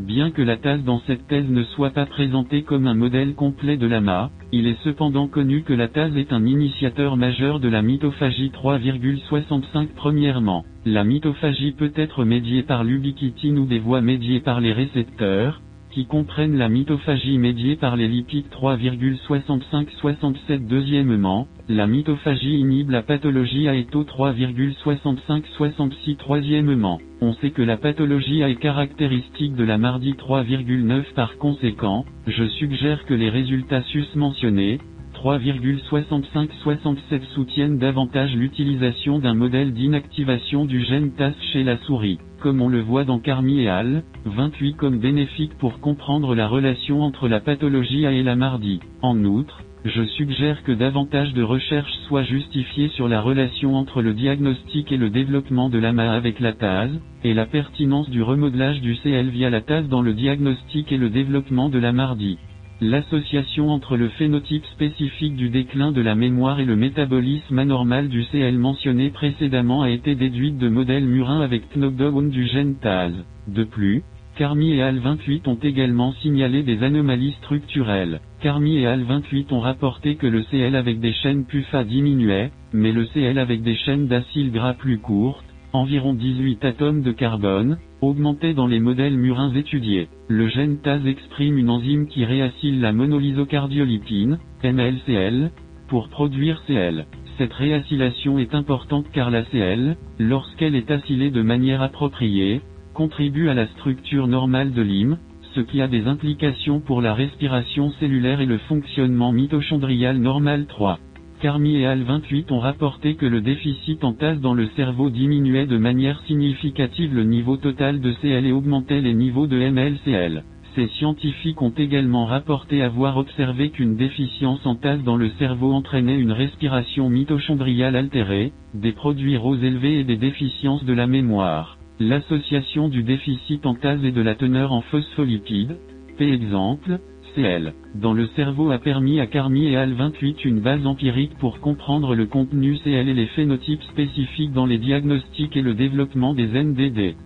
Bien que la tasse dans cette thèse ne soit pas présentée comme un modèle complet de l'AMA, il est cependant connu que la tasse est un initiateur majeur de la mitophagie 3,65 Premièrement, la mitophagie peut être médiée par l'ubiquitine ou des voies médiées par les récepteurs, qui comprennent la mitophagie médiée par les lipides 3,65-67 Deuxièmement, la mitophagie inhibe la pathologie AETO 3,65-66 Troisièmement, on sait que la pathologie A est caractéristique de la mardi 3,9 par conséquent, je suggère que les résultats sus-mentionnés, 3,65-67 soutiennent davantage l'utilisation d'un modèle d'inactivation du gène TAS chez la souris, comme on le voit dans Carmi et al. 28 comme bénéfique pour comprendre la relation entre la pathologie A et la mardi. En outre, je suggère que davantage de recherches soient justifiées sur la relation entre le diagnostic et le développement de l'AMA avec la TAS, et la pertinence du remodelage du CL via la TAS dans le diagnostic et le développement de la mardi. L'association entre le phénotype spécifique du déclin de la mémoire et le métabolisme anormal du CL mentionné précédemment a été déduite de modèles murins avec knockdown du gène TAS. De plus, Carmi et Al28 ont également signalé des anomalies structurelles. Carmi et Al28 ont rapporté que le CL avec des chaînes PUFA diminuait, mais le CL avec des chaînes d'acyle gras plus courtes, environ 18 atomes de carbone, augmenté dans les modèles murins étudiés. Le gène TAS exprime une enzyme qui réacyle la monolysocardiolipine, MLCL, pour produire CL. Cette réacylation est importante car la CL, lorsqu'elle est acylée de manière appropriée, contribue à la structure normale de l'hym, ce qui a des implications pour la respiration cellulaire et le fonctionnement mitochondrial normal 3. Carmi et Al 28 ont rapporté que le déficit en tasse dans le cerveau diminuait de manière significative le niveau total de CL et augmentait les niveaux de MLCL. Ces scientifiques ont également rapporté avoir observé qu'une déficience en tasse dans le cerveau entraînait une respiration mitochondriale altérée, des produits roses élevés et des déficiences de la mémoire. L'association du déficit en tasse et de la teneur en phospholipides, p. exemple, CL, dans le cerveau a permis à Carmi et Al 28 une base empirique pour comprendre le contenu CL et les phénotypes spécifiques dans les diagnostics et le développement des NDD.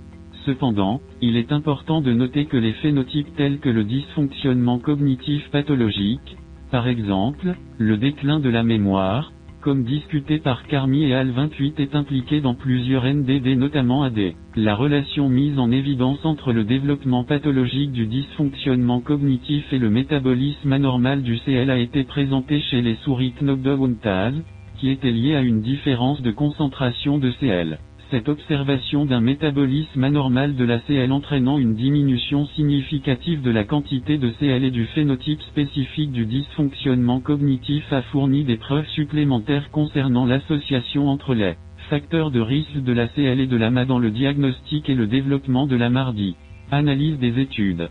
Cependant, il est important de noter que les phénotypes tels que le dysfonctionnement cognitif pathologique, par exemple, le déclin de la mémoire, comme discuté par Carmi et Al 28 est impliqué dans plusieurs NDD notamment AD. La relation mise en évidence entre le développement pathologique du dysfonctionnement cognitif et le métabolisme anormal du CL a été présentée chez les souris knockdown qui était liée à une différence de concentration de CL cette observation d'un métabolisme anormal de la CL entraînant une diminution significative de la quantité de CL et du phénotype spécifique du dysfonctionnement cognitif a fourni des preuves supplémentaires concernant l'association entre les facteurs de risque de la CL et de l'AMA dans le diagnostic et le développement de la MARDI. Analyse des études.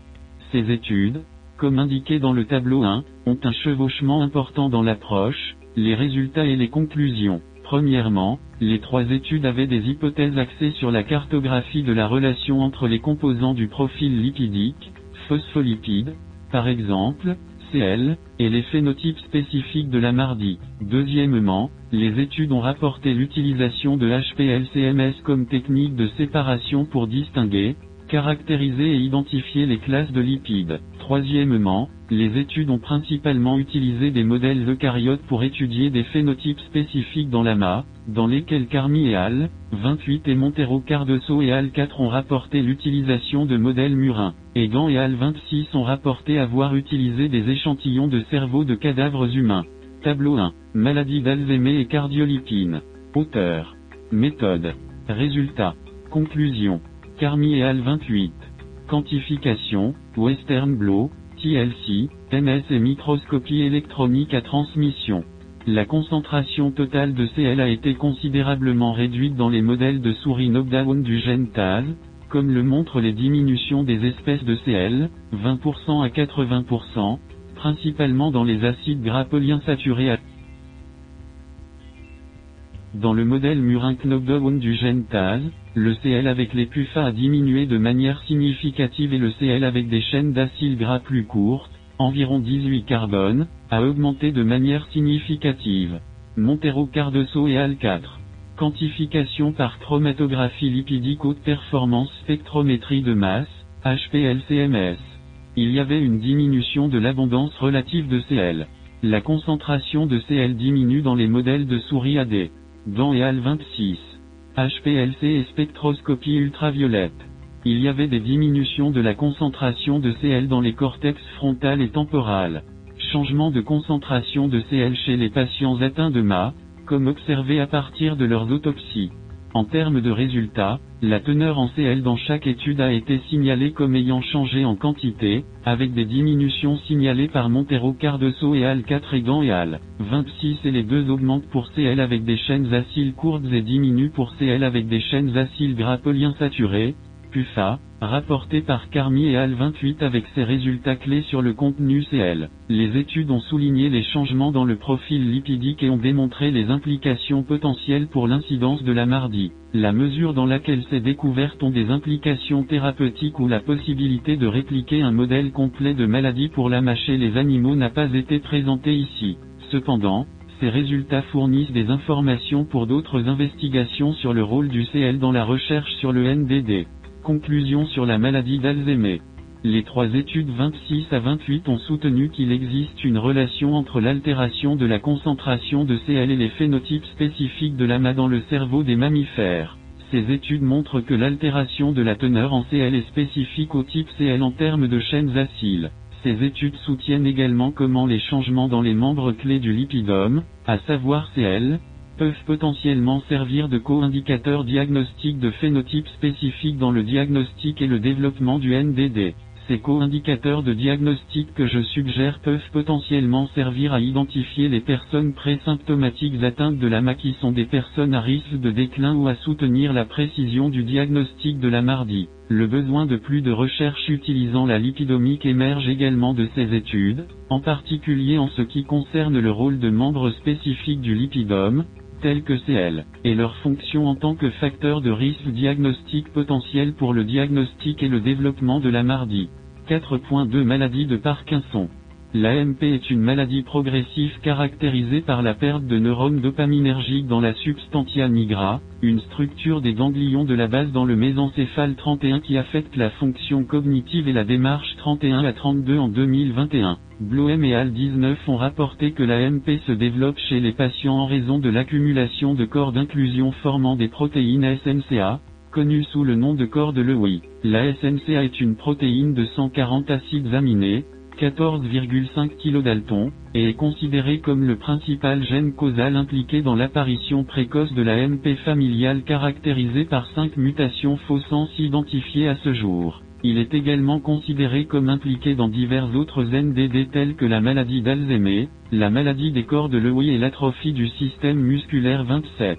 Ces études, comme indiqué dans le tableau 1, ont un chevauchement important dans l'approche, les résultats et les conclusions. Premièrement, les trois études avaient des hypothèses axées sur la cartographie de la relation entre les composants du profil lipidique, phospholipides, par exemple, CL, et les phénotypes spécifiques de la MARDI. Deuxièmement, les études ont rapporté l'utilisation de HPLCMS comme technique de séparation pour distinguer, caractériser et identifier les classes de lipides. Troisièmement, les études ont principalement utilisé des modèles eucaryotes pour étudier des phénotypes spécifiques dans l'AMA, dans lesquels Carmi et al. 28 et Montero Cardoso et al. 4 ont rapporté l'utilisation de modèles murins. Egan et al. 26 ont rapporté avoir utilisé des échantillons de cerveau de cadavres humains. Tableau 1. Maladie d'Alzheimer et cardiolipine. Auteur. Méthode. Résultat. Conclusion. Carmi et al. 28. Quantification. Western Blot. TLC, MS et microscopie électronique à transmission. La concentration totale de CL a été considérablement réduite dans les modèles de souris knockdown du gène TAS, comme le montrent les diminutions des espèces de CL, 20% à 80%, principalement dans les acides gras polyinsaturés. Dans le modèle murin knockdown du gène TAS, le CL avec les PUFA a diminué de manière significative et le CL avec des chaînes d'acyle gras plus courtes, environ 18 carbone, a augmenté de manière significative. Montero Cardoso et AL 4. Quantification par chromatographie lipidique haute performance spectrométrie de masse, HPLCMS. Il y avait une diminution de l'abondance relative de CL. La concentration de CL diminue dans les modèles de souris AD. Dans et AL 26. HPLC et spectroscopie ultraviolette. il y avait des diminutions de la concentration de Cl dans les cortex frontal et temporal. Changement de concentration de Cl chez les patients atteints de MA, comme observé à partir de leurs autopsies. En termes de résultats, la teneur en Cl dans chaque étude a été signalée comme ayant changé en quantité, avec des diminutions signalées par Montero Cardoso et Al 4 et Gant et Al. 26 et les deux augmentent pour Cl avec des chaînes acyles courtes et diminuent pour Cl avec des chaînes acyles gras polyinsaturés, PUFA, rapporté par Carmi et Al 28 avec ses résultats clés sur le contenu CL. Les études ont souligné les changements dans le profil lipidique et ont démontré les implications potentielles pour l'incidence de la mardi. La mesure dans laquelle ces découvertes ont des implications thérapeutiques ou la possibilité de répliquer un modèle complet de maladie pour la mâcher les animaux n'a pas été présentée ici. Cependant, ces résultats fournissent des informations pour d'autres investigations sur le rôle du CL dans la recherche sur le NDD. Conclusion sur la maladie d'Alzheimer. Les trois études 26 à 28 ont soutenu qu'il existe une relation entre l'altération de la concentration de Cl et les phénotypes spécifiques de l'AMA dans le cerveau des mammifères. Ces études montrent que l'altération de la teneur en Cl est spécifique au type Cl en termes de chaînes acyles. Ces études soutiennent également comment les changements dans les membres clés du lipidome, à savoir Cl, peuvent potentiellement servir de co-indicateurs diagnostiques de phénotypes spécifiques dans le diagnostic et le développement du NDD. Ces co-indicateurs de diagnostic que je suggère peuvent potentiellement servir à identifier les personnes présymptomatiques atteintes de l'AMA qui sont des personnes à risque de déclin ou à soutenir la précision du diagnostic de la mardi. Le besoin de plus de recherches utilisant la lipidomique émerge également de ces études, en particulier en ce qui concerne le rôle de membres spécifiques du lipidome, tels que CL, et leur fonction en tant que facteur de risque diagnostique potentiel pour le diagnostic et le développement de la MARDI. 4.2 Maladie de Parkinson. L'AMP est une maladie progressive caractérisée par la perte de neurones dopaminergiques dans la substantia nigra, une structure des ganglions de la base dans le mésencéphale 31 qui affecte la fonction cognitive et la démarche 31 à 32 en 2021. Bloem et Al 19 ont rapporté que l'AMP se développe chez les patients en raison de l'accumulation de corps d'inclusion formant des protéines SNCA, connues sous le nom de corps de Lewy. La SNCA est une protéine de 140 acides aminés, 14,5 kDalton, et est considéré comme le principal gène causal impliqué dans l'apparition précoce de la MP familiale caractérisée par 5 mutations fausses identifiées à ce jour. Il est également considéré comme impliqué dans divers autres NDD tels que la maladie d'Alzheimer, la maladie des corps de Lewy et l'atrophie du système musculaire 27.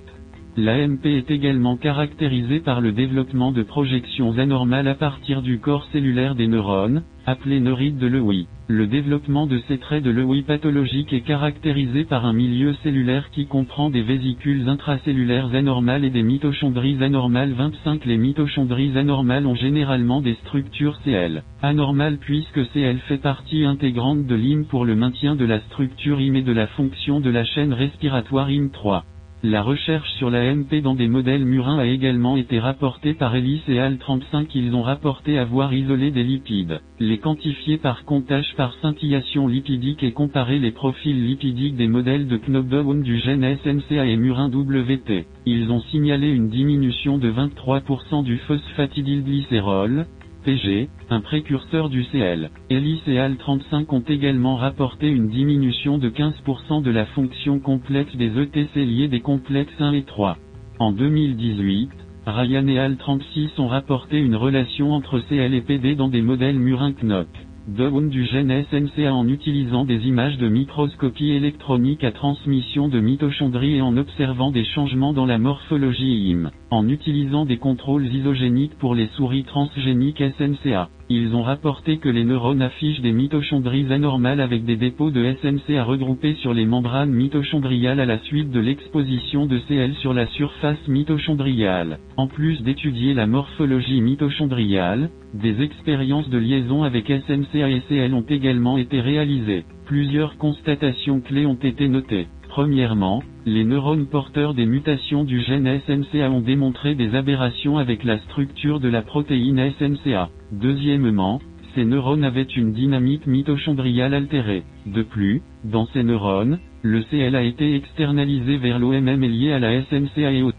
L'AMP est également caractérisée par le développement de projections anormales à partir du corps cellulaire des neurones, appelés neurites de Lewy. Le développement de ces traits de Lewy pathologiques est caractérisé par un milieu cellulaire qui comprend des vésicules intracellulaires anormales et des mitochondries anormales 25. Les mitochondries anormales ont généralement des structures CL. Anormales puisque CL fait partie intégrante de l'IM pour le maintien de la structure IM et de la fonction de la chaîne respiratoire IM3. La recherche sur la MP dans des modèles murins a également été rapportée par Ellis et Al 35. Ils ont rapporté avoir isolé des lipides, les quantifier par comptage par scintillation lipidique et comparer les profils lipidiques des modèles de knockdown du gène SNCA et murin WT. Ils ont signalé une diminution de 23% du phosphatidylglycérol, PG, un précurseur du CL. Et Al 35 ont également rapporté une diminution de 15% de la fonction complexe des ETC liés des complexes 1 et 3. En 2018, Ryan et Al 36 ont rapporté une relation entre CL et PD dans des modèles murin-knock down du gène SNCA en utilisant des images de microscopie électronique à transmission de mitochondries et en observant des changements dans la morphologie IM, en utilisant des contrôles isogéniques pour les souris transgéniques SNCA. Ils ont rapporté que les neurones affichent des mitochondries anormales avec des dépôts de SNCA regroupés sur les membranes mitochondriales à la suite de l'exposition de CL sur la surface mitochondriale. En plus d'étudier la morphologie mitochondriale, des expériences de liaison avec SNCA et CL ont également été réalisées. Plusieurs constatations clés ont été notées. Premièrement, les neurones porteurs des mutations du gène SNCA ont démontré des aberrations avec la structure de la protéine SNCA. Deuxièmement, ces neurones avaient une dynamique mitochondriale altérée. De plus, dans ces neurones, le CL a été externalisé vers l'OMM et lié à la SNCA et au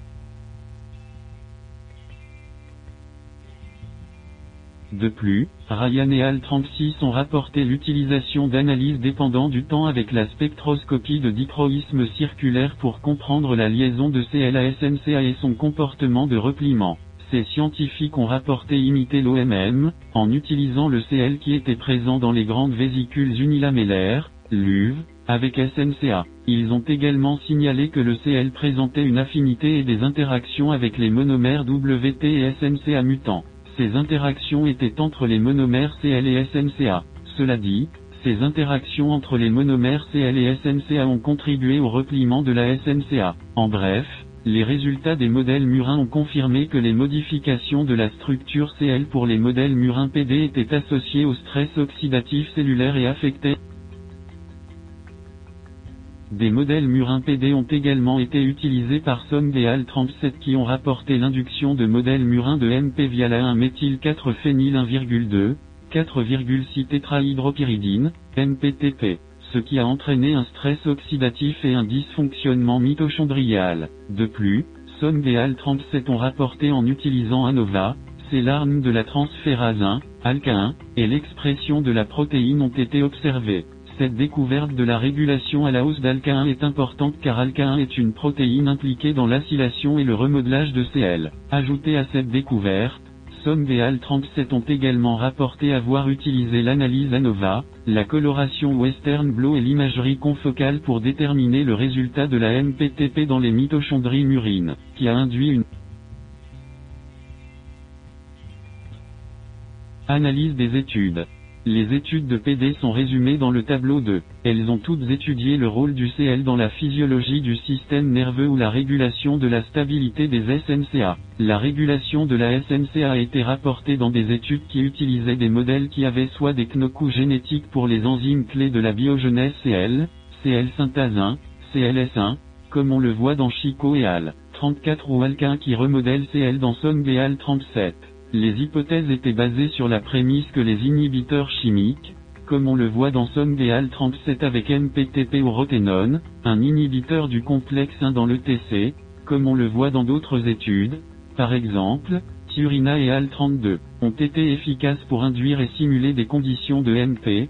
De plus, Ryan et Al 36 ont rapporté l'utilisation d'analyses dépendant du temps avec la spectroscopie de dichroïsme circulaire pour comprendre la liaison de Cl à SNCA et son comportement de repliement. Ces scientifiques ont rapporté imiter l'OMM, en utilisant le Cl qui était présent dans les grandes vésicules unilamellaires, LUV, avec SNCA. Ils ont également signalé que le Cl présentait une affinité et des interactions avec les monomères WT et SNCA mutants. Ces interactions étaient entre les monomères Cl et SNCA. Cela dit, ces interactions entre les monomères Cl et SNCA ont contribué au repliement de la SNCA. En bref, les résultats des modèles murins ont confirmé que les modifications de la structure Cl pour les modèles murins PD étaient associées au stress oxydatif cellulaire et affectaient des modèles murins PD ont également été utilisés par SOMDEAL 37 qui ont rapporté l'induction de modèles murins de MP via la 1-méthyl 4-phényl 1,2, 4,6 tétrahydropyridine, MPTP, ce qui a entraîné un stress oxydatif et un dysfonctionnement mitochondrial. De plus, SOMDEAL 37 ont rapporté en utilisant ANOVA, c'est l'arme de la transférase 1, ALK 1, et l'expression de la protéine ont été observées. Cette découverte de la régulation à la hausse d'ALK1 est importante car ALK1 est une protéine impliquée dans l'acylation et le remodelage de Cl. Ajouté à cette découverte, SOMVAL 37 ont également rapporté avoir utilisé l'analyse ANOVA, la coloration Western Blot et l'imagerie confocale pour déterminer le résultat de la MPTP dans les mitochondries murines, qui a induit une analyse des études. Les études de PD sont résumées dans le tableau 2. Elles ont toutes étudié le rôle du Cl dans la physiologie du système nerveux ou la régulation de la stabilité des SNCA. La régulation de la SNCA a été rapportée dans des études qui utilisaient des modèles qui avaient soit des knocous génétiques pour les enzymes clés de la biogenèse Cl, Cl synthase 1, CLS1, comme on le voit dans Chico et Al. 34 ou Alquin qui remodèle Cl dans SONBAL 37. Les hypothèses étaient basées sur la prémisse que les inhibiteurs chimiques, comme on le voit dans SOMDAL 37 avec MPTP ou roténone, un inhibiteur du complexe 1 dans le TC, comme on le voit dans d'autres études, par exemple, Turina et AL32, ont été efficaces pour induire et simuler des conditions de MP,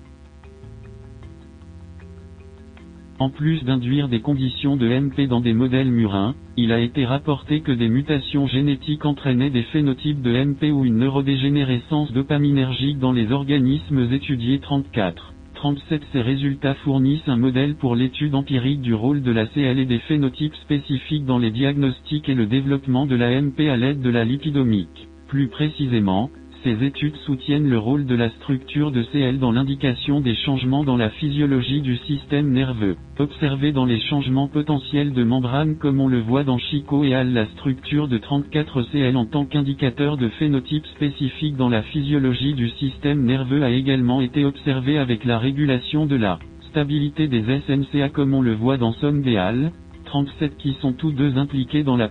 En plus d'induire des conditions de MP dans des modèles murins, il a été rapporté que des mutations génétiques entraînaient des phénotypes de MP ou une neurodégénérescence dopaminergique dans les organismes étudiés 34. 37 Ces résultats fournissent un modèle pour l'étude empirique du rôle de la CL et des phénotypes spécifiques dans les diagnostics et le développement de la MP à l'aide de la lipidomique. Plus précisément, ces études soutiennent le rôle de la structure de Cl dans l'indication des changements dans la physiologie du système nerveux. Observés dans les changements potentiels de membrane comme on le voit dans Chico et Al la structure de 34Cl en tant qu'indicateur de phénotype spécifique dans la physiologie du système nerveux a également été observée avec la régulation de la stabilité des SNCA comme on le voit dans SOMDEAL, 37 qui sont tous deux impliqués dans la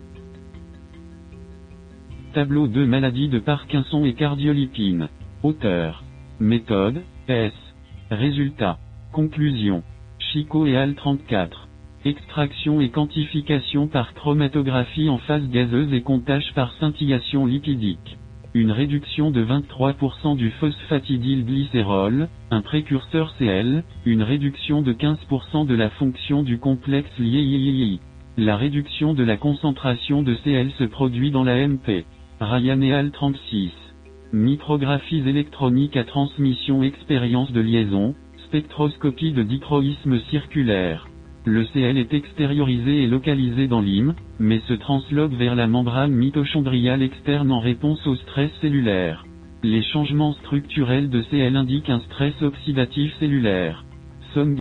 Tableau de maladies de Parkinson et cardiolipine. Auteur. Méthode. S. Résultat. Conclusion. Chico et Al 34. Extraction et quantification par chromatographie en phase gazeuse et comptage par scintillation lipidique. Une réduction de 23% du phosphatidylglycérol, un précurseur Cl, une réduction de 15% de la fonction du complexe lié. La réduction de la concentration de Cl se produit dans la MP. Ryan 36. Micrographies électroniques à transmission expérience de liaison, spectroscopie de dichroïsme circulaire. Le Cl est extériorisé et localisé dans l'hym, mais se transloque vers la membrane mitochondriale externe en réponse au stress cellulaire. Les changements structurels de Cl indiquent un stress oxydatif cellulaire. Somme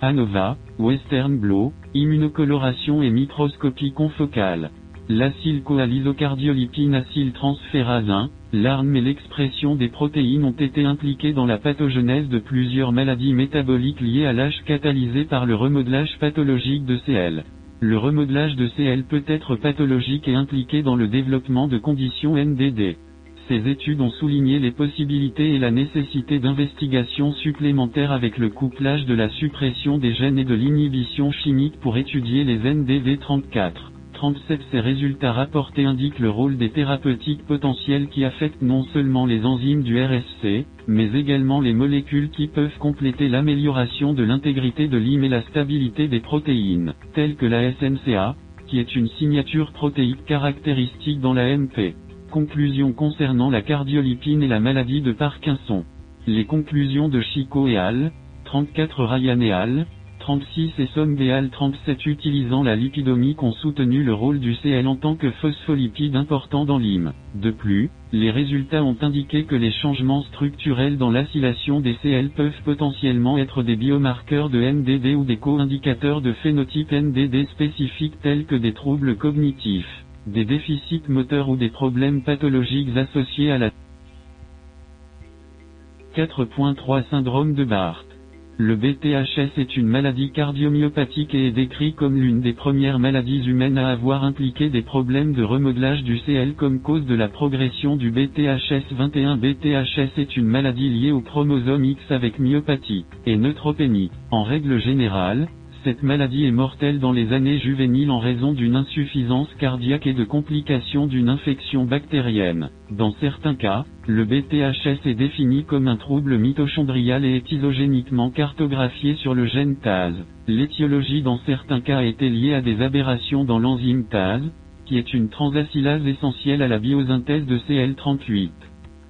ANOVA, Western Blot, immunocoloration et microscopie confocale. L'acylcoalisocardiolipine acyltransférase 1, l'arme et l'expression des protéines ont été impliquées dans la pathogenèse de plusieurs maladies métaboliques liées à l'âge catalysé par le remodelage pathologique de Cl. Le remodelage de Cl peut être pathologique et impliqué dans le développement de conditions NDD. Ces études ont souligné les possibilités et la nécessité d'investigations supplémentaires avec le couplage de la suppression des gènes et de l'inhibition chimique pour étudier les NDD 34. 37 Ces résultats rapportés indiquent le rôle des thérapeutiques potentielles qui affectent non seulement les enzymes du RSC, mais également les molécules qui peuvent compléter l'amélioration de l'intégrité de l'hym et la stabilité des protéines, telles que la SNCA, qui est une signature protéique caractéristique dans la MP. Conclusion concernant la cardiolipine et la maladie de Parkinson. Les conclusions de Chico et al. 34 Ryan et al. 36 et Sombéal 37 utilisant la lipidomique ont soutenu le rôle du CL en tant que phospholipide important dans l'hym. De plus, les résultats ont indiqué que les changements structurels dans l'acylation des CL peuvent potentiellement être des biomarqueurs de NDD ou des co-indicateurs de phénotype NDD spécifiques tels que des troubles cognitifs, des déficits moteurs ou des problèmes pathologiques associés à la 4.3 Syndrome de Barth le BTHS est une maladie cardiomyopathique et est décrit comme l'une des premières maladies humaines à avoir impliqué des problèmes de remodelage du CL comme cause de la progression du BTHS 21. BTHS est une maladie liée au chromosome X avec myopathie et neutropénie. En règle générale, cette maladie est mortelle dans les années juvéniles en raison d'une insuffisance cardiaque et de complications d'une infection bactérienne. Dans certains cas, le BTHS est défini comme un trouble mitochondrial et est isogéniquement cartographié sur le gène TAS. L'étiologie dans certains cas été liée à des aberrations dans l'enzyme TAS, qui est une transacylase essentielle à la biosynthèse de CL38.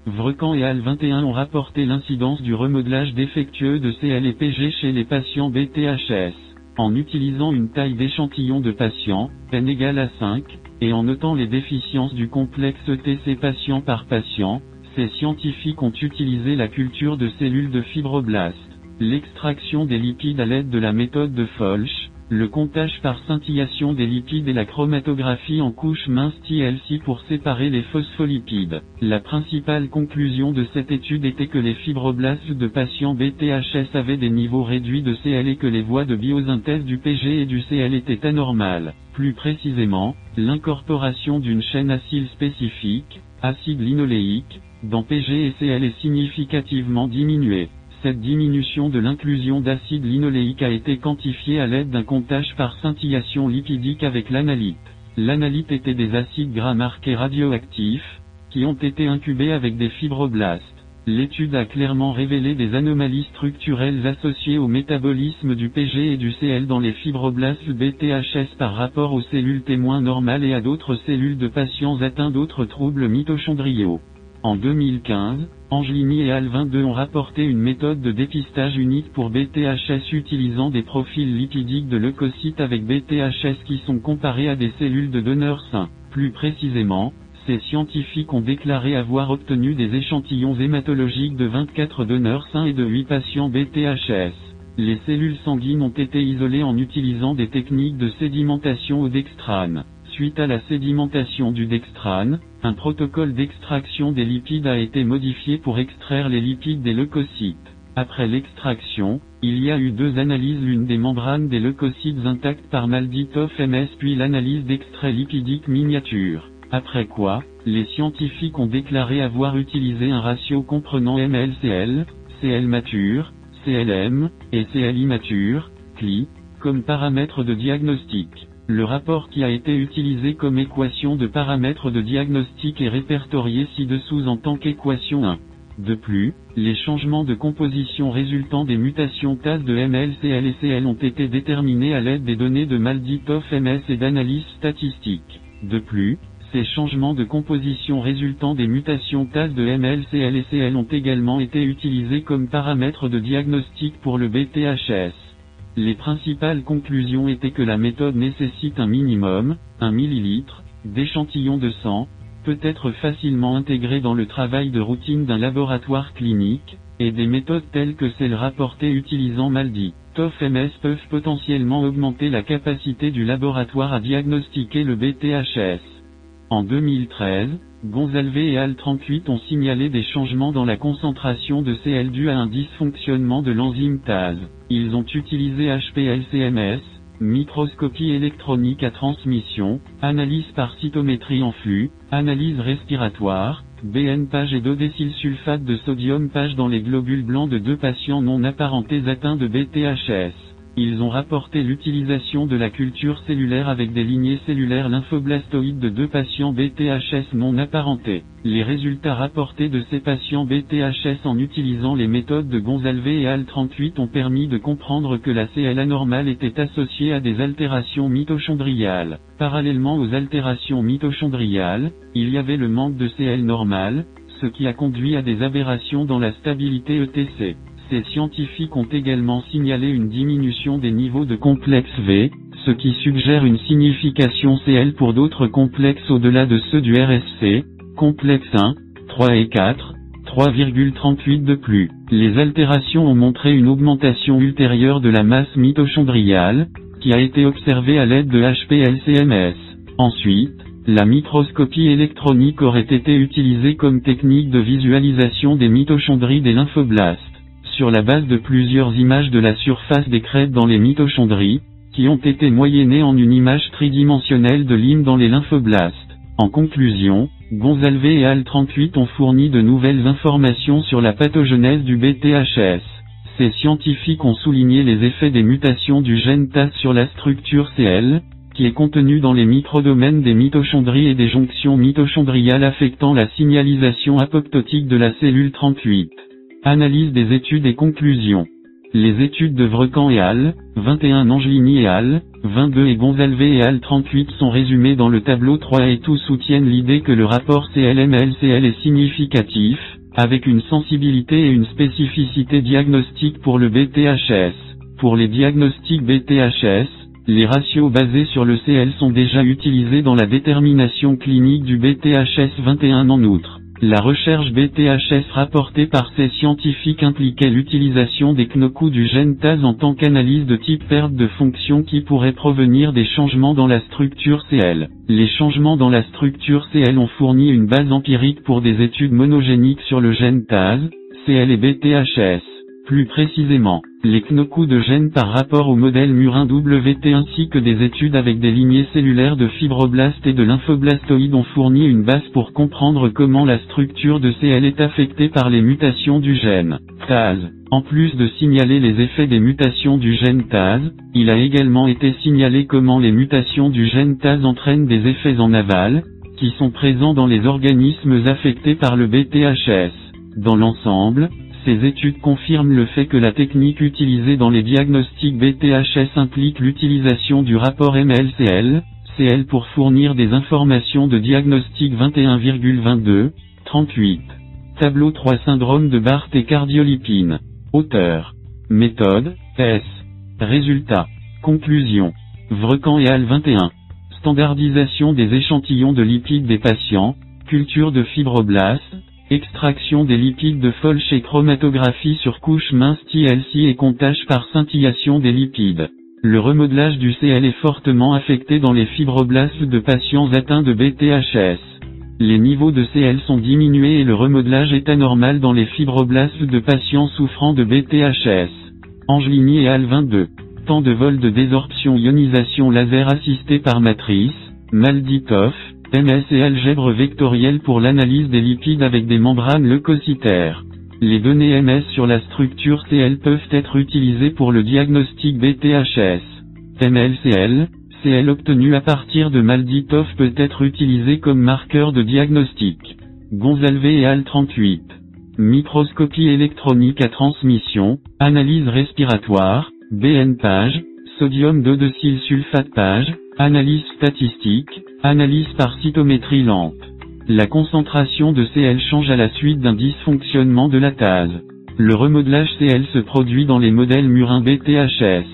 Vrecan et AL21 ont rapporté l'incidence du remodelage défectueux de CL et PG chez les patients BTHS en utilisant une taille d'échantillon de patients, n égale à 5, et en notant les déficiences du complexe TC patient par patient, ces scientifiques ont utilisé la culture de cellules de fibroblastes, l'extraction des lipides à l'aide de la méthode de Folch, le comptage par scintillation des lipides et la chromatographie en couche mince TLC pour séparer les phospholipides. La principale conclusion de cette étude était que les fibroblastes de patients BTHS avaient des niveaux réduits de CL et que les voies de biosynthèse du PG et du CL étaient anormales. Plus précisément, l'incorporation d'une chaîne acyle spécifique, acide linoléique, dans PG et CL est significativement diminuée. Cette diminution de l'inclusion d'acide linoléique a été quantifiée à l'aide d'un comptage par scintillation lipidique avec l'analyte. L'analyte était des acides gras marqués radioactifs, qui ont été incubés avec des fibroblastes. L'étude a clairement révélé des anomalies structurelles associées au métabolisme du PG et du CL dans les fibroblastes BTHS par rapport aux cellules témoins normales et à d'autres cellules de patients atteints d'autres troubles mitochondriaux. En 2015, Angelini et Al22 ont rapporté une méthode de dépistage unique pour BTHS utilisant des profils lipidiques de leucocytes avec BTHS qui sont comparés à des cellules de donneurs sains. Plus précisément, ces scientifiques ont déclaré avoir obtenu des échantillons hématologiques de 24 donneurs sains et de 8 patients BTHS. Les cellules sanguines ont été isolées en utilisant des techniques de sédimentation au dextrane. Suite à la sédimentation du dextrane, un protocole d'extraction des lipides a été modifié pour extraire les lipides des leucocytes. Après l'extraction, il y a eu deux analyses l'une des membranes des leucocytes intactes par Malditov MS puis l'analyse d'extrait lipidique miniature. Après quoi, les scientifiques ont déclaré avoir utilisé un ratio comprenant MLCL, CL mature, CLM, et CL immature, CLI, comme paramètres de diagnostic. Le rapport qui a été utilisé comme équation de paramètres de diagnostic est répertorié ci-dessous en tant qu'équation 1. De plus, les changements de composition résultant des mutations TAS de MLCL et CL ont été déterminés à l'aide des données de Malditov MS et d'analyse statistique. De plus, ces changements de composition résultant des mutations TAS de MLCL et CL ont également été utilisés comme paramètres de diagnostic pour le BTHS. Les principales conclusions étaient que la méthode nécessite un minimum, 1 millilitre, d'échantillons de sang, peut être facilement intégré dans le travail de routine d'un laboratoire clinique, et des méthodes telles que celles rapportées utilisant Maldi. TOF-MS peuvent potentiellement augmenter la capacité du laboratoire à diagnostiquer le BTHS. En 2013, Gonzalve et Al38 ont signalé des changements dans la concentration de CL dû à un dysfonctionnement de l'enzyme TAS. Ils ont utilisé HPLCMS, microscopie électronique à transmission, analyse par cytométrie en flux, analyse respiratoire, BN page et dodécylsulfate de sodium page dans les globules blancs de deux patients non apparentés atteints de BTHS. Ils ont rapporté l'utilisation de la culture cellulaire avec des lignées cellulaires lymphoblastoïdes de deux patients BTHS non apparentés. Les résultats rapportés de ces patients BTHS en utilisant les méthodes de Gonzalvé et AL38 ont permis de comprendre que la CL anormale était associée à des altérations mitochondriales. Parallèlement aux altérations mitochondriales, il y avait le manque de CL normale, ce qui a conduit à des aberrations dans la stabilité ETC. Ces scientifiques ont également signalé une diminution des niveaux de complexe V, ce qui suggère une signification CL pour d'autres complexes au-delà de ceux du RSC, complexe 1, 3 et 4, 3,38 de plus. Les altérations ont montré une augmentation ultérieure de la masse mitochondriale, qui a été observée à l'aide de HPLCMS. Ensuite, la microscopie électronique aurait été utilisée comme technique de visualisation des mitochondries des lymphoblastes sur la base de plusieurs images de la surface des crêtes dans les mitochondries, qui ont été moyennées en une image tridimensionnelle de l'hymne dans les lymphoblastes. En conclusion, Gonzalvé et AL38 ont fourni de nouvelles informations sur la pathogenèse du BTHS. Ces scientifiques ont souligné les effets des mutations du gène TAS sur la structure CL, qui est contenu dans les microdomaines des mitochondries et des jonctions mitochondriales affectant la signalisation apoptotique de la cellule 38. Analyse des études et conclusions. Les études de Vrecan et al., 21 Angelini et al., 22 et Gonzalvé et al. 38 sont résumées dans le tableau 3 et tous soutiennent l'idée que le rapport CLMLCL est significatif, avec une sensibilité et une spécificité diagnostique pour le BTHS. Pour les diagnostics BTHS, les ratios basés sur le CL sont déjà utilisés dans la détermination clinique du BTHS 21 en outre. La recherche BTHS rapportée par ces scientifiques impliquait l'utilisation des knocous du gène TAS en tant qu'analyse de type perte de fonction qui pourrait provenir des changements dans la structure CL. Les changements dans la structure CL ont fourni une base empirique pour des études monogéniques sur le gène TAS, CL et BTHS. Plus précisément, les knocous de gènes par rapport au modèle murin WT ainsi que des études avec des lignées cellulaires de fibroblastes et de lymphoblastoïdes ont fourni une base pour comprendre comment la structure de CL est affectée par les mutations du gène TAS. En plus de signaler les effets des mutations du gène TAS, il a également été signalé comment les mutations du gène TAS entraînent des effets en aval, qui sont présents dans les organismes affectés par le BTHS. Dans l'ensemble, ces études confirment le fait que la technique utilisée dans les diagnostics BTHS implique l'utilisation du rapport MLCL, CL pour fournir des informations de diagnostic 21,22, 38. Tableau 3 Syndrome de Barth et cardiolipine. Auteur. Méthode, S. Résultat. Conclusion. Vrecan et Al 21. Standardisation des échantillons de lipides des patients, culture de fibroblastes, Extraction des lipides de Folch et chromatographie sur couche mince TLC et comptage par scintillation des lipides. Le remodelage du CL est fortement affecté dans les fibroblastes de patients atteints de BTHS. Les niveaux de CL sont diminués et le remodelage est anormal dans les fibroblastes de patients souffrant de BTHS. Angelini et Al 22. Temps de vol de désorption ionisation laser assisté par matrice, Malditov, MS et algèbre vectorielle pour l'analyse des lipides avec des membranes leucocytaires. Les données MS sur la structure CL peuvent être utilisées pour le diagnostic BTHS. MLCL, CL obtenu à partir de Malditov peut être utilisé comme marqueur de diagnostic. Gonzalvé et Al 38. Microscopie électronique à transmission, analyse respiratoire, BN page, sodium 2 sulfate page, analyse statistique, Analyse par cytométrie lampe. La concentration de CL change à la suite d'un dysfonctionnement de la TAS. Le remodelage CL se produit dans les modèles murins BTHS.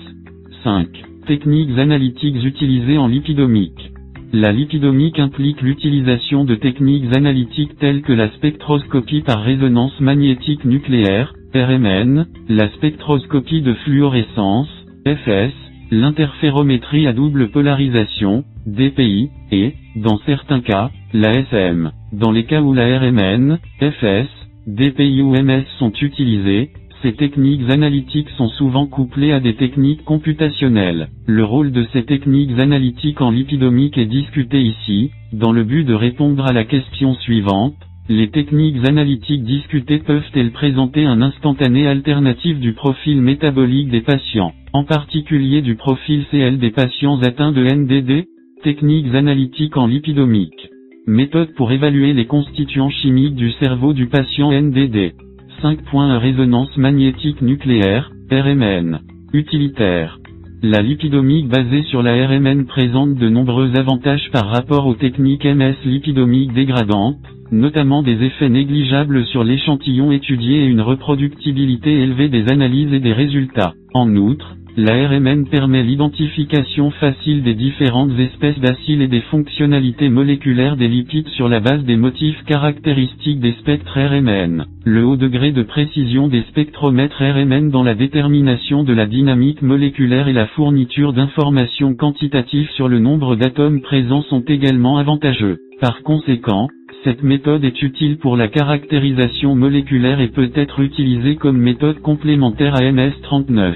5. Techniques analytiques utilisées en lipidomique. La lipidomique implique l'utilisation de techniques analytiques telles que la spectroscopie par résonance magnétique nucléaire, RMN, la spectroscopie de fluorescence, FS, l'interférométrie à double polarisation, DPI, et, dans certains cas, la SM. Dans les cas où la RMN, FS, DPI ou MS sont utilisées, ces techniques analytiques sont souvent couplées à des techniques computationnelles. Le rôle de ces techniques analytiques en lipidomique est discuté ici, dans le but de répondre à la question suivante, Les techniques analytiques discutées peuvent-elles présenter un instantané alternatif du profil métabolique des patients, en particulier du profil CL des patients atteints de NDD Techniques analytiques en lipidomique. Méthode pour évaluer les constituants chimiques du cerveau du patient NDD. 5 points résonance magnétique nucléaire, RMN. Utilitaire. La lipidomique basée sur la RMN présente de nombreux avantages par rapport aux techniques MS lipidomiques dégradantes, notamment des effets négligeables sur l'échantillon étudié et une reproductibilité élevée des analyses et des résultats. En outre, la RMN permet l'identification facile des différentes espèces d'acides et des fonctionnalités moléculaires des lipides sur la base des motifs caractéristiques des spectres RMN. Le haut degré de précision des spectromètres RMN dans la détermination de la dynamique moléculaire et la fourniture d'informations quantitatives sur le nombre d'atomes présents sont également avantageux. Par conséquent, cette méthode est utile pour la caractérisation moléculaire et peut être utilisée comme méthode complémentaire à MS39.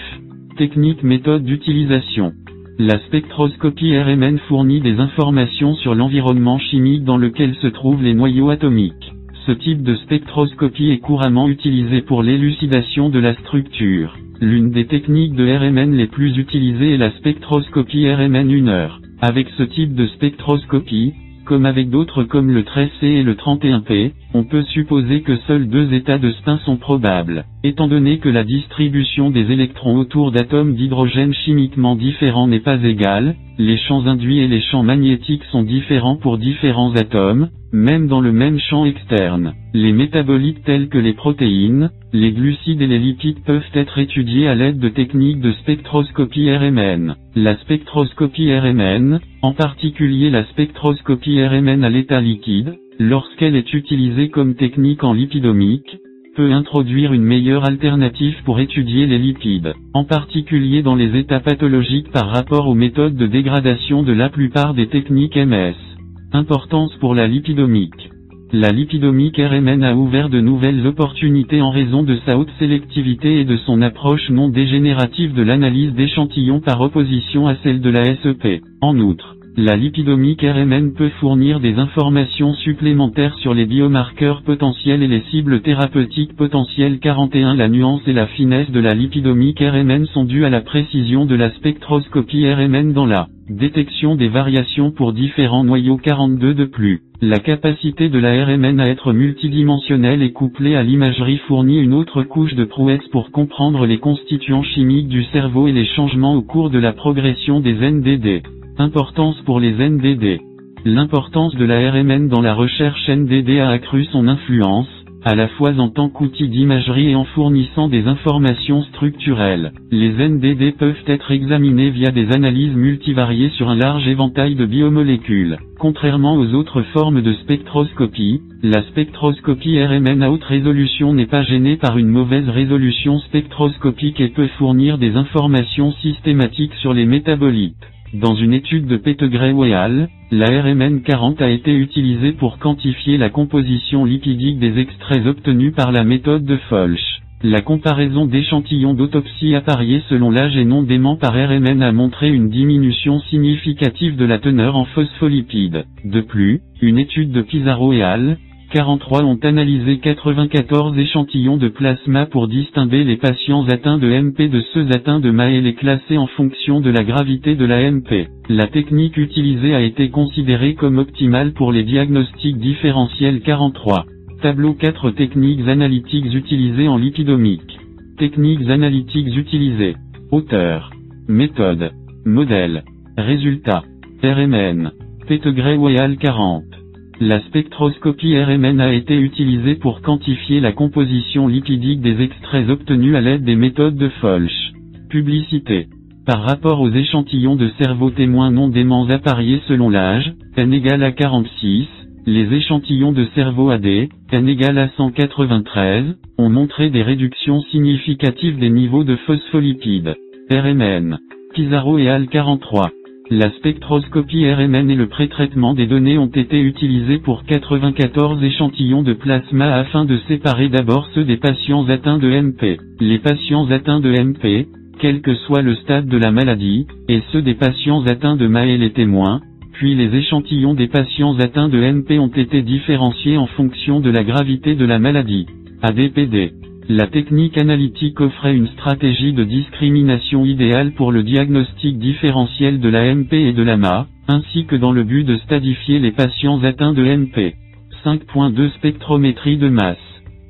Technique méthode d'utilisation. La spectroscopie RMN fournit des informations sur l'environnement chimique dans lequel se trouvent les noyaux atomiques. Ce type de spectroscopie est couramment utilisé pour l'élucidation de la structure. L'une des techniques de RMN les plus utilisées est la spectroscopie RMN 1 heure. Avec ce type de spectroscopie, comme avec d'autres comme le 13C et le 31P, on peut supposer que seuls deux états de spin sont probables. Étant donné que la distribution des électrons autour d'atomes d'hydrogène chimiquement différents n'est pas égale, les champs induits et les champs magnétiques sont différents pour différents atomes, même dans le même champ externe. Les métabolites tels que les protéines, les glucides et les lipides peuvent être étudiés à l'aide de techniques de spectroscopie RMN. La spectroscopie RMN, en particulier la spectroscopie RMN à l'état liquide, lorsqu'elle est utilisée comme technique en lipidomique, peut introduire une meilleure alternative pour étudier les lipides, en particulier dans les états pathologiques par rapport aux méthodes de dégradation de la plupart des techniques MS. Importance pour la lipidomique. La lipidomique RMN a ouvert de nouvelles opportunités en raison de sa haute sélectivité et de son approche non dégénérative de l'analyse d'échantillons par opposition à celle de la SEP. En outre, la lipidomique RMN peut fournir des informations supplémentaires sur les biomarqueurs potentiels et les cibles thérapeutiques potentielles 41 La nuance et la finesse de la lipidomique RMN sont dues à la précision de la spectroscopie RMN dans la détection des variations pour différents noyaux 42 de plus. La capacité de la RMN à être multidimensionnelle et couplée à l'imagerie fournit une autre couche de prouesse pour comprendre les constituants chimiques du cerveau et les changements au cours de la progression des NDD. Importance pour les NDD. L'importance de la RMN dans la recherche NDD a accru son influence, à la fois en tant qu'outil d'imagerie et en fournissant des informations structurelles. Les NDD peuvent être examinés via des analyses multivariées sur un large éventail de biomolécules. Contrairement aux autres formes de spectroscopie, la spectroscopie RMN à haute résolution n'est pas gênée par une mauvaise résolution spectroscopique et peut fournir des informations systématiques sur les métabolites. Dans une étude de Pettegray et la RMN 40 a été utilisée pour quantifier la composition lipidique des extraits obtenus par la méthode de Folch. La comparaison d'échantillons d'autopsie appariés selon l'âge et non dément par RMN a montré une diminution significative de la teneur en phospholipides. De plus, une étude de Pizarro et al., 43 ont analysé 94 échantillons de plasma pour distinguer les patients atteints de MP de ceux atteints de MA et les classer en fonction de la gravité de la MP. La technique utilisée a été considérée comme optimale pour les diagnostics différentiels 43. Tableau 4 techniques analytiques utilisées en lipidomique. Techniques analytiques utilisées. Auteur. Méthode. Modèle. Résultat. RMN. Pettegray Weyal 40. La spectroscopie RMN a été utilisée pour quantifier la composition lipidique des extraits obtenus à l'aide des méthodes de Folch. Publicité. Par rapport aux échantillons de cerveau témoins non déments appariés selon l'âge, n égale à 46, les échantillons de cerveau AD, n égale à 193, ont montré des réductions significatives des niveaux de phospholipides. RMN. Pizarro et al 43. La spectroscopie RMN et le pré-traitement des données ont été utilisés pour 94 échantillons de plasma afin de séparer d'abord ceux des patients atteints de MP. Les patients atteints de MP, quel que soit le stade de la maladie, et ceux des patients atteints de MA et les témoins, puis les échantillons des patients atteints de MP ont été différenciés en fonction de la gravité de la maladie. ADPD. La technique analytique offrait une stratégie de discrimination idéale pour le diagnostic différentiel de la MP et de la MA, ainsi que dans le but de stadifier les patients atteints de MP. 5.2 Spectrométrie de masse.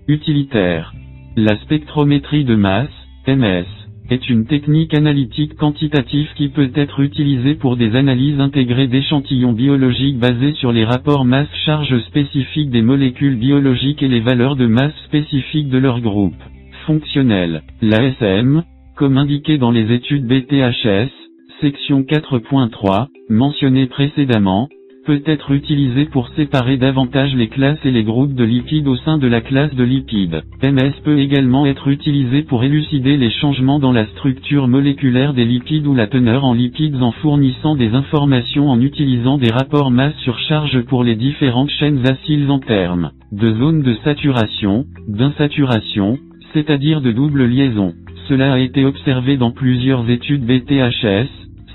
Utilitaire. La spectrométrie de masse, MS, est une technique analytique quantitative qui peut être utilisée pour des analyses intégrées d'échantillons biologiques basées sur les rapports masse-charge spécifiques des molécules biologiques et les valeurs de masse spécifiques de leur groupe. Fonctionnel. L'ASM, comme indiqué dans les études BTHS, section 4.3, mentionnée précédemment, peut être utilisé pour séparer davantage les classes et les groupes de lipides au sein de la classe de lipides. MS peut également être utilisé pour élucider les changements dans la structure moléculaire des lipides ou la teneur en lipides en fournissant des informations en utilisant des rapports masse sur charge pour les différentes chaînes acides en termes de zone de saturation, d'insaturation, c'est-à-dire de double liaison. Cela a été observé dans plusieurs études BTHS,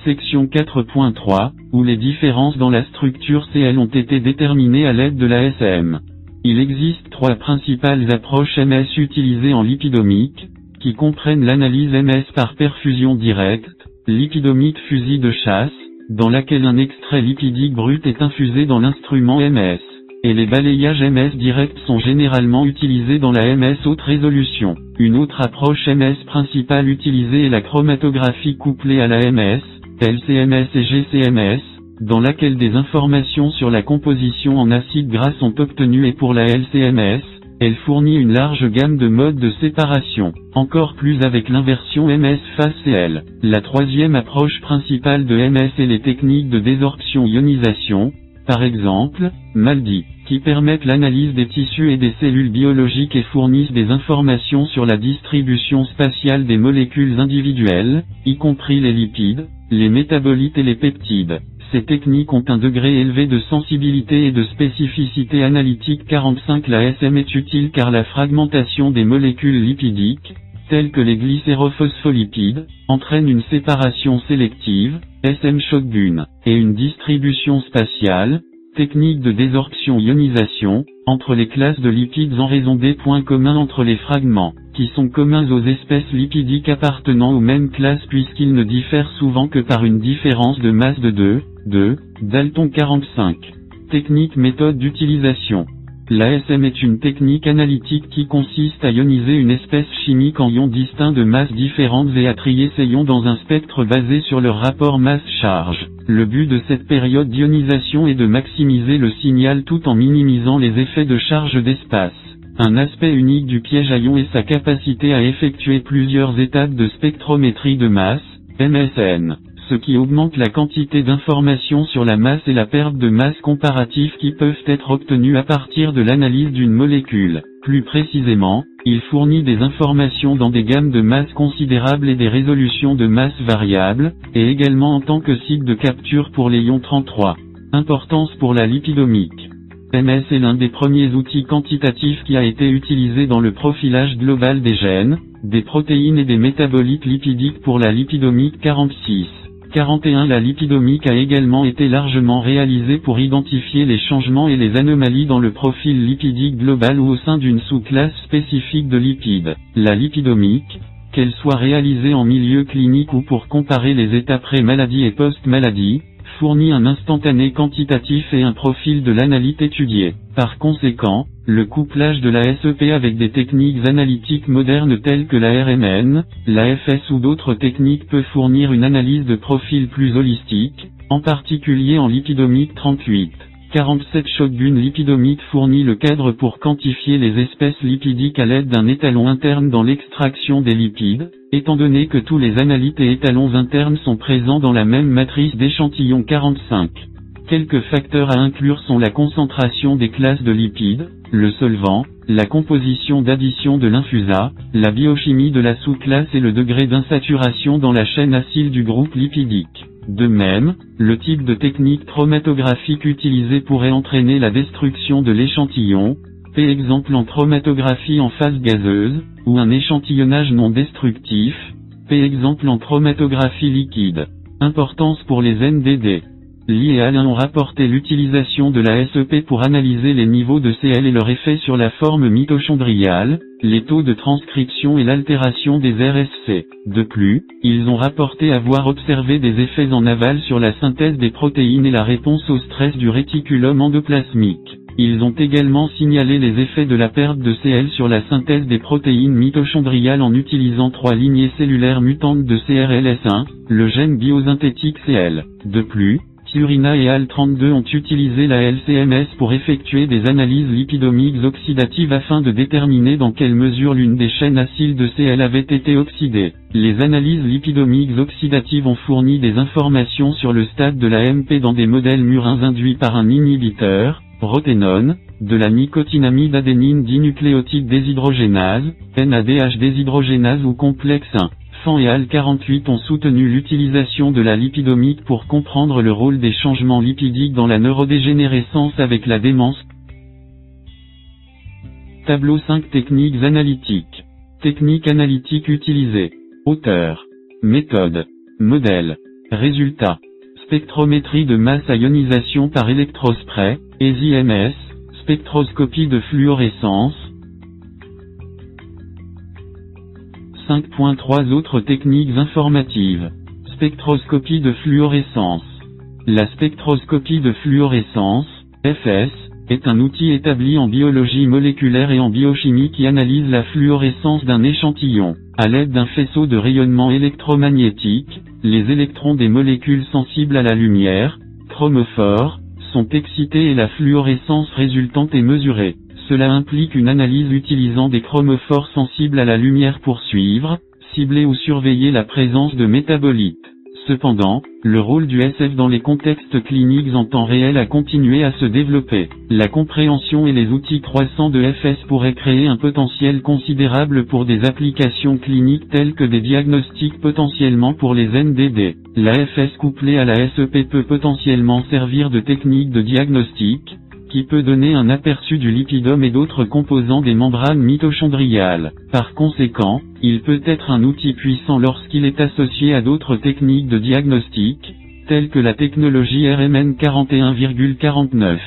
section 4.3, où les différences dans la structure CL ont été déterminées à l'aide de la SM. Il existe trois principales approches MS utilisées en lipidomique, qui comprennent l'analyse MS par perfusion directe, lipidomique fusil de chasse, dans laquelle un extrait lipidique brut est infusé dans l'instrument MS, et les balayages MS directs sont généralement utilisés dans la MS haute résolution. Une autre approche MS principale utilisée est la chromatographie couplée à la MS, LCMS et GCMS, dans laquelle des informations sur la composition en acide gras sont obtenues et pour la LCMS, elle fournit une large gamme de modes de séparation, encore plus avec l'inversion MS phase CL. La troisième approche principale de MS est les techniques de désorption-ionisation, par exemple, MALDI, qui permettent l'analyse des tissus et des cellules biologiques et fournissent des informations sur la distribution spatiale des molécules individuelles, y compris les lipides, les métabolites et les peptides. Ces techniques ont un degré élevé de sensibilité et de spécificité analytique 45 La SM est utile car la fragmentation des molécules lipidiques, telles que les glycérophospholipides, entraîne une séparation sélective, SM shotgun, et une distribution spatiale, technique de désorption-ionisation, entre les classes de lipides en raison des points communs entre les fragments, qui sont communs aux espèces lipidiques appartenant aux mêmes classes puisqu'ils ne diffèrent souvent que par une différence de masse de 2, 2, Dalton 45. Technique méthode d'utilisation. L'ASM est une technique analytique qui consiste à ioniser une espèce chimique en ions distincts de masses différentes et à trier ces ions dans un spectre basé sur leur rapport masse-charge. Le but de cette période d'ionisation est de maximiser le signal tout en minimisant les effets de charge d'espace. Un aspect unique du piège à ions est sa capacité à effectuer plusieurs étapes de spectrométrie de masse, MSN ce qui augmente la quantité d'informations sur la masse et la perte de masse comparative qui peuvent être obtenues à partir de l'analyse d'une molécule. Plus précisément, il fournit des informations dans des gammes de masse considérables et des résolutions de masse variables, et également en tant que site de capture pour les ions 33. Importance pour la lipidomique. MS est l'un des premiers outils quantitatifs qui a été utilisé dans le profilage global des gènes, des protéines et des métabolites lipidiques pour la lipidomique 46. 41 La lipidomique a également été largement réalisée pour identifier les changements et les anomalies dans le profil lipidique global ou au sein d'une sous-classe spécifique de lipides. La lipidomique, qu'elle soit réalisée en milieu clinique ou pour comparer les états pré-maladie et post-maladie, fournit un instantané quantitatif et un profil de l'analyte étudié. Par conséquent, le couplage de la SEP avec des techniques analytiques modernes telles que la RMN, la FS ou d'autres techniques peut fournir une analyse de profil plus holistique, en particulier en lipidomique 38. 47 Shotgun lipidomique fournit le cadre pour quantifier les espèces lipidiques à l'aide d'un étalon interne dans l'extraction des lipides, étant donné que tous les analytes et étalons internes sont présents dans la même matrice d'échantillon 45. Quelques facteurs à inclure sont la concentration des classes de lipides, le solvant, la composition d'addition de l'infusa, la biochimie de la sous-classe et le degré d'insaturation dans la chaîne acide du groupe lipidique. De même, le type de technique chromatographique utilisée pourrait entraîner la destruction de l'échantillon, par exemple en chromatographie en phase gazeuse, ou un échantillonnage non destructif, par exemple en chromatographie liquide. Importance pour les NDD. Li et Alain ont rapporté l'utilisation de la SEP pour analyser les niveaux de CL et leur effet sur la forme mitochondriale, les taux de transcription et l'altération des RSC. De plus, ils ont rapporté avoir observé des effets en aval sur la synthèse des protéines et la réponse au stress du réticulum endoplasmique. Ils ont également signalé les effets de la perte de CL sur la synthèse des protéines mitochondriales en utilisant trois lignées cellulaires mutantes de CRLS1, le gène biosynthétique CL. De plus, Tiurina et AL32 ont utilisé la LCMS pour effectuer des analyses lipidomiques oxydatives afin de déterminer dans quelle mesure l'une des chaînes acyles de CL avait été oxydée. Les analyses lipidomiques oxydatives ont fourni des informations sur le stade de la MP dans des modèles murins induits par un inhibiteur, roténone, de la nicotinamide adénine dinucléotide déshydrogénase, NADH déshydrogénase ou complexe 1. Et AL48 ont soutenu l'utilisation de la lipidomique pour comprendre le rôle des changements lipidiques dans la neurodégénérescence avec la démence. Tableau 5 techniques analytiques. Techniques analytiques utilisées. Auteur. Méthode. Modèle. Résultat. Spectrométrie de masse à ionisation par électrospray, ESI-MS, spectroscopie de fluorescence. 5.3 Autres techniques informatives. Spectroscopie de fluorescence. La spectroscopie de fluorescence, FS, est un outil établi en biologie moléculaire et en biochimie qui analyse la fluorescence d'un échantillon. À l'aide d'un faisceau de rayonnement électromagnétique, les électrons des molécules sensibles à la lumière, chromophores, sont excités et la fluorescence résultante est mesurée. Cela implique une analyse utilisant des chromophores sensibles à la lumière pour suivre, cibler ou surveiller la présence de métabolites. Cependant, le rôle du SF dans les contextes cliniques en temps réel a continué à se développer. La compréhension et les outils croissants de FS pourraient créer un potentiel considérable pour des applications cliniques telles que des diagnostics potentiellement pour les NDD. La FS couplée à la SEP peut potentiellement servir de technique de diagnostic, qui peut donner un aperçu du lipidome et d'autres composants des membranes mitochondriales. Par conséquent, il peut être un outil puissant lorsqu'il est associé à d'autres techniques de diagnostic, telles que la technologie RMN 41,49.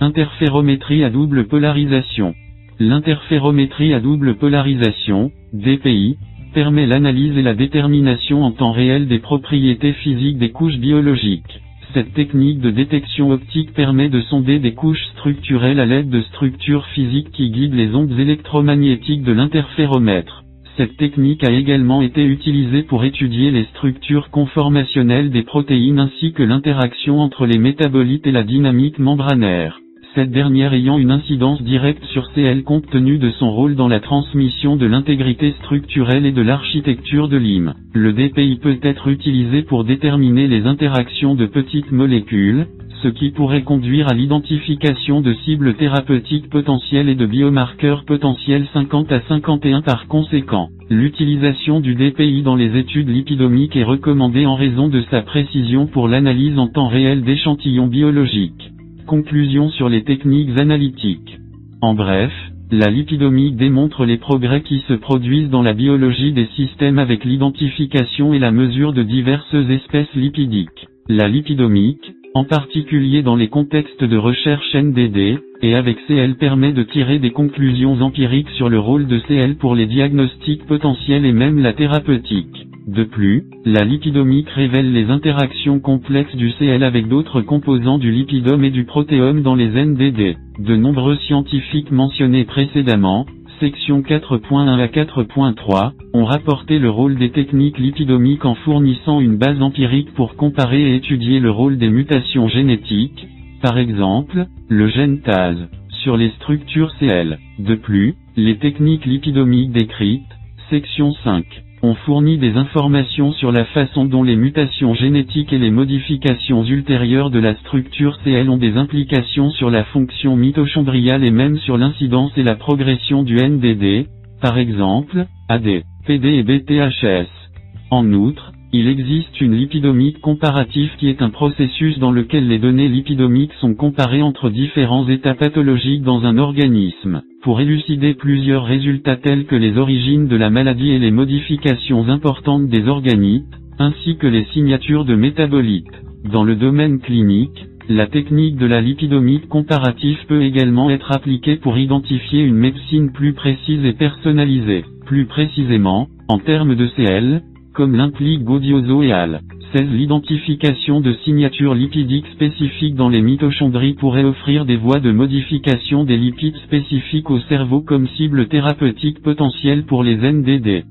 Interférométrie à double polarisation. L'interférométrie à double polarisation, DPI, permet l'analyse et la détermination en temps réel des propriétés physiques des couches biologiques. Cette technique de détection optique permet de sonder des couches structurelles à l'aide de structures physiques qui guident les ondes électromagnétiques de l'interféromètre. Cette technique a également été utilisée pour étudier les structures conformationnelles des protéines ainsi que l'interaction entre les métabolites et la dynamique membranaire cette dernière ayant une incidence directe sur CL compte tenu de son rôle dans la transmission de l'intégrité structurelle et de l'architecture de l'IM. Le DPI peut être utilisé pour déterminer les interactions de petites molécules, ce qui pourrait conduire à l'identification de cibles thérapeutiques potentielles et de biomarqueurs potentiels 50 à 51 par conséquent. L'utilisation du DPI dans les études lipidomiques est recommandée en raison de sa précision pour l'analyse en temps réel d'échantillons biologiques. Conclusion sur les techniques analytiques. En bref, la lipidomie démontre les progrès qui se produisent dans la biologie des systèmes avec l'identification et la mesure de diverses espèces lipidiques. La lipidomique, en particulier dans les contextes de recherche NDD, et avec CL permet de tirer des conclusions empiriques sur le rôle de CL pour les diagnostics potentiels et même la thérapeutique. De plus, la lipidomique révèle les interactions complexes du CL avec d'autres composants du lipidome et du protéome dans les NDD. De nombreux scientifiques mentionnés précédemment, section 4.1 à 4.3, ont rapporté le rôle des techniques lipidomiques en fournissant une base empirique pour comparer et étudier le rôle des mutations génétiques, par exemple, le gène TAS, sur les structures CL. De plus, les techniques lipidomiques décrites, section 5 on fournit des informations sur la façon dont les mutations génétiques et les modifications ultérieures de la structure CL ont des implications sur la fonction mitochondriale et même sur l'incidence et la progression du NDD, par exemple, AD, PD et BTHS. En outre, il existe une lipidomique comparative qui est un processus dans lequel les données lipidomiques sont comparées entre différents états pathologiques dans un organisme, pour élucider plusieurs résultats tels que les origines de la maladie et les modifications importantes des organites, ainsi que les signatures de métabolites. Dans le domaine clinique, la technique de la lipidomie comparative peut également être appliquée pour identifier une médecine plus précise et personnalisée. Plus précisément, en termes de CL, comme l'implique Godioso et al. 16 L'identification de signatures lipidiques spécifiques dans les mitochondries pourrait offrir des voies de modification des lipides spécifiques au cerveau comme cible thérapeutique potentielle pour les NDD.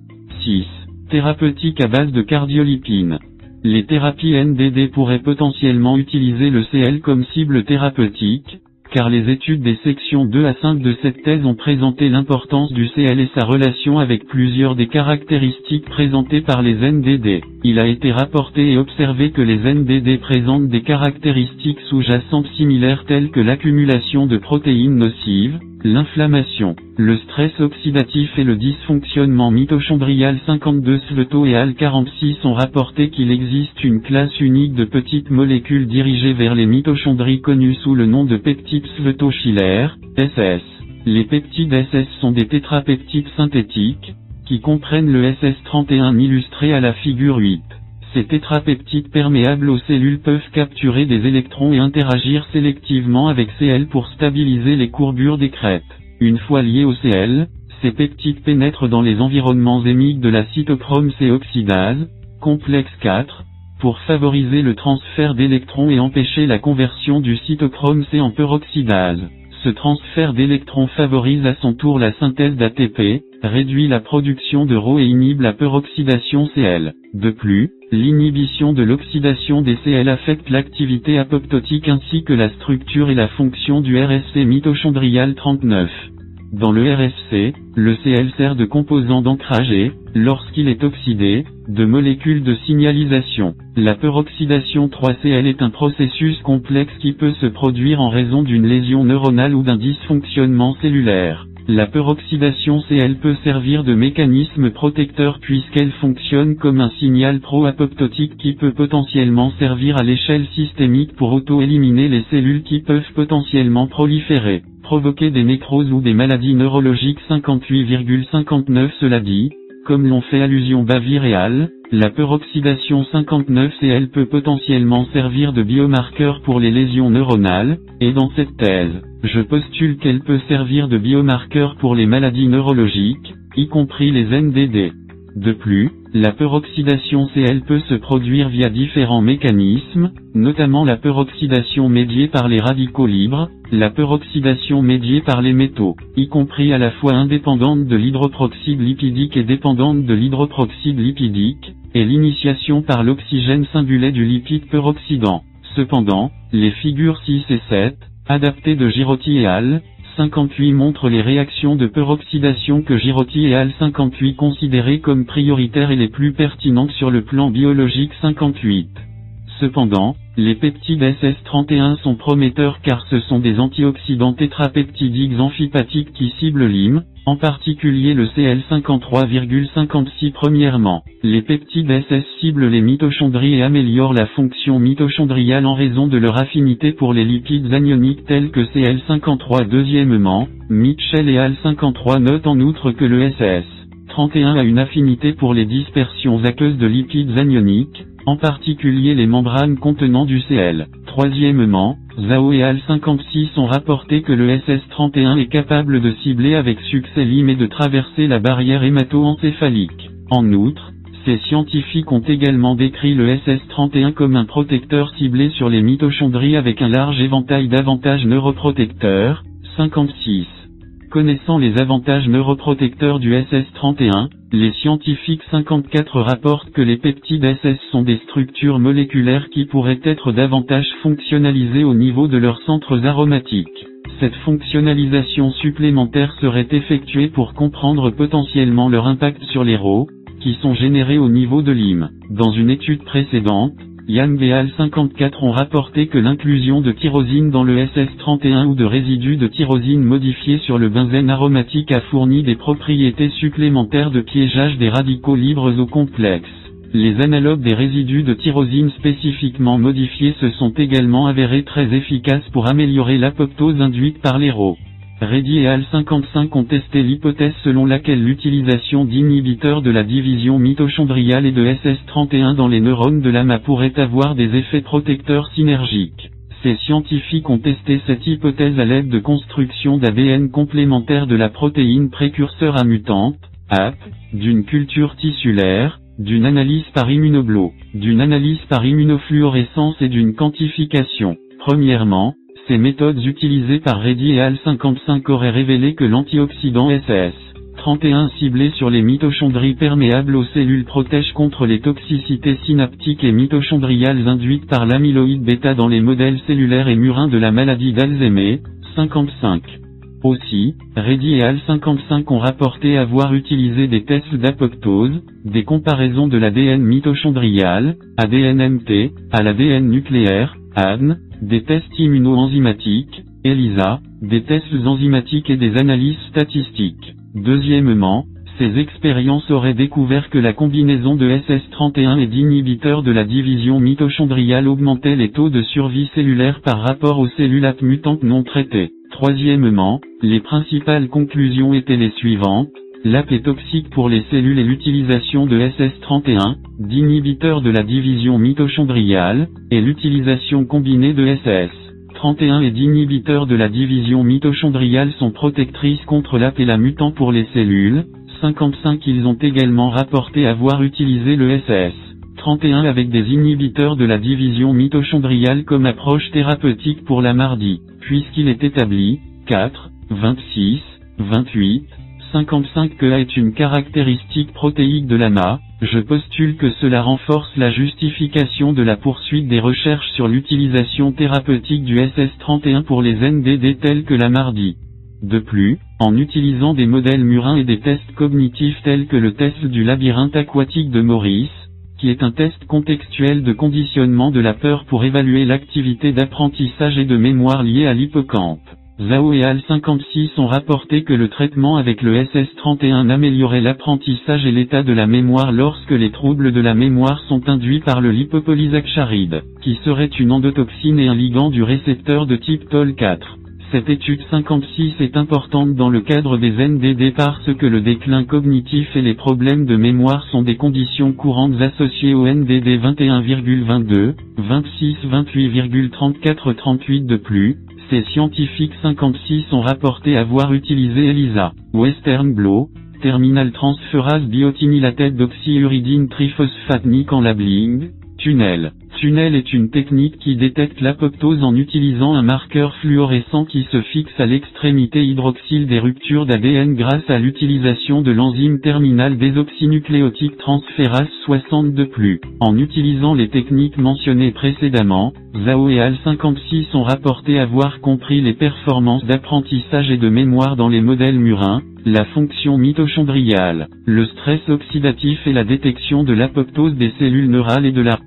6. Thérapeutique à base de cardiolipine. Les thérapies NDD pourraient potentiellement utiliser le CL comme cible thérapeutique, car les études des sections 2 à 5 de cette thèse ont présenté l'importance du CL et sa relation avec plusieurs des caractéristiques présentées par les NDD. Il a été rapporté et observé que les NDD présentent des caractéristiques sous-jacentes similaires telles que l'accumulation de protéines nocives, l'inflammation, le stress oxydatif et le dysfonctionnement mitochondrial 52 Sveto et AL 46 ont rapporté qu'il existe une classe unique de petites molécules dirigées vers les mitochondries connues sous le nom de peptides Sveto-Schiller, SS. Les peptides SS sont des tétrapeptides synthétiques, qui comprennent le SS31 illustré à la figure 8. Ces tétrapeptides perméables aux cellules peuvent capturer des électrons et interagir sélectivement avec Cl pour stabiliser les courbures des crêtes. Une fois liés au Cl, ces peptides pénètrent dans les environnements hémiques de la cytochrome C oxydase, complexe 4, pour favoriser le transfert d'électrons et empêcher la conversion du cytochrome C en peroxydase. Ce transfert d'électrons favorise à son tour la synthèse d'ATP, réduit la production de Rho et inhibe la peroxydation Cl. De plus, l'inhibition de l'oxydation des Cl affecte l'activité apoptotique ainsi que la structure et la fonction du RSC mitochondrial 39. Dans le RFC, le Cl sert de composant d'ancrage et, lorsqu'il est oxydé, de molécule de signalisation. La peroxydation 3Cl est un processus complexe qui peut se produire en raison d'une lésion neuronale ou d'un dysfonctionnement cellulaire. La peroxydation Cl peut servir de mécanisme protecteur puisqu'elle fonctionne comme un signal pro-apoptotique qui peut potentiellement servir à l'échelle systémique pour auto-éliminer les cellules qui peuvent potentiellement proliférer, provoquer des nécroses ou des maladies neurologiques 58,59 Cela dit, comme l'ont fait allusion Bavir et Al, la peroxydation 59Cl peut potentiellement servir de biomarqueur pour les lésions neuronales, et dans cette thèse, je postule qu'elle peut servir de biomarqueur pour les maladies neurologiques, y compris les NDD. De plus, la peroxydation Cl peut se produire via différents mécanismes, notamment la peroxydation médiée par les radicaux libres, la peroxydation médiée par les métaux, y compris à la fois indépendante de l'hydroproxyde lipidique et dépendante de l'hydroproxyde lipidique, et l'initiation par l'oxygène singulet du lipide peroxydant. Cependant, les figures 6 et 7, adaptées de Girotti et Al, 58 montre les réactions de peroxydation que Girotti et Al 58 considéraient comme prioritaires et les plus pertinentes sur le plan biologique 58. Cependant, les peptides SS31 sont prometteurs car ce sont des antioxydants tétrapeptidiques amphipathiques qui ciblent l'hym, en particulier le CL53,56 Premièrement, les peptides SS ciblent les mitochondries et améliorent la fonction mitochondriale en raison de leur affinité pour les lipides anioniques tels que CL53 Deuxièmement, Mitchell et Al53 notent en outre que le SS 31 a une affinité pour les dispersions aqueuses de lipides anioniques, en particulier les membranes contenant du Cl. Troisièmement, Zhao et Al 56 ont rapporté que le SS31 est capable de cibler avec succès l'IM et de traverser la barrière hémato-encéphalique. En outre, ces scientifiques ont également décrit le SS31 comme un protecteur ciblé sur les mitochondries avec un large éventail d'avantages neuroprotecteurs. 56. Connaissant les avantages neuroprotecteurs du SS31, les scientifiques 54 rapportent que les peptides SS sont des structures moléculaires qui pourraient être davantage fonctionnalisées au niveau de leurs centres aromatiques. Cette fonctionnalisation supplémentaire serait effectuée pour comprendre potentiellement leur impact sur les RO, qui sont générés au niveau de l'hym. Dans une étude précédente, Yang et Al 54 ont rapporté que l'inclusion de tyrosine dans le SS31 ou de résidus de tyrosine modifiés sur le benzène aromatique a fourni des propriétés supplémentaires de piégeage des radicaux libres au complexe. Les analogues des résidus de tyrosine spécifiquement modifiés se sont également avérés très efficaces pour améliorer l'apoptose induite par les RO. Reddy et Al 55 ont testé l'hypothèse selon laquelle l'utilisation d'inhibiteurs de la division mitochondriale et de SS31 dans les neurones de l'AMA pourrait avoir des effets protecteurs synergiques. Ces scientifiques ont testé cette hypothèse à l'aide de construction d'ADN complémentaire de la protéine précurseur à mutante, AP, d'une culture tissulaire, d'une analyse par immunoblo, d'une analyse par immunofluorescence et d'une quantification. Premièrement, ces méthodes utilisées par Reddy et Al 55 auraient révélé que l'antioxydant SS 31 ciblé sur les mitochondries perméables aux cellules protège contre les toxicités synaptiques et mitochondriales induites par l'amyloïde bêta dans les modèles cellulaires et murins de la maladie d'Alzheimer. 55. Aussi, Reddy et Al 55 ont rapporté avoir utilisé des tests d'apoptose, des comparaisons de l'ADN mitochondrial, ADN-MT, à l'ADN nucléaire, ADN, des tests immunoenzymatiques, ELISA, des tests enzymatiques et des analyses statistiques. Deuxièmement, ces expériences auraient découvert que la combinaison de SS31 et d'inhibiteurs de la division mitochondriale augmentait les taux de survie cellulaire par rapport aux cellules mutantes non traitées. Troisièmement, les principales conclusions étaient les suivantes. L'AP est toxique pour les cellules et l'utilisation de SS31, d'inhibiteurs de la division mitochondriale, et l'utilisation combinée de SS31 et d'inhibiteurs de la division mitochondriale sont protectrices contre l'AP et la mutant pour les cellules. 55 Ils ont également rapporté avoir utilisé le SS31 avec des inhibiteurs de la division mitochondriale comme approche thérapeutique pour la mardi, puisqu'il est établi, 4, 26, 28, 55 que A est une caractéristique protéique de l'AMA, je postule que cela renforce la justification de la poursuite des recherches sur l'utilisation thérapeutique du SS31 pour les NDD tels que la mardi. De plus, en utilisant des modèles murins et des tests cognitifs tels que le test du labyrinthe aquatique de Maurice, qui est un test contextuel de conditionnement de la peur pour évaluer l'activité d'apprentissage et de mémoire liée à l'hippocampe. Zhao et Al 56 ont rapporté que le traitement avec le SS31 améliorait l'apprentissage et l'état de la mémoire lorsque les troubles de la mémoire sont induits par le lipopolysaccharide, qui serait une endotoxine et un ligand du récepteur de type TOL4. Cette étude 56 est importante dans le cadre des NDD parce que le déclin cognitif et les problèmes de mémoire sont des conditions courantes associées au NDD 21,22, 26, 28,34, 38 de plus, ces scientifiques 56 ont rapporté avoir utilisé ELISA, Western Blot, terminal transférase biotinylated d'oxyuridine triphosphate en labeling, tunnel. Tunnel est une technique qui détecte l'apoptose en utilisant un marqueur fluorescent qui se fixe à l'extrémité hydroxyle des ruptures d'ADN grâce à l'utilisation de l'enzyme terminale désoxynucléotique transférase 62+. En utilisant les techniques mentionnées précédemment, Zhao et Al 56 ont rapporté avoir compris les performances d'apprentissage et de mémoire dans les modèles murins, la fonction mitochondriale, le stress oxydatif et la détection de l'apoptose des cellules neurales et de la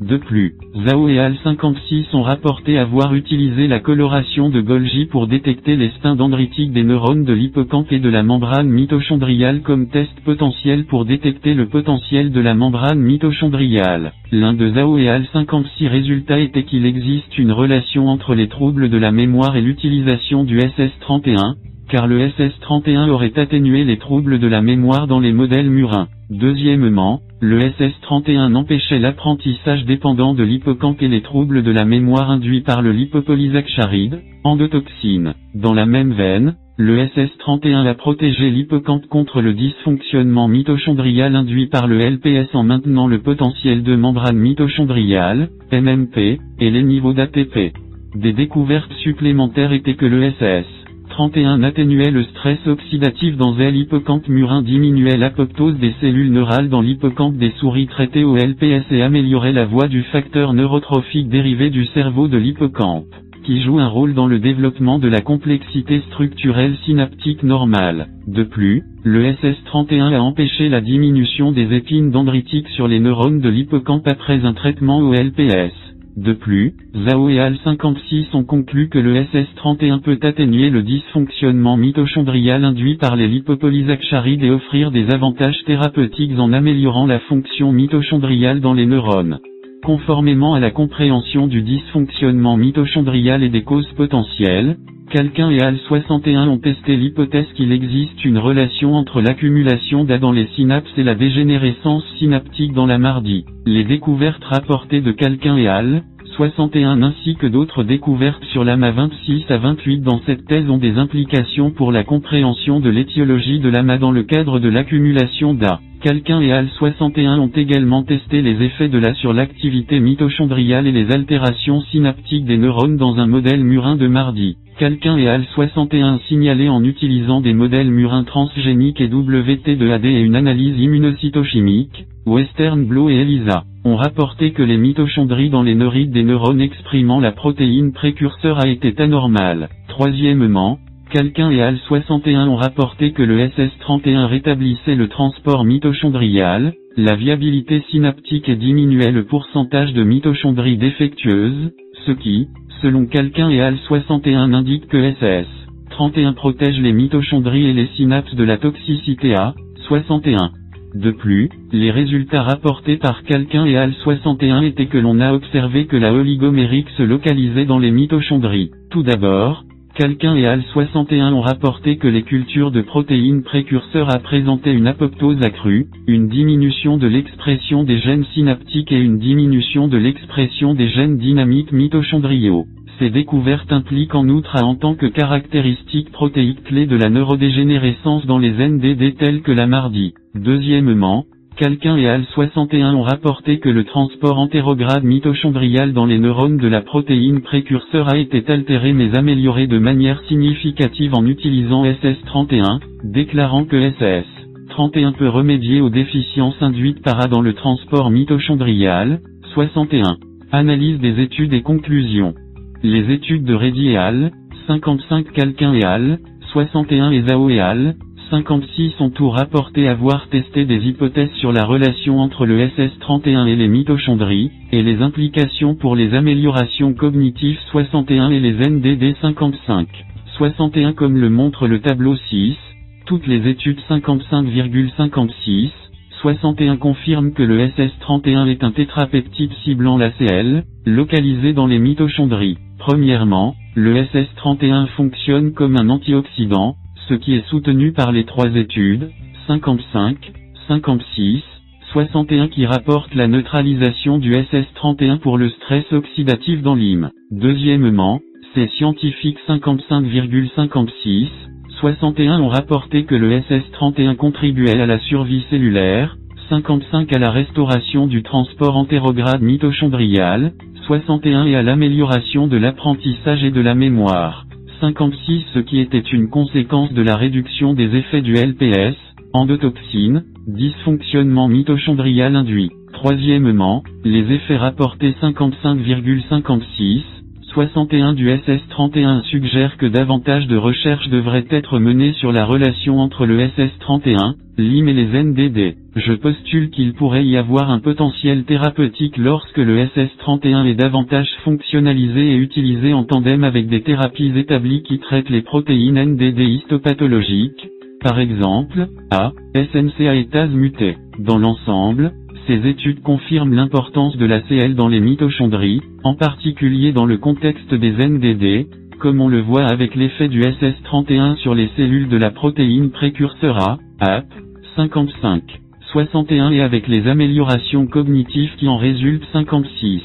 De plus, Zhao et Al 56 ont rapporté avoir utilisé la coloration de Golgi pour détecter les stins dendritiques des neurones de l'hippocampe et de la membrane mitochondriale comme test potentiel pour détecter le potentiel de la membrane mitochondriale. L'un de Zhao et Al 56 résultats était qu'il existe une relation entre les troubles de la mémoire et l'utilisation du SS31, car le SS31 aurait atténué les troubles de la mémoire dans les modèles murins. Deuxièmement, le SS31 empêchait l'apprentissage dépendant de l'hippocampe et les troubles de la mémoire induits par le lipopolysaccharide, endotoxine. Dans la même veine, le SS31 a protégé l'hippocampe contre le dysfonctionnement mitochondrial induit par le LPS en maintenant le potentiel de membrane mitochondriale, MMP, et les niveaux d'ATP. Des découvertes supplémentaires étaient que le SS 31 atténuait le stress oxydatif dans l'hippocampe murin diminuait l'apoptose des cellules neurales dans l'hippocampe des souris traitées au LPS et améliorait la voie du facteur neurotrophique dérivé du cerveau de l'hippocampe, qui joue un rôle dans le développement de la complexité structurelle synaptique normale. De plus, le SS31 a empêché la diminution des épines dendritiques sur les neurones de l'hippocampe après un traitement au LPS. De plus, Zhao et Al 56 ont conclu que le SS31 peut atténuer le dysfonctionnement mitochondrial induit par les lipopolysaccharides et offrir des avantages thérapeutiques en améliorant la fonction mitochondriale dans les neurones. Conformément à la compréhension du dysfonctionnement mitochondrial et des causes potentielles, Calquin et AL61 ont testé l'hypothèse qu'il existe une relation entre l'accumulation d'A dans les synapses et la dégénérescence synaptique dans la mardi. Les découvertes rapportées de Calquin et AL, 61 ainsi que d'autres découvertes sur l'AMA 26 à 28 dans cette thèse ont des implications pour la compréhension de l'étiologie de l'AMA dans le cadre de l'accumulation d'A. Calquin et AL 61 ont également testé les effets de l'A sur l'activité mitochondriale et les altérations synaptiques des neurones dans un modèle murin de mardi. Calquin et AL 61 signalé en utilisant des modèles murins transgéniques et WT2AD et une analyse immunocytochimique, Western Blot et ELISA, ont rapporté que les mitochondries dans les neurites des neurones exprimant la protéine précurseur a été anormale. Troisièmement, Calquin et AL 61 ont rapporté que le SS31 rétablissait le transport mitochondrial, la viabilité synaptique et diminuait le pourcentage de mitochondries défectueuses, ce qui, selon Calquin et AL 61 indique que SS 31 protège les mitochondries et les synapses de la toxicité A, 61. De plus, les résultats rapportés par Calquin et AL 61 étaient que l'on a observé que la oligomérique se localisait dans les mitochondries. Tout d'abord, Calquin et AL 61 ont rapporté que les cultures de protéines précurseurs a présenté une apoptose accrue, une diminution de l'expression des gènes synaptiques et une diminution de l'expression des gènes dynamiques mitochondriaux. Ces découvertes impliquent en outre en tant que caractéristique protéique clé de la neurodégénérescence dans les NDD tels que la mardi. Deuxièmement, Calquin et AL 61 ont rapporté que le transport antérograde mitochondrial dans les neurones de la protéine précurseur a été altéré mais amélioré de manière significative en utilisant SS31, déclarant que SS31 peut remédier aux déficiences induites par A dans le transport mitochondrial. 61. Analyse des études et conclusions. Les études de Reddy et al. 55 Calquin et al. 61 et Zhao et al. 56 ont tout rapporté avoir testé des hypothèses sur la relation entre le SS31 et les mitochondries, et les implications pour les améliorations cognitives 61 et les NDD 55. 61 comme le montre le tableau 6, toutes les études 55,56, 61 confirment que le SS31 est un tétrapeptide ciblant la CL, localisé dans les mitochondries. Premièrement, le SS31 fonctionne comme un antioxydant, ce qui est soutenu par les trois études, 55, 56, 61 qui rapportent la neutralisation du SS31 pour le stress oxydatif dans l'hymne. Deuxièmement, ces scientifiques 55,56, 61 ont rapporté que le SS31 contribuait à la survie cellulaire, 55 à la restauration du transport antérograde mitochondrial, 61 et à l'amélioration de l'apprentissage et de la mémoire. 56 ce qui était une conséquence de la réduction des effets du LPS, endotoxine, dysfonctionnement mitochondrial induit. Troisièmement, les effets rapportés 55,56, 61 du SS31 suggèrent que davantage de recherches devraient être menées sur la relation entre le SS31, l'IM et les NDD. Je postule qu'il pourrait y avoir un potentiel thérapeutique lorsque le SS31 est davantage fonctionnalisé et utilisé en tandem avec des thérapies établies qui traitent les protéines NDD histopathologiques, par exemple, A, SNCA et TAS muté. Dans l'ensemble, ces études confirment l'importance de la CL dans les mitochondries, en particulier dans le contexte des NDD, comme on le voit avec l'effet du SS31 sur les cellules de la protéine précurseur A, AP, 55, 61 et avec les améliorations cognitives qui en résultent 56.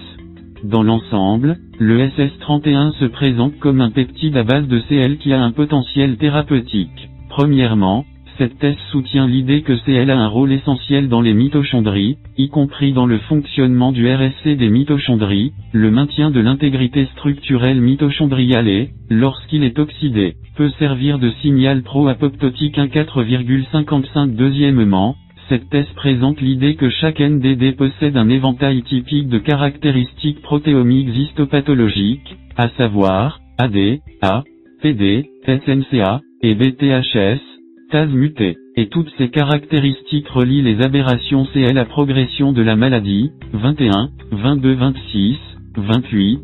Dans l'ensemble, le SS31 se présente comme un peptide à base de CL qui a un potentiel thérapeutique. Premièrement, cette thèse soutient l'idée que CL a un rôle essentiel dans les mitochondries, y compris dans le fonctionnement du RSC des mitochondries, le maintien de l'intégrité structurelle mitochondriale et, lorsqu'il est oxydé, peut servir de signal pro-apoptotique 1,4,55 Deuxièmement, cette thèse présente l'idée que chaque NDD possède un éventail typique de caractéristiques protéomiques histopathologiques, à savoir, AD, A, PD, SNCA, et BTHS, TAS muté. Et toutes ces caractéristiques relient les aberrations CL à progression de la maladie, 21, 22, 26, 28,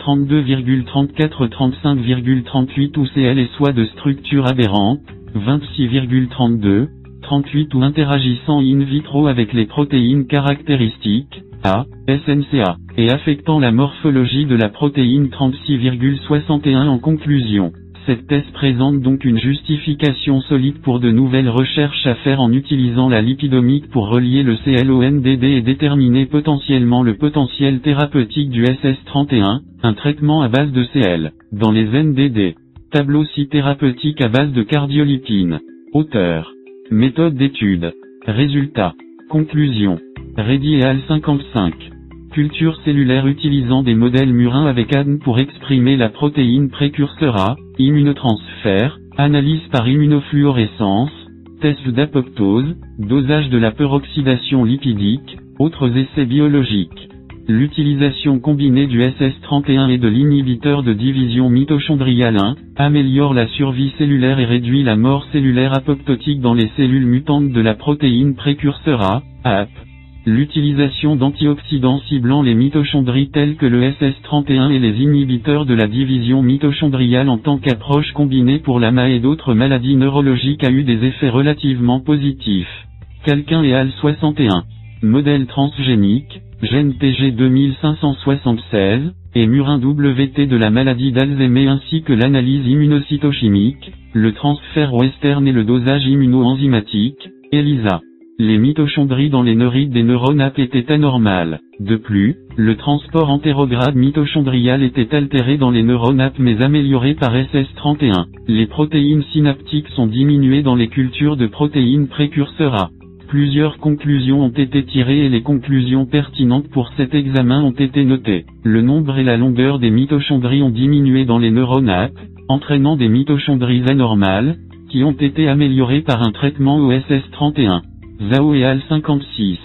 32,34 35,38 ou CL et soit de structure aberrante, 26,32, SS38 ou interagissant in vitro avec les protéines caractéristiques, A, SNCA, et affectant la morphologie de la protéine 36,61 en conclusion. Cette thèse présente donc une justification solide pour de nouvelles recherches à faire en utilisant la lipidomique pour relier le CLONDD et déterminer potentiellement le potentiel thérapeutique du SS31, un traitement à base de CL, dans les NDD. Tableau ci thérapeutique à base de cardiolipine. Auteur. Méthode d'étude. Résultat. Conclusion. Reddy et al 55. Culture cellulaire utilisant des modèles murins avec ADN pour exprimer la protéine précurseur A, immunotransfert, analyse par immunofluorescence, test d'apoptose, dosage de la peroxydation lipidique, autres essais biologiques. L'utilisation combinée du SS31 et de l'inhibiteur de division mitochondriale 1, améliore la survie cellulaire et réduit la mort cellulaire apoptotique dans les cellules mutantes de la protéine précurseur A, AP. L'utilisation d'antioxydants ciblant les mitochondries tels que le SS31 et les inhibiteurs de la division mitochondriale en tant qu'approche combinée pour la MA et d'autres maladies neurologiques a eu des effets relativement positifs. Quelqu'un et AL 61. Modèle transgénique, gène TG 2576, et murin WT de la maladie d'Alzheimer ainsi que l'analyse immunocytochimique, le transfert western et le dosage immunoenzymatique, ELISA les mitochondries dans les neurites des neurones étaient anormales. De plus, le transport entérograde mitochondrial était altéré dans les neurones mais amélioré par SS31. Les protéines synaptiques sont diminuées dans les cultures de protéines précurseurs A. Plusieurs conclusions ont été tirées et les conclusions pertinentes pour cet examen ont été notées. Le nombre et la longueur des mitochondries ont diminué dans les neurones entraînant des mitochondries anormales, qui ont été améliorées par un traitement OSS31. Zao et AL56.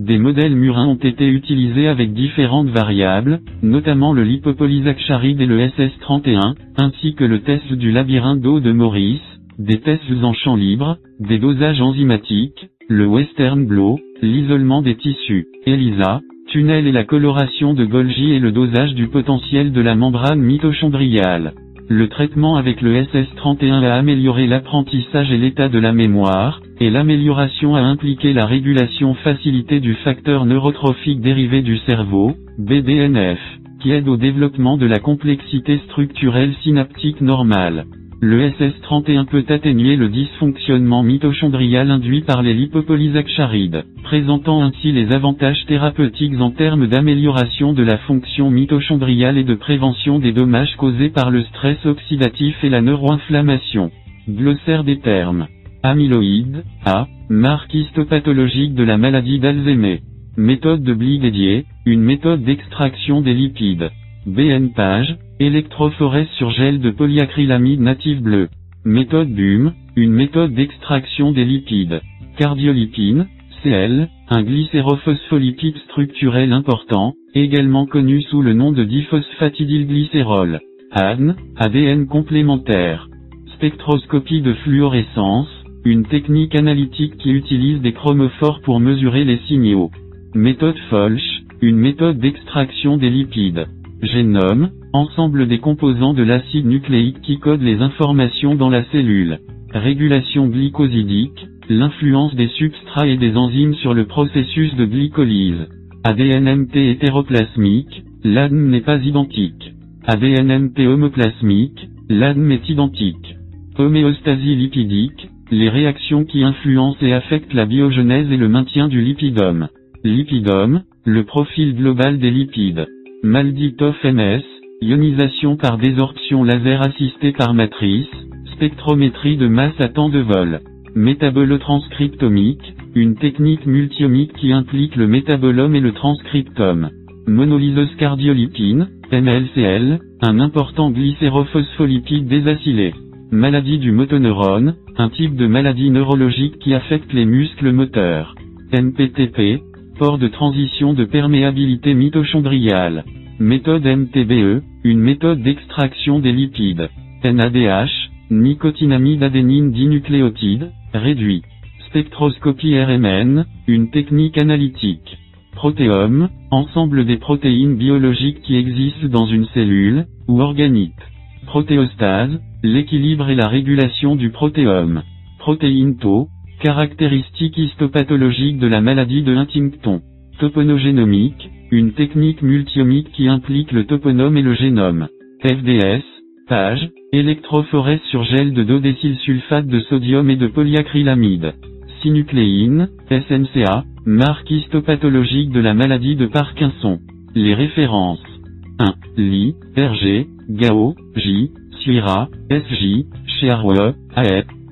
Des modèles murins ont été utilisés avec différentes variables, notamment le lipopolysaccharide et le SS31, ainsi que le test du labyrinthe d'eau de Maurice, des tests en champ libre, des dosages enzymatiques, le western blow, l'isolement des tissus, ELISA, tunnel et la coloration de Golgi et le dosage du potentiel de la membrane mitochondriale. Le traitement avec le SS31 a amélioré l'apprentissage et l'état de la mémoire, et l'amélioration a impliqué la régulation facilitée du facteur neurotrophique dérivé du cerveau, BDNF, qui aide au développement de la complexité structurelle synaptique normale. Le SS31 peut atténuer le dysfonctionnement mitochondrial induit par les lipopolysaccharides, présentant ainsi les avantages thérapeutiques en termes d'amélioration de la fonction mitochondriale et de prévention des dommages causés par le stress oxydatif et la neuroinflammation. Glossaire des termes. Amyloïde, A, marque histopathologique de la maladie d'Alzheimer. Méthode de Bligadier, une méthode d'extraction des lipides. BN page, électrophorèse sur gel de polyacrylamide native bleu. Méthode BUM, une méthode d'extraction des lipides. Cardiolipine, CL, un glycérophospholipide structurel important, également connu sous le nom de diphosphatidylglycérol. ADN, ADN complémentaire. Spectroscopie de fluorescence, une technique analytique qui utilise des chromophores pour mesurer les signaux. Méthode Folch, une méthode d'extraction des lipides. Génome, ensemble des composants de l'acide nucléique qui code les informations dans la cellule. Régulation glycosidique, l'influence des substrats et des enzymes sur le processus de glycolyse. ADNMT hétéroplasmique, l'ADN n'est pas identique. ADNMT homoplasmique, l'ADN est identique. Homéostasie lipidique, les réactions qui influencent et affectent la biogenèse et le maintien du lipidome. Lipidome, le profil global des lipides. Malditov MS, ionisation par désorption laser assistée par matrice, spectrométrie de masse à temps de vol. Métabolotranscriptomique, une technique multiomique qui implique le métabolome et le transcriptome. Monolyseuse cardiolipine, MLCL, un important glycérophospholipide désacylé. Maladie du motoneurone, un type de maladie neurologique qui affecte les muscles moteurs. MPTP, port de transition de perméabilité mitochondriale. Méthode MTBE, une méthode d'extraction des lipides. NADH, nicotinamide adénine dinucléotide, réduit. Spectroscopie RMN, une technique analytique. Protéome, ensemble des protéines biologiques qui existent dans une cellule, ou organite. Protéostase, l'équilibre et la régulation du protéome. Protéine tau, Caractéristiques histopathologiques de la maladie de Huntington. Toponogénomique, une technique multiomique qui implique le toponome et le génome. FDS, page, électrophorèse sur gel de dodécylsulfate de sodium et de polyacrylamide. Synucléine, SNCA, marque histopathologique de la maladie de Parkinson. Les références. 1. Li, RG, Gao, J, Suira, SJ, Cherwe, AEP.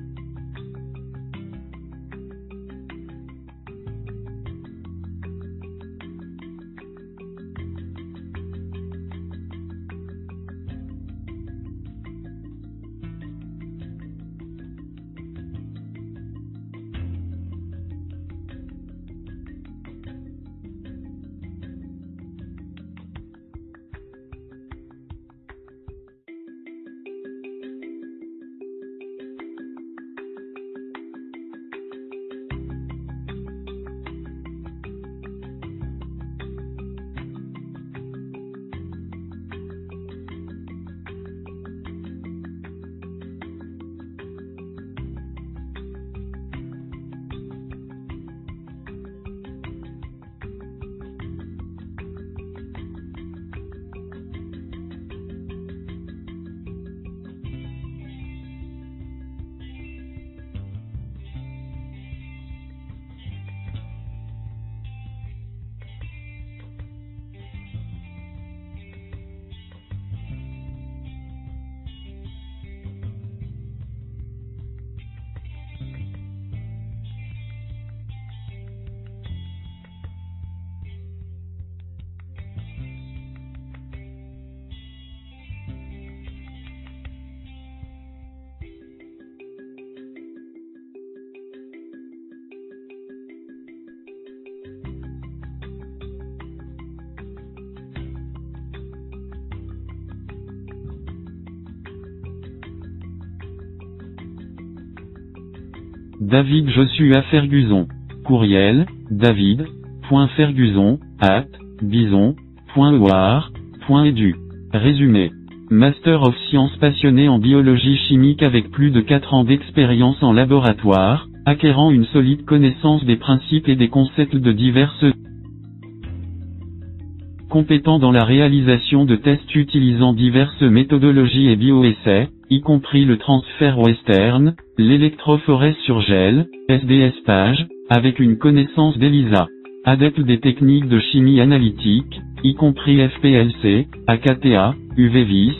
David Joshua Ferguson. Courriel, david.ferguson, at, bison.oir.edu. Résumé. Master of Science passionné en biologie chimique avec plus de 4 ans d'expérience en laboratoire, acquérant une solide connaissance des principes et des concepts de diverses compétent dans la réalisation de tests utilisant diverses méthodologies et bioessais, y compris le transfert western, l'électrophorèse sur gel, SDS page, avec une connaissance d'ELISA. Adepte des techniques de chimie analytique, y compris FPLC, AKTA, UVVIS,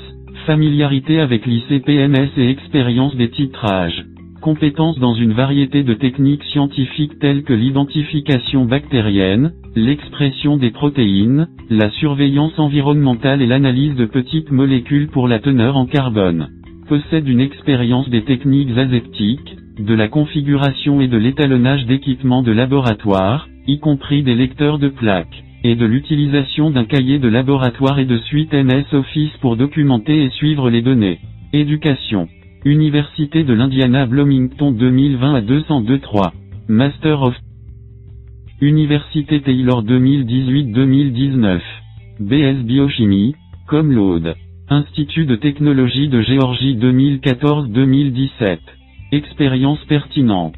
familiarité avec l'ICPMS et expérience des titrages. Compétences dans une variété de techniques scientifiques telles que l'identification bactérienne, l'expression des protéines, la surveillance environnementale et l'analyse de petites molécules pour la teneur en carbone. Possède une expérience des techniques aseptiques, de la configuration et de l'étalonnage d'équipements de laboratoire, y compris des lecteurs de plaques, et de l'utilisation d'un cahier de laboratoire et de suite MS Office pour documenter et suivre les données. Éducation. Université de l'Indiana Bloomington 2020 à 202-3. Master of Université Taylor 2018-2019. BS Biochimie, comme l'Aude. Institut de technologie de Géorgie 2014-2017. Expérience pertinente.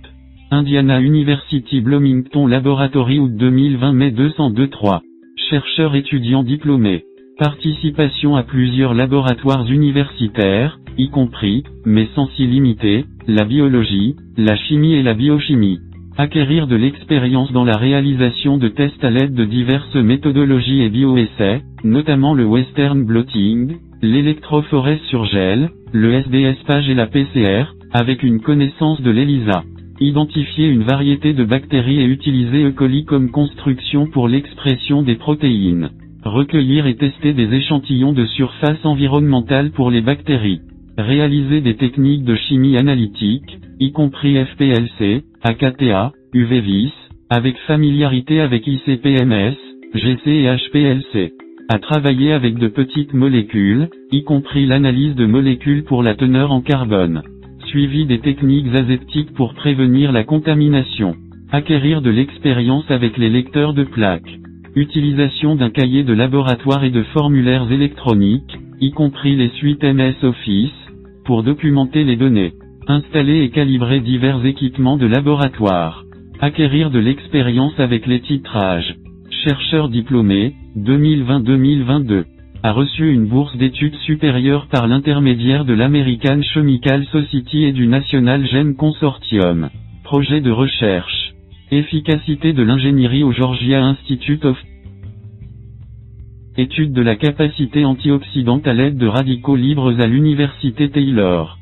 Indiana University Bloomington Laboratory août 2020 mai 202-3. Chercheur étudiant diplômé. Participation à plusieurs laboratoires universitaires, y compris, mais sans s'y limiter, la biologie, la chimie et la biochimie. Acquérir de l'expérience dans la réalisation de tests à l'aide de diverses méthodologies et bioessais, notamment le western blotting, l'électrophorèse sur gel, le SDS page et la PCR, avec une connaissance de l'ELISA. Identifier une variété de bactéries et utiliser E. coli comme construction pour l'expression des protéines recueillir et tester des échantillons de surface environnementale pour les bactéries, réaliser des techniques de chimie analytique, y compris FPLC, AKTA, UVVIS, avec familiarité avec ICPMS, GC et HPLC. À travailler avec de petites molécules, y compris l'analyse de molécules pour la teneur en carbone. Suivi des techniques aseptiques pour prévenir la contamination. Acquérir de l'expérience avec les lecteurs de plaques. Utilisation d'un cahier de laboratoire et de formulaires électroniques, y compris les suites MS Office, pour documenter les données. Installer et calibrer divers équipements de laboratoire. Acquérir de l'expérience avec les titrages. Chercheur diplômé, 2020-2022. A reçu une bourse d'études supérieures par l'intermédiaire de l'American Chemical Society et du National Gene Consortium. Projet de recherche. Efficacité de l'ingénierie au Georgia Institute of Étude de la capacité antioxydante à l'aide de radicaux libres à l'Université Taylor.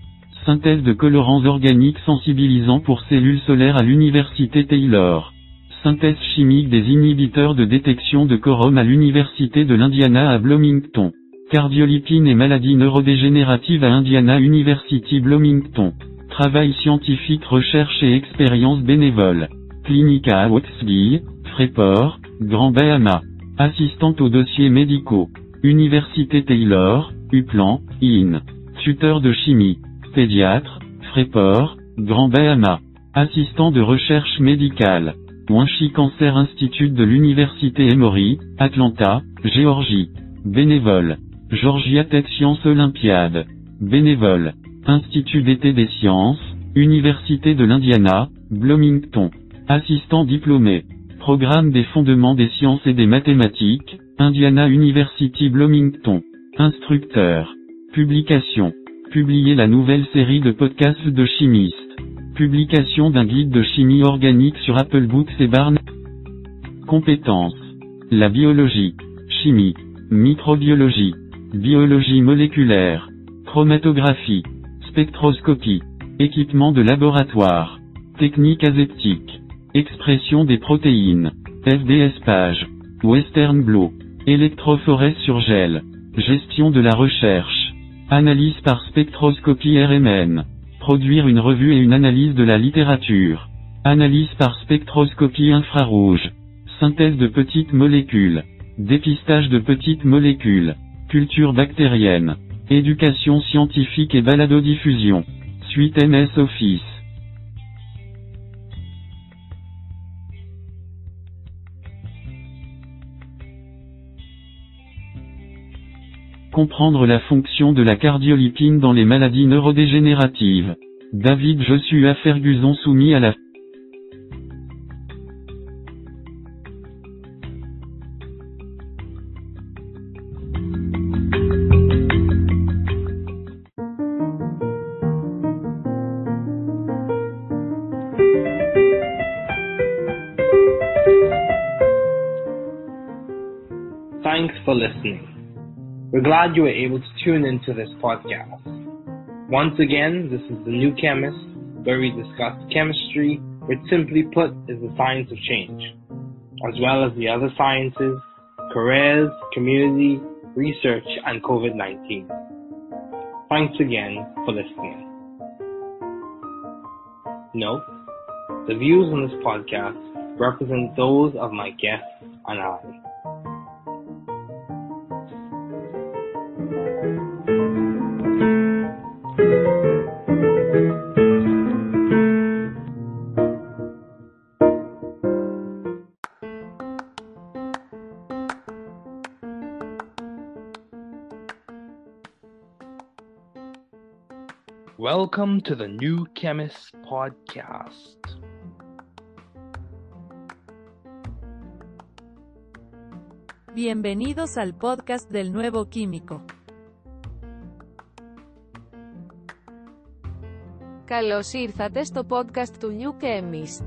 Synthèse de colorants organiques sensibilisants pour cellules solaires à l'Université Taylor. Synthèse chimique des inhibiteurs de détection de quorum à l'Université de l'Indiana à Bloomington. Cardiolipine et maladies neurodégénératives à Indiana University Bloomington. Travail scientifique, recherche et expérience bénévole. Clinica à Watsville, Freeport, Grand Bahama. Assistante aux dossiers médicaux. Université Taylor, Uplan, IN. Tuteur de chimie. Pédiatre, Freeport, Grand Bahama. Assistant de recherche médicale. Wanshi Cancer Institute de l'Université Emory, Atlanta, Géorgie. Bénévole. Georgia Tech Sciences Olympiade. Bénévole. Institut d'été des sciences, Université de l'Indiana, Bloomington. Assistant diplômé. Programme des fondements des sciences et des mathématiques, Indiana University Bloomington. Instructeur. Publication. Publier la nouvelle série de podcasts de chimistes. Publication d'un guide de chimie organique sur Apple Books et Barnes. Compétences. La biologie. Chimie. Microbiologie. Biologie moléculaire. Chromatographie. Spectroscopie. Équipement de laboratoire. Technique aseptique. Expression des protéines. FDS page. Western Blot. Électrophorèse sur gel. Gestion de la recherche. Analyse par spectroscopie RMN. Produire une revue et une analyse de la littérature. Analyse par spectroscopie infrarouge. Synthèse de petites molécules. Dépistage de petites molécules. Culture bactérienne. Éducation scientifique et baladodiffusion. Suite MS Office. Comprendre la fonction de la cardiolipine dans les maladies neurodégénératives. David Joshua Ferguson soumis à la glad you were able to tune into this podcast. Once again, this is The New Chemist, where we discuss chemistry, which simply put is the science of change, as well as the other sciences, careers, community, research, and COVID 19. Thanks again for listening. Note, the views on this podcast represent those of my guests and I. Welcome to the New Chemist Podcast. Bienvenidos al podcast del nuevo químico. Καλώς ήρθατε στο podcast του New Chemist.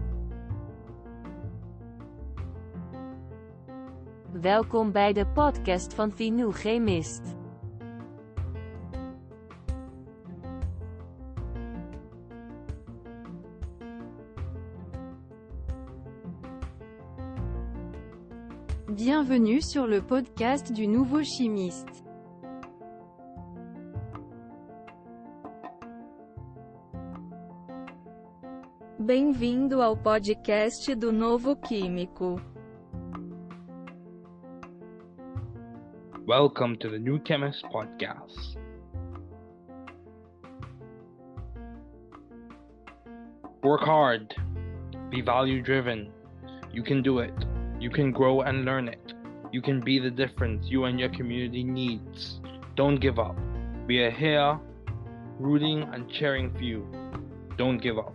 Welkom bij de podcast van The New Chemist. Bienvenue sur le podcast du nouveau chimiste. Bem-vindo ao podcast do Novo Químico. Welcome to the New Chemist Podcast. Work hard. Be value driven. You can do it. You can grow and learn it. You can be the difference you and your community needs. Don't give up. We are here rooting and cheering for you. Don't give up.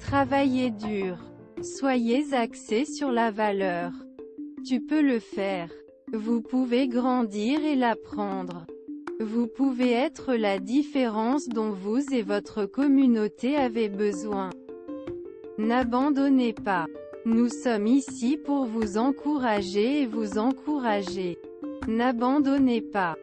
Travaillez dur. Soyez axé sur la valeur. Tu peux le faire. Vous pouvez grandir et l'apprendre. Vous pouvez être la différence dont vous et votre communauté avez besoin. N'abandonnez pas. Nous sommes ici pour vous encourager et vous encourager. N'abandonnez pas.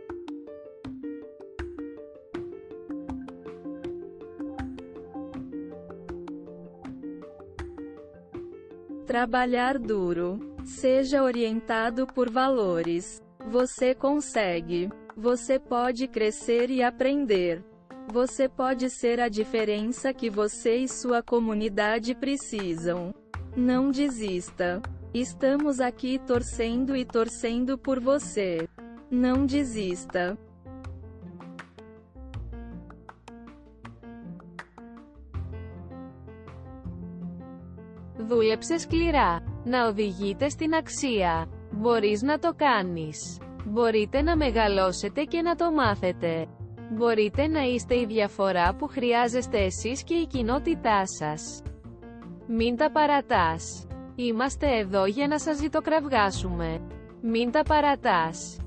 Trabalhar duro. Seja orientado por valores. Você consegue. Você pode crescer e aprender. Você pode ser a diferença que você e sua comunidade precisam. Não desista. Estamos aqui torcendo e torcendo por você. Não desista. Δούλεψε σκληρά. Να οδηγείτε στην αξία. Μπορείς να το κάνεις. Μπορείτε να μεγαλώσετε και να το μάθετε. Μπορείτε να είστε η διαφορά που χρειάζεστε εσείς και η κοινότητά σας. Μην τα παρατάς. Είμαστε εδώ για να σας ζητοκραυγάσουμε. Μην τα παρατάς.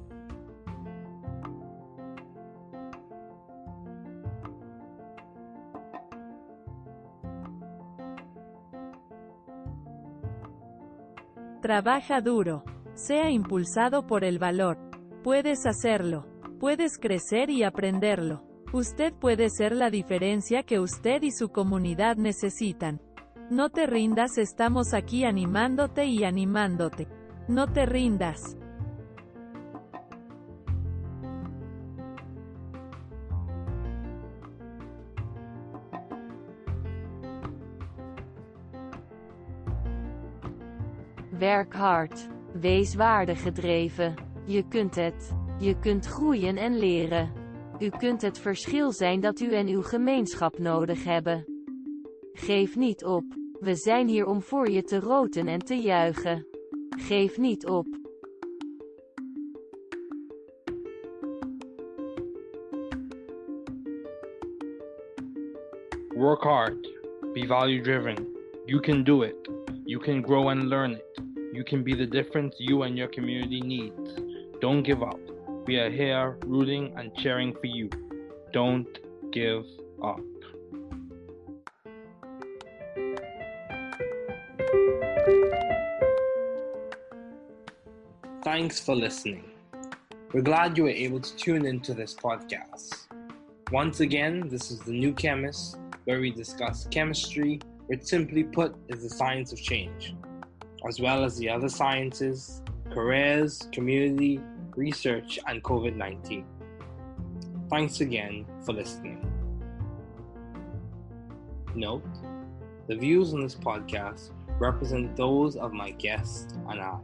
Trabaja duro. Sea impulsado por el valor. Puedes hacerlo. Puedes crecer y aprenderlo. Usted puede ser la diferencia que usted y su comunidad necesitan. No te rindas, estamos aquí animándote y animándote. No te rindas. Werk hard. Wees waardegedreven. Je kunt het. Je kunt groeien en leren. U kunt het verschil zijn dat u en uw gemeenschap nodig hebben. Geef niet op. We zijn hier om voor je te roten en te juichen. Geef niet op. Work hard. Be value driven. You can do it. You can grow and learn it. You can be the difference you and your community needs. Don't give up. We are here rooting and cheering for you. Don't give up. Thanks for listening. We're glad you were able to tune into this podcast. Once again, this is The New Chemist, where we discuss chemistry, which simply put is the science of change, as well as the other sciences, careers, community, research, and COVID 19. Thanks again for listening. Note the views on this podcast represent those of my guests and I